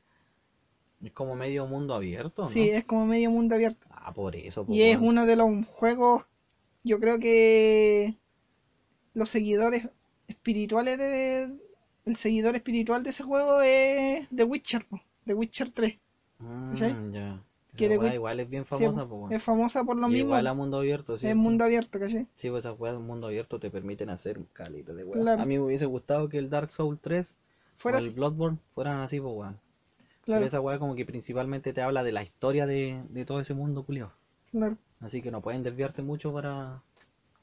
Es como medio mundo abierto, ¿no? Sí, es como medio mundo abierto. Ah, por eso. Y es uno de los juegos, yo creo que los seguidores espirituales de... El seguidor espiritual de ese juego es The Witcher, po, The Witcher 3. Mm, ¿cachai? ya. Que Esa wea igual es bien famosa, po, es famosa por lo Y mismo, Igual a mundo abierto, sí. es mundo abierto, ¿cachai? Sí, pues esas weas mundo abierto te permiten hacer un calito de weas. Claro. A mí me hubiese gustado que el Dark Souls 3 Fuera o el así. Bloodborne fueran así, pues weón. Claro. Pero esa weá como que principalmente te habla de la historia de, de todo ese mundo culiao. Claro, Así que no pueden desviarse mucho para,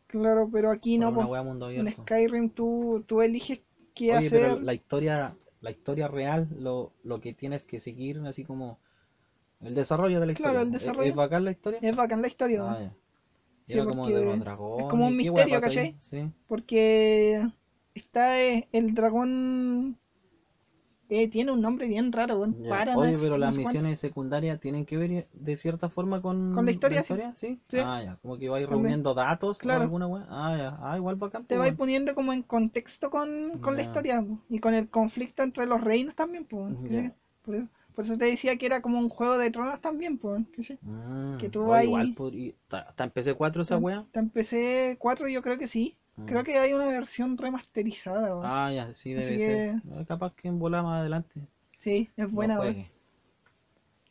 claro, pero aquí no, una po. weá mundo En abierto. Skyrim tú, tú eliges qué Oye, hacer. pero la historia, la historia real, lo, lo que tienes que seguir, así como el desarrollo de la Claro, historia. el ¿Es- desarrollo. ¿Es bacán la historia? Es bacán la historia, Ah. Sí, Era como de los es dragones. como un ¿qué weá misterio? ¿cachai? Sí. porque está eh, el dragón. Eh, tiene un nombre bien raro. Ya. Paranax, Oye, pero las misiones secundarias tienen que ver de cierta forma con, Con la historia, sí. ¿sí? Sí. Ah, ya, como que vais reuniendo datos Claro. o alguna weá. Ah, ya, ah, igual bacán. Te pues, vais poniendo como en contexto con, con la historia po, y con el conflicto entre los reinos también, pues. Por eso, por eso te decía que era como un juego de tronos también, pues. Mm, que tú igual ahí- podría- ¿Está está en PC4 esa weá? Te empecé 4, yo creo que sí. Mm. Creo que hay una versión remasterizada. Ah, ya, sí debe Así ser. Eh, Capaz que en volar más adelante. Sí, es buena, juegue.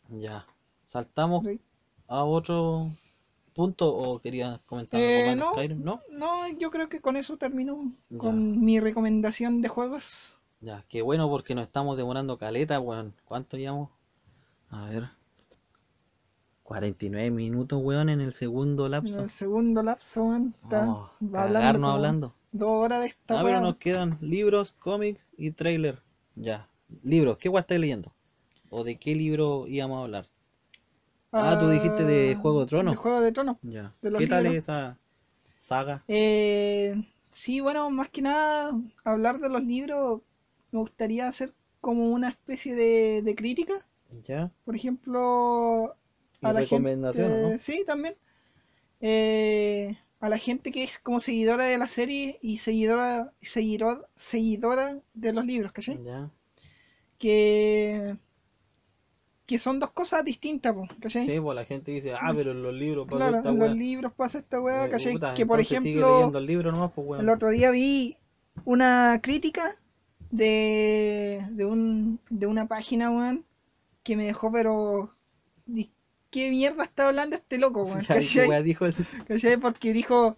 Ya. ¿Saltamos Sí. a otro punto o querías comentar Eh, algo más no. de Skyrim? ¿No? No, yo creo que con eso termino Ya. con mi recomendación de juegos. Ya, qué bueno porque nos estamos demorando caleta, weón. ¿Cuánto llevamos? A ver. 49 minutos, weón, en el segundo En lapso. el segundo lapso, weón, está como hablando. Dos horas de esta Ah, pero nos quedan libros, cómics y trailer. Ya. Libros, ¿qué weón estáis leyendo? ¿O de qué libro íbamos a hablar? Ah, tú dijiste de Juego de Tronos. De Juego de Tronos. Ya. De ¿Qué tal libros. esa saga? Eh, sí, bueno, más que nada, hablar de los libros, me gustaría hacer como una especie de, de crítica. Ya. Por ejemplo, Y a la gente, ¿no? sí, también. Eh, a la gente que es como seguidora de la serie y seguidora, seguidor, seguidora de los libros, ¿cachai? Ya. Que, que son dos cosas distintas, po, ¿cachai? Sí, pues la gente dice, ah, pero en los libros pasó claro, esta en weá. los libros pasa esta weá, Eh, ¿cachai? puta, que por ejemplo, el libro nomás, pues weón. el otro día vi una crítica de, de, un, de una página, weón, que me dejó, pero... ¿Qué mierda está hablando este loco, weón? Ya, ¿y qué ¿Cachai? weá dijo? ¿Cachai? Porque dijo,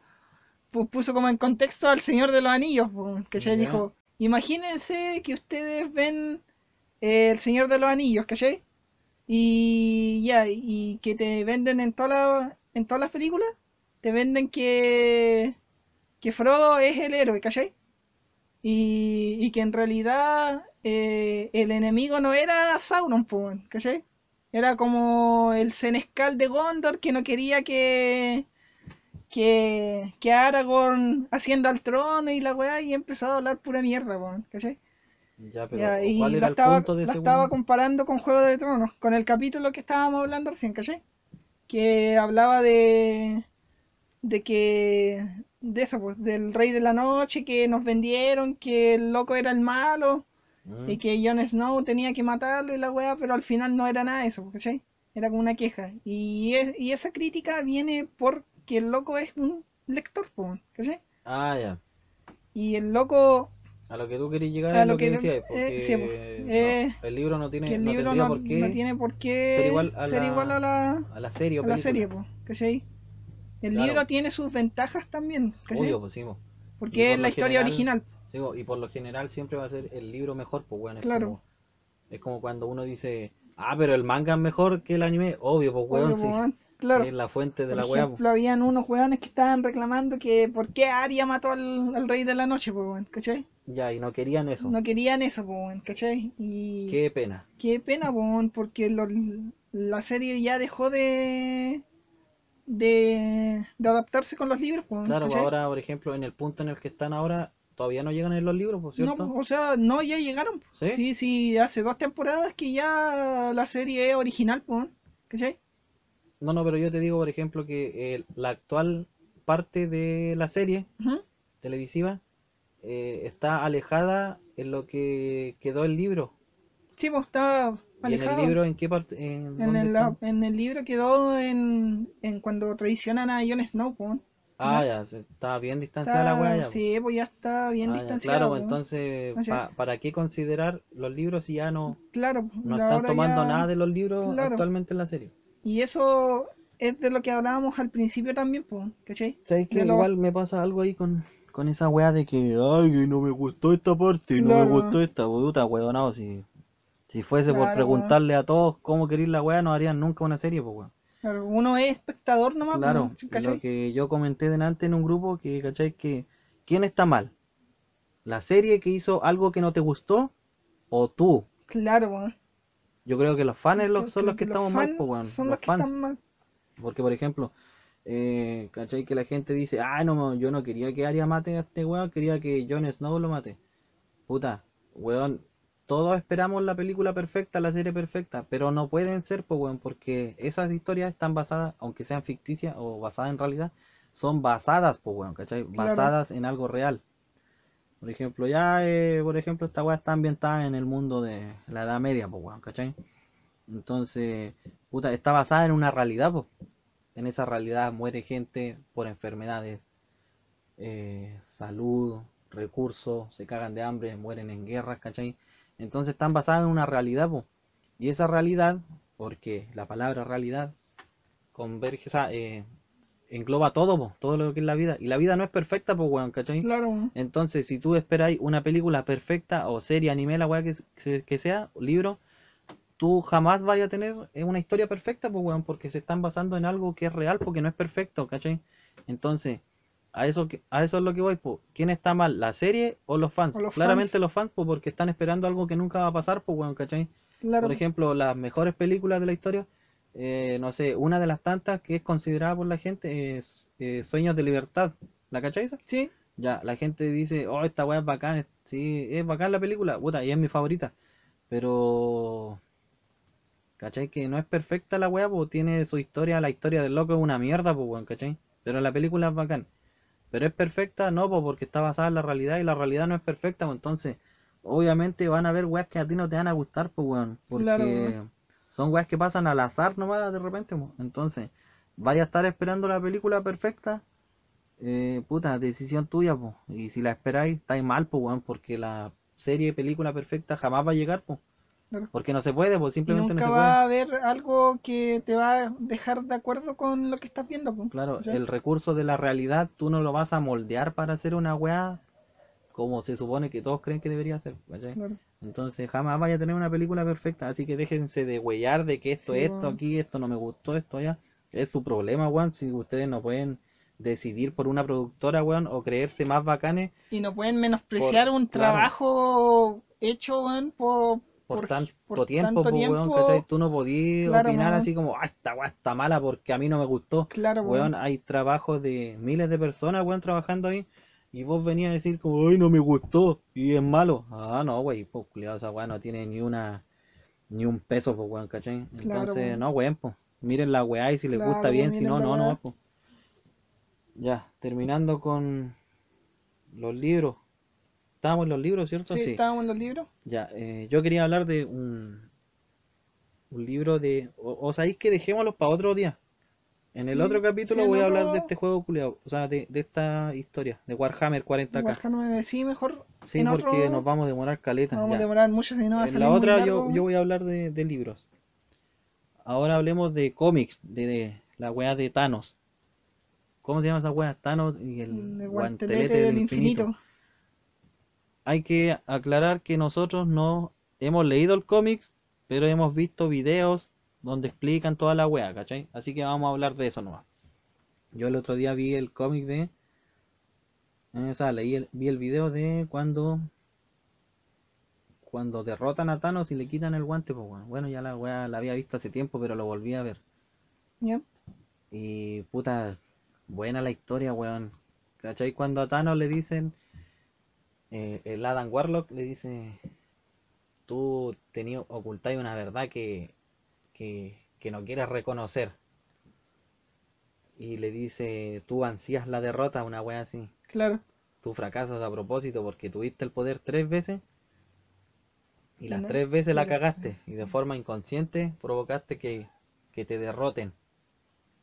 pu- puso como en contexto al Señor de los Anillos, ¿cachai? Dijo, imagínense que ustedes ven eh, el Señor de los Anillos, ¿cachai? Y ya, y que te venden en toda la- en todas las películas, te venden que, que Frodo es el héroe, ¿cachai? Y, y que en realidad eh, el enemigo no era Sauron, ¿cachai? Era como el senescal de Gondor que no quería que, que, que Aragorn ascienda al trono y la weá y empezó a hablar pura mierda, weón, ¿cachai? Ya, pero Ya, y ¿cuál la era el estaba, punto de la ese estaba comparando con Juego de Tronos, con el capítulo que estábamos hablando recién, ¿cachai? Que hablaba de, de que, de eso, pues, del Rey de la Noche, que nos vendieron, que el loco era el malo, Mm. y que Jon Snow tenía que matarlo y la weá, pero al final no era nada de eso, ¿cachai? Era como una queja. Y, es- y esa crítica viene porque el loco es un lector, ¿cachai? Ah, ya. Y el loco, A lo que tú querías llegar A es lo que que- decías, eh, sí, pues, no, eh, el libro no tiene, el no libro tendría no, por qué no tiene por qué ser igual a ser la- igual a la, a la serie o a la película. serie, po, ¿cachai? El Claro. libro tiene sus ventajas también, ¿cachai? Obvio, pues sí, Porque por es la historia original. Sí, y por lo general siempre va a ser el libro mejor, pues bueno, es Claro. como es como cuando uno dice, "Ah, pero el manga es mejor que el anime." Obvio, pues weón, sí. weón. Claro. Es la fuente de Por la ejemplo, habían unos weones que estaban reclamando que por qué Arya mató al, al rey de la noche, po, weón, ¿cachai? Ya, y no querían eso. No querían eso, po, weón, ¿cachai? Y Qué pena. qué pena, weón, porque lo- la serie ya dejó de, de de adaptarse con los libros, weón, Claro, pues ¿cachai? ahora, por ejemplo, en el punto en el que están ahora, todavía no llegan en los libros, por No, cierto. o sea, no, ya llegaron. po. ¿Sí? Sí, sí, hace dos temporadas que ya la serie es original, weón, ¿cachai? No, no, pero yo te digo, por ejemplo, que eh, la actual parte de la serie televisiva eh, está alejada en lo que quedó el libro. Sí, pues estaba ¿Y en el alejado. libro en qué parte? En, En el, está? en el libro quedó en, en cuando traicionan a Jon Snow, po. Ah, ya, se- está bien distanciada la Está- weá ya. po. Sí, pues ya está bien Ah, ya, distanciado. claro, pues po. entonces, pa- ¿para qué considerar los libros si ya no, Claro, no ahora están tomando ya- nada de los libros Claro. actualmente en la serie? Y eso es de lo que hablábamos al principio también, pues, ¿cachai? ¿Sabes que De lo- igual me pasa algo ahí con, con esa weá de que, ay, que no me gustó esta parte, no Claro. me gustó esta, puta, weonado, si, Si fuese por Claro, preguntarle a todos cómo queréis la weá, no harían nunca una serie, pues weón. Claro, uno es espectador nomás, Claro, pues, lo que yo comenté delante en un grupo, que cachai que ¿quién está mal? ¿La serie que hizo algo que no te gustó o tú? Claro, weón. Yo creo que los fans son los que los estamos mal, pues weón, Son los los que fans. están mal. Porque, por ejemplo, eh, ¿cachai? Que la gente dice, ah, no, yo no quería que Arya mate a este weón, quería que Jon Snow lo mate. Puta, weón, todos esperamos la película perfecta, la serie perfecta, pero no pueden ser, pues, weón, porque esas historias están basadas, aunque sean ficticias o basadas en realidad, son basadas, pues, weón, ¿cachai? Claro. Basadas en algo real. Por ejemplo, ya, eh, por ejemplo, esta weá está ambientada en el mundo de la Edad Media, pues, weón, ¿cachai? Entonces, puta, está basada en una realidad, pues. En esa realidad muere gente por enfermedades, eh, salud, recursos, se cagan de hambre, mueren en guerras, ¿cachai? Entonces están basadas en una realidad, po. Y esa realidad, porque la palabra realidad converge, o sea, eh, engloba todo, po, todo lo que es la vida. Y la vida no es perfecta, pues, weón, ¿cachai? Claro. Entonces, si tú esperáis una película perfecta o serie, anime, la weá que, que sea, libro, tú jamás vayas a tener eh, una historia perfecta, pues weón, porque se están basando en algo que es real, porque no es perfecto, ¿cachai? Entonces, a eso a eso es lo que voy, ¿quién está mal, la serie o los fans? O los Claramente fans. los fans, porque están esperando algo que nunca va a pasar, pues weón, ¿cachai? Claro. Por ejemplo, las mejores películas de la historia, eh, no sé, una de las tantas que es considerada por la gente es eh, Sueños de Libertad, ¿la cachai esa? Sí, Ya, la gente dice, oh, esta weá es bacán, sí, es bacán la película, puta, y es mi favorita. Pero, ¿cachai? Que no es perfecta la weá, pues tiene su historia, la historia del loco es una mierda, pues weón, ¿cachai? Pero la película es bacán. Pero es perfecta, no, pues porque está basada en la realidad y la realidad no es perfecta, pues entonces, obviamente van a haber weas que a ti no te van a gustar, pues weón, porque Claro, son weas que pasan al azar nomás de repente. Entonces, vaya a estar esperando la película perfecta eh, puta, decisión tuya, pues. Y si la esperáis, estáis mal, pues, weón, porque la serie, película perfecta jamás va a llegar, pues. Claro. Porque no se puede, pues, simplemente no nunca se va a haber algo que te va a dejar de acuerdo con lo que estás viendo, pues. Claro, el recurso de la realidad tú no lo vas a moldear para hacer una weá como se supone que todos creen que debería ser. Entonces jamás vaya a tener una película perfecta, así que déjense de huellar de que esto, Sí, esto, aquí, esto no me gustó, esto allá. Es su problema, weón, si ustedes no pueden decidir por una productora, weón, o creerse más bacanes Y no pueden menospreciar Por- un claro. trabajo hecho, weón, por, por, tanto por tiempo, tanto pues, weón, tiempo. ¿cachai? Tú no podías Claro, opinar así como, ah, esta weá está mala porque a mí no me gustó. Claro, Weón, hay trabajos de miles de personas, weón, trabajando ahí. Y vos venías a decir como, ay, no me gustó y es malo. Ah, no, wey, pues, culiao, esa weá no tiene ni una, ni un peso, pues, weón, ¿cachai? Claro, Entonces, weón. no, weón, pues, miren la weá y si les gusta bien, si no, no, no, pues. Ya, terminando con los libros. Estábamos en los libros, ¿cierto? Sí, estábamos en los libros. Ya, eh, yo quería hablar de un, un libro de... O, o sabéis que dejémoslo para otro día. En el Sí, otro capítulo sí, voy a otro- hablar de este juego culiao, o sea, de, de esta historia, de Warhammer 40k. Warhammer, sí, mejor. Sí, en porque otro- nos vamos a demorar caleta. vamos a demorar mucho, si no va a En salir la muy otra largo. yo, yo voy a hablar de, de libros. Ahora hablemos de cómics, de, de la wea de Thanos. ¿Cómo se llama esa wea? Thanos y el, El guantelete, guantelete del del infinito. infinito. Hay que aclarar que nosotros no hemos leído el cómic, pero hemos visto videos donde explican toda la wea, ¿cachai? Así que vamos a hablar de eso nomás. Yo el otro día vi el cómic de... eh, o sea, leí el, vi el video de cuando... Cuando derrotan a Thanos y le quitan el guante, pues bueno, bueno, ya la wea la había visto hace tiempo, pero lo volví a ver. ¿ya? Y puta, buena la historia, weón. ¿Cachai? Cuando a Thanos le dicen, eh, el Adam Warlock le dice, tú tenías ocultáis una verdad que, que, que no quieres reconocer. Y le dice, tú ansías la derrota, una wea así. Claro. Tú fracasas a propósito porque tuviste el poder tres veces y las tres veces la- cagaste y de forma inconsciente provocaste que, que te derroten.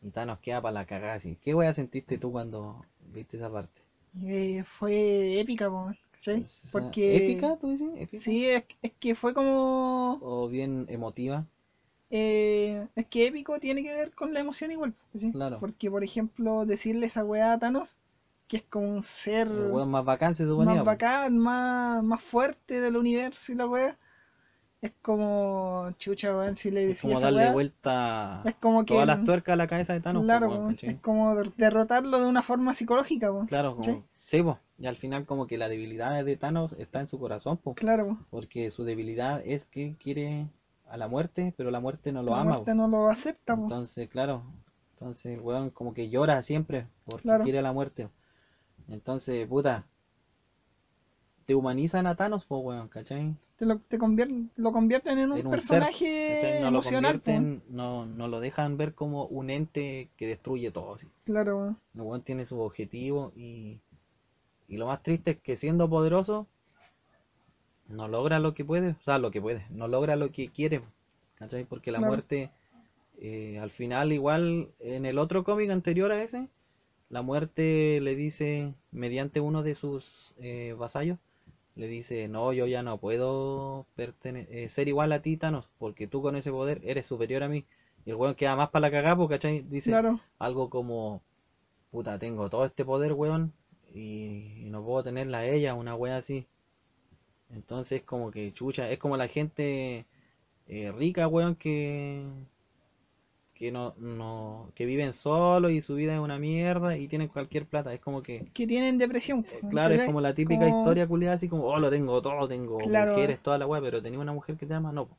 Y Thanos queda para la cagada así. ¿Qué wea sentiste tú cuando viste esa parte? Eh, fue épica, po, sea, Porque. ¿Épica, tú dices? ¿Épica? Sí, es, es que fue como. ¿O bien emotiva? eh, es que épico tiene que ver con la emoción igual, ¿sí? Claro. Porque, por ejemplo, decirle esa weá a Thanos, que es como un ser más bacán se suponía. más bacán, más, más fuerte del universo y la weá, es como chucha, weón, si le Es decía como esa darle weá, vuelta es como que todas las tuercas a la cabeza de Thanos, claro, weón, es como der- derrotarlo de una forma psicológica, weón. Claro, como, ¿cachai? Sí, po, y al final como que la debilidad de Thanos está en su corazón, po, Claro, porque su debilidad es que quiere a la muerte, pero la muerte no lo La ama, muerte po. no lo acepta, po. Entonces, claro, entonces el weón como que llora siempre porque Claro. quiere la muerte. Entonces, puta, te humanizan a Thanos, po, weón, ¿cachai? Te lo, te convier- lo convierten en un En un ser, personaje ¿cachai? No lo emocional, po. convierten, no, no lo dejan ver como un ente que destruye todo, así. Claro. El weón tiene su objetivo y, y lo más triste es que siendo poderoso no logra lo que puede, o sea, lo que puede, no logra lo que quiere, ¿cachai? Porque la muerte, eh, al final, igual en el otro cómic anterior a ese, la muerte le dice, mediante uno de sus eh, vasallos, le dice, no, yo ya no puedo eh, ser igual a ti, Thanos, porque tú con ese poder eres superior a mí. Y el weón queda más para la cagada, ¿cachai? Dice Claro, algo como, puta, tengo todo este poder, weón, y, y no puedo tenerla a ella, una wea así. Entonces, como que chucha, es como la gente eh, rica, weón, que que no, no, que viven solos y su vida es una mierda y tienen cualquier plata. Es como que, que tienen depresión, po, eh, claro, es como la típica Como- historia culiada, así como, oh, lo tengo todo, tengo Claro. mujeres, toda la wea, pero tenía una mujer que te ama, no, po.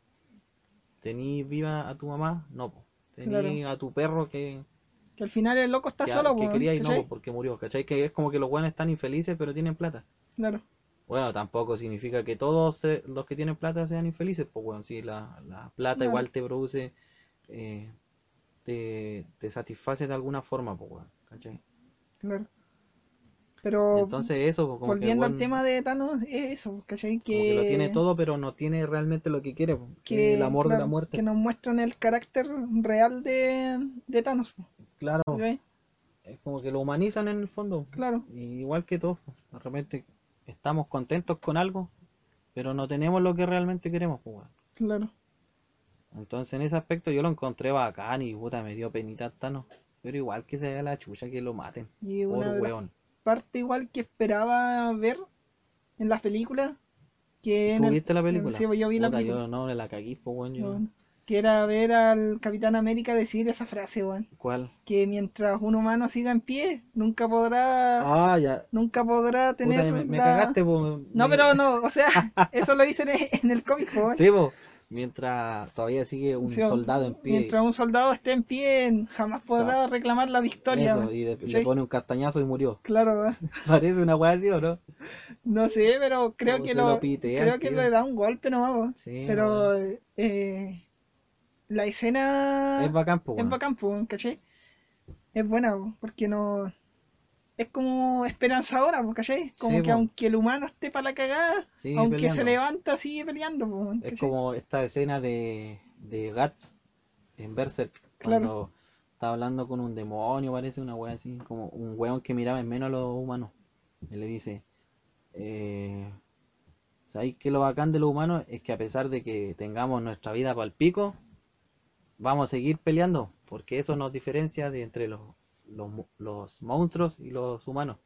Tení viva a tu mamá, no, po. Tení a tu perro que, Que al final el loco está que, solo, que quería y no, ¿cachai? po, porque murió, ¿cachai? Que es como que los buenos están infelices, pero tienen plata. Claro, Bueno, tampoco significa que todos los que tienen plata sean infelices, pues bueno, si la, la plata Claro. igual te produce, eh, te, te satisface de alguna forma, pues bueno, ¿cachai? claro. Pero Entonces eso, pues, que volviendo al tema de Thanos, es eso, ¿cachai? como que lo tiene todo, pero no tiene realmente lo que quiere, pues, que el amor de la muerte. que nos muestran el carácter real de, de Thanos, po, Claro, ¿cachai? es como que lo humanizan en el fondo, Claro, y igual que todos, pues, de repente estamos contentos con algo, pero no tenemos lo que realmente queremos, pues claro. Entonces en ese aspecto yo lo encontré bacán y puta me dio penita Thanos. Pero igual que se vea la chucha que lo maten. Y Por una partes igual que esperaba ver en las películas, que en ¿Tú el- viste la película? Sí, yo vi la Puta, película. yo no me la cagué, pues. Yo... weón. Que era ver al Capitán América decir esa frase, weón. ¿Cuál? Que mientras un humano siga en pie, nunca podrá, Ah, ya. nunca podrá Puta, tener me, me la- cagaste, pues. No, me- pero no, o sea, eso lo dicen en en el cómic, po, weón. Sí, pues. Mientras todavía sigue un Sí, soldado en pie. Mientras un soldado esté en pie, jamás podrá reclamar la victoria. Eso, y de- ¿Sí? le pone un castañazo y murió. Claro. Parece una weá así, ¿o no? no sé, pero creo Como que lo, creo que tío. le da un golpe nomás. Sí, pero eh, la escena Es bacán, pues. es bacán, po, ¿cachai? Es buena, po, porque no es como esperanzadora, po, ¿cachai? Como Sí, que po. aunque el humano esté para la cagada, Sigue aunque peleando. se levanta, sigue peleando, po, Es como esta escena de, de Guts en Berserk, Claro. cuando está hablando con un demonio, parece una wea así, como un weón que miraba en menos a los humanos. Y le dice, eh, ¿sabéis que lo bacán de los humanos es que a pesar de que tengamos nuestra vida para el pico, vamos a seguir peleando? Porque eso nos diferencia de entre los, los, los monstruos y los humanos.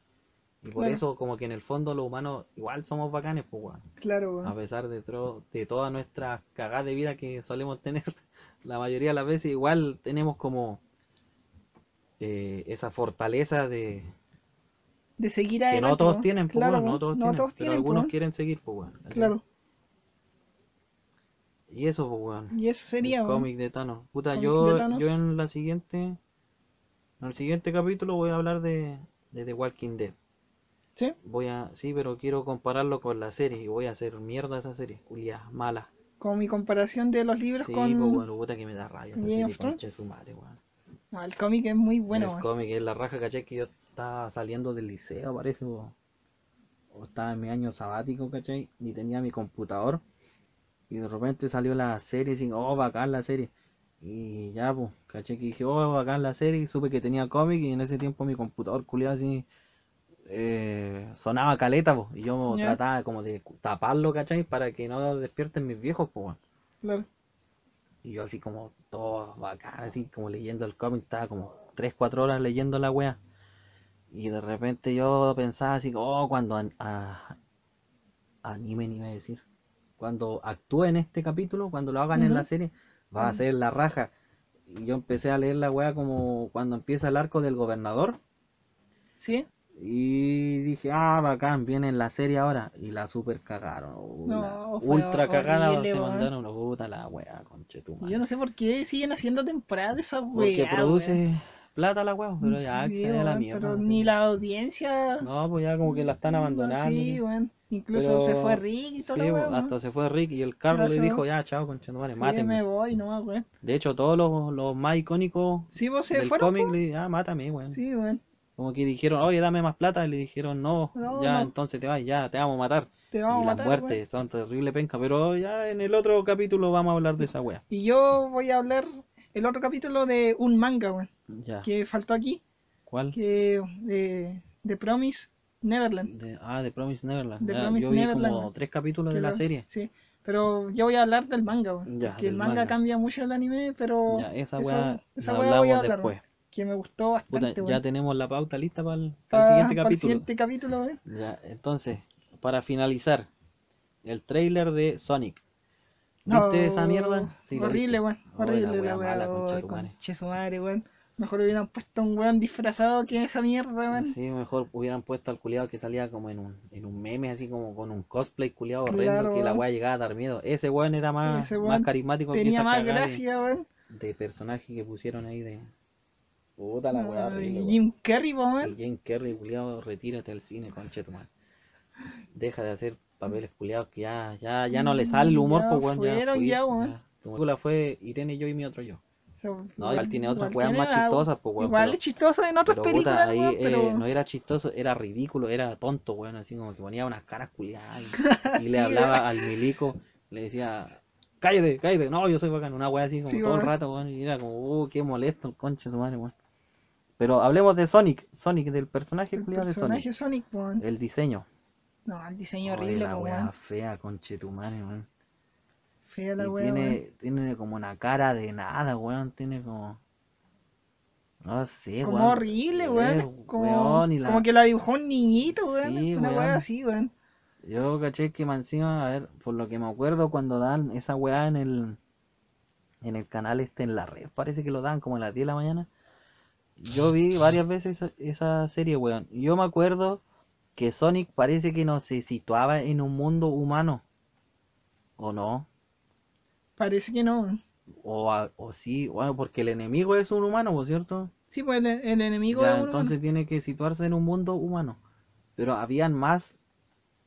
Y por Claro. eso como que en el fondo los humanos igual somos bacanes, pues weón. Claro, A pesar de, de todas nuestras cagadas de vida que solemos tener, la mayoría de las veces igual tenemos como eh, esa fortaleza de De seguir que adelante. no todos tienen, pues, claro, weón, no todos no tienen, todos pero tienen, algunos weón. quieren seguir, pues, weón. Claro, Y eso, pues, weón, y eso sería, el weón. cómic de Thanos. Puta, Cómic yo, de Thanos. yo en la siguiente, en el siguiente capítulo voy a hablar de, de The Walking Dead. ¿Sí? Voy a, sí, pero quiero compararlo con la serie y voy a hacer mierda esa serie, culia, mala. Con mi comparación de los libros Sí, con... pues, bueno, puta que me da rabia Game of Thrones. su madre, weón. No, el cómic es muy bueno, el cómic es la raja, ¿cachai? Que yo estaba saliendo del liceo, parece, o, o estaba en mi año sabático, ¿cachai? Y tenía mi computador. Y de repente salió la serie, dije, oh, bacán la serie. Y ya, pues, ¿cachai? Que dije, oh, bacán la serie. Y supe que tenía cómic. Y en ese tiempo mi computador culiado así. eh, sonaba caleta, pues. Y yo trataba como de taparlo, ¿cachai? Para que no despierten mis viejos, pues. Claro. Y yo así como todo bacán, así como leyendo el cómic, estaba como 3, 4 horas leyendo la wea. Y de repente yo pensaba así, oh, cuando an- a- animen iba a decir. cuando actúe en este capítulo, cuando lo hagan en la serie, va a Mm. ser la raja. Y yo empecé a leer la weá como cuando empieza el arco del gobernador. ¿Sí? Y dije, ah, bacán, viene en la serie ahora. Y la super cagaron. uh, No, la ultra cagada horrible, se mandaron. Puta la weá, conchetumare. Yo no sé por qué siguen haciendo temporadas de esa Porque weá, produce weón. plata la weá, pero ya, Sí, que a la mierda. pero ni la audiencia. No, pues ya como que la están abandonando. Sí, ¿sí? weón. Incluso Pero- se fue Rick y todo Sí, lo hasta se fue Rick y el Carlos le dijo, ya, chao, conchetumare, Sí, mátenme. me voy nomás, weón. De hecho, todos los, los más icónicos Sí, vos se del cómic le dijeron, ah, mátame, weón. Sí, weón. Como que dijeron, oye, dame más plata, y le dijeron, no, No, ya, no. entonces te vas, ya, te vamos a matar. Te vamos y a las matar, muertes weón. son terrible penca, pero ya en el otro capítulo vamos a hablar de esa wea. Y yo voy a hablar el otro capítulo de un manga, weón. Ya. Que faltó aquí. ¿Cuál? Que de, de Promise Neverland. De- ah, de Promise Neverland. The Ya, Promised yo vi Neverland, como tres capítulos que de la lo- serie. Sí. Pero yo voy a hablar del manga. Ya, porque el manga, manga. cambia mucho el anime, pero. Ya, esa weá esa la weá voy a hablamos hablar, después. Que me gustó Puta, bastante, ya weón. tenemos la pauta lista para el, siguiente el capítulo. siguiente capítulo, weón. Ya, entonces, para finalizar, el trailer de Sonic. ¿Viste No, esa mierda? Sí, lo horrible, weón. Horrible la weá. conche su madre, weón. Mejor hubieran puesto un weón disfrazado que esa mierda, weón. Sí, mejor hubieran puesto al culiado que salía como en un, en un meme, así como con un cosplay culiado horrendo, Claro, que la weón. weá llegaba a dar miedo. Ese weón era más, Ese más weón carismático que Tenía esa más cagada de- gracia, weón. de, personaje que pusieron ahí de... Puta la weá weón. Jim Carrey, weón. Jim Carrey, culiado, retírate del cine, conchetumal. Deja de hacer papeles culiados que ya, ya, ya no le sale el humor, Ya pues weón. fui, ya, weón. Tu película fue Irene, yo y mi otro yo. No, igual tiene otras weas más chistosas, pues, weón, Igual pero- es chistoso en otras Pero películas, puta, ahí weón, eh, no era chistoso, era ridículo, era tonto, weón, así como que ponía unas caras culiadas y, y le hablaba al milico, le decía, cállate, cállate, no, yo soy bacán, una wea así como Sí, todo el rato, weón, y era como, uh, qué molesto el concha de su madre, weón. Pero hablemos de Sonic, Sonic, del personaje El culiado de personaje Sonic, Sonic, weón. el diseño. No, el diseño Oye, horrible, la wea weón. fea, conche tu madre, weón. Fea la Y wea, weón. tiene, tiene como una cara de nada, weón, tiene como... No sé, Como weón. horrible, weón. Como, weón, la- como que la dibujó un niñito, weón. Sí, Una wea así, weón. Yo caché que más encima, a ver, por lo que me acuerdo cuando dan esa weá en el en el canal este en la red, parece que lo dan como a las 10 de la mañana. Yo vi varias veces esa, esa serie, weón. Yo me acuerdo que Sonic parece que no se situaba en un mundo humano. ¿O no? Parece que no. O, a- o sí, bueno, porque el enemigo es un humano, ¿por cierto? Sí, pues el, el enemigo Ya, es entonces tiene que situarse en un mundo humano. Pero habían más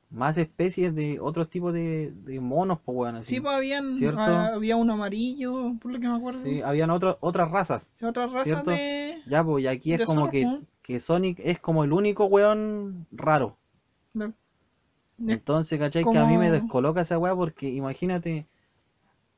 más especies de otros tipos de, de monos, pues weón, así. Sí, pues habían, ¿Cierto? ah, había uno amarillo, por lo que me acuerdo. Sí, habían otro- otras razas. Otra raza ¿Cierto? de... Ya, pues, y aquí es De como Sonic, que, ¿no? que Sonic es como el único weón raro. de- de- Entonces, ¿cachai? Que a mí me como- descoloca esa weá porque imagínate,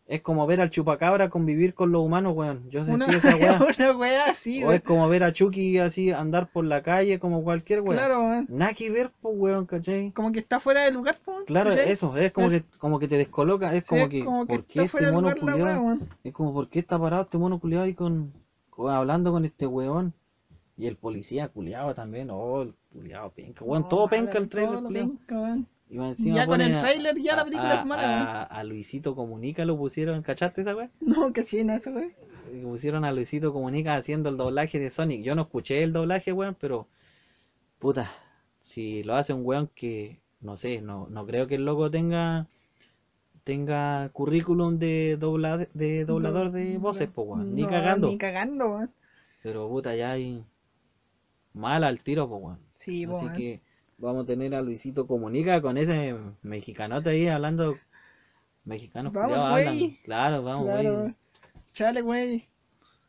es como ver al chupacabra convivir con los humanos, weón. Yo sentí una, esa weá. una wea así, O es como ver a Chucky así andar por la calle como cualquier weón. Claro, weón. Nada que ver, pues, weón, ¿cachai? Como que está fuera de lugar, pues. Claro, ¿cachai? eso, es como Es- que, como que te descoloca, es como que, como que ¿por qué este mono weón. Es como, ¿por qué está parado este mono culiado ahí con, con- hablando con este weón? Y el policía culiado también, oh, el culiado penca, weón, No, todo penca el trailer, penca, weón. Y más encima Ya con ponen el tráiler ya la película a- es mala, A, a Luisito Comunica lo pusieron, ¿cachaste esa weá? No, que sí, en eso, weón. Y Pusieron a Luisito Comunica haciendo el doblaje de Sonic. Yo no escuché el doblaje, weón, pero puta, si lo hace un weón que, no sé, no, no creo que el loco tenga tenga currículum de dobla, de doblador de voces, pues weón, ni No, cagando. Ni cagando, weón. Pero puta, ya hay mal al tiro, pues weón. Sí, Así que vamos a tener a Luisito Comunica con ese mexicanote ahí hablando mexicano Vamos, güey. hablan. Claro, vamos, güey. Claro. Chale, güey.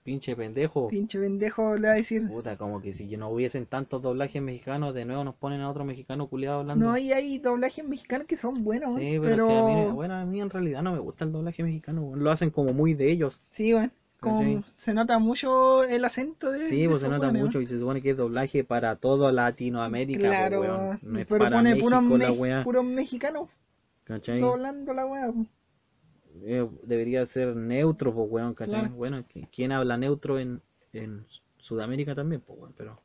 Pinche pendejo. Pinche pendejo le va a decir. Puta, como que si no hubiesen tantos doblajes mexicanos, de nuevo nos ponen a otro mexicano culiado hablando. No, y hay doblajes mexicanos que son buenos, sí, pero, pero... es que a mí, bueno, a mí en realidad no me gusta el doblaje mexicano, lo hacen como muy de ellos. Sí, weón. Como se nota mucho el acento de Sí, de pues se nota mucho y se supone que es doblaje para toda Latinoamérica, pues, Claro, weón. No es pero para pone puros, me- puros mexicanos ¿cachai? doblando la weá. Eh, debería ser neutro, pues, weón, ¿cachai? Claro. Bueno, ¿qui- ¿quién habla neutro en, en Sudamérica también, pues, weón? Pero,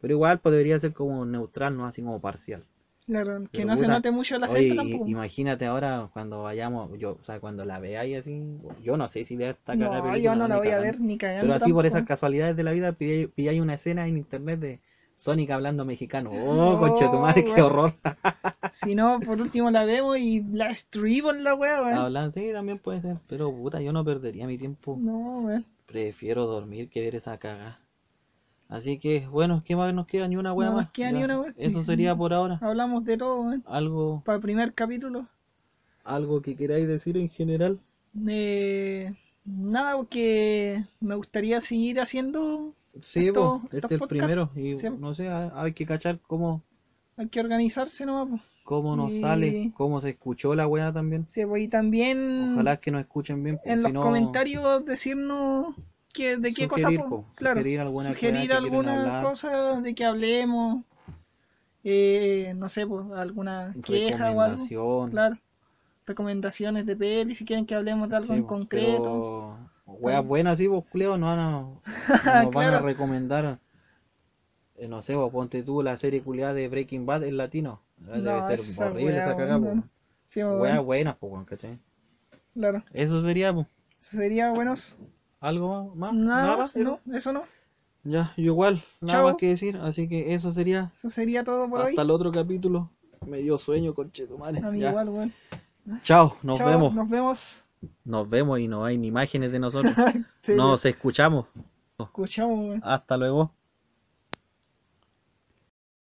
pero igual, pues debería ser como neutral, no así como parcial. Claro, que Pero no se note mucho el acento Oye, tampoco. imagínate ahora cuando vayamos, yo, o sea, cuando la veáis así, yo no sé si vea esta cagada No, película, yo no la voy a ver ni cagando Pero así por esas casualidades de la vida pilláis, una escena en internet de Sonic hablando mexicano. No, Oh, conchetumare, qué horror. Si no, por último la vemos y la destruimos la weá, weón. Hablan, sí, también puede ser, pero puta, yo no perdería mi tiempo. No, weón. Prefiero dormir que ver esa cagada. Así que, bueno, ¿qué más nos queda? Ni una wea No nos más. queda ni una wea. Eso sería por ahora. Hablamos de todo, weón. Algo, Para el primer capítulo. algo que queráis decir en general. Eh, nada, porque me gustaría seguir haciendo. Sí, Estos- pues, este estos es el podcasts, primero y sí. no sé, hay hay que cachar cómo, Hay que organizarse nomás, pues. cómo nos Y- sale, cómo se escuchó la wea también. Sí, pues, y también Ojalá que nos escuchen bien. pues, en si los no, comentarios decirnos que, de qué cosa, Sugerir, po. po, claro, sugerir alguna sugerir alguna cosa de que hablemos, eh, no sé, pues alguna queja o algo, claro, recomendaciones de peli, si quieren que hablemos de algo Sí, en concreto, weas buenas, sí, vos, culeo, no van a, no nos van a recomendar. eh, no sé, vos, ponte tú la serie culiada de Breaking Bad en latino. Eh, Debe No, ser esa horrible wea, esa cagada. Sí, Weas buenas, pues, claro, Eso sería, pues. sería buenos, ¿Algo más? nada, más? más, no, eso no, Ya, yo igual, nada Chao. más que decir, así que eso sería eso sería todo por hasta hoy, el otro capítulo. Me dio sueño, conchetumare. a mí Ya. igual, weón. Chao, nos Chao, vemos. nos vemos, Nos vemos y no hay ni imágenes de nosotros. Sí, Nos escuchamos. escuchamos, weón. Hasta luego.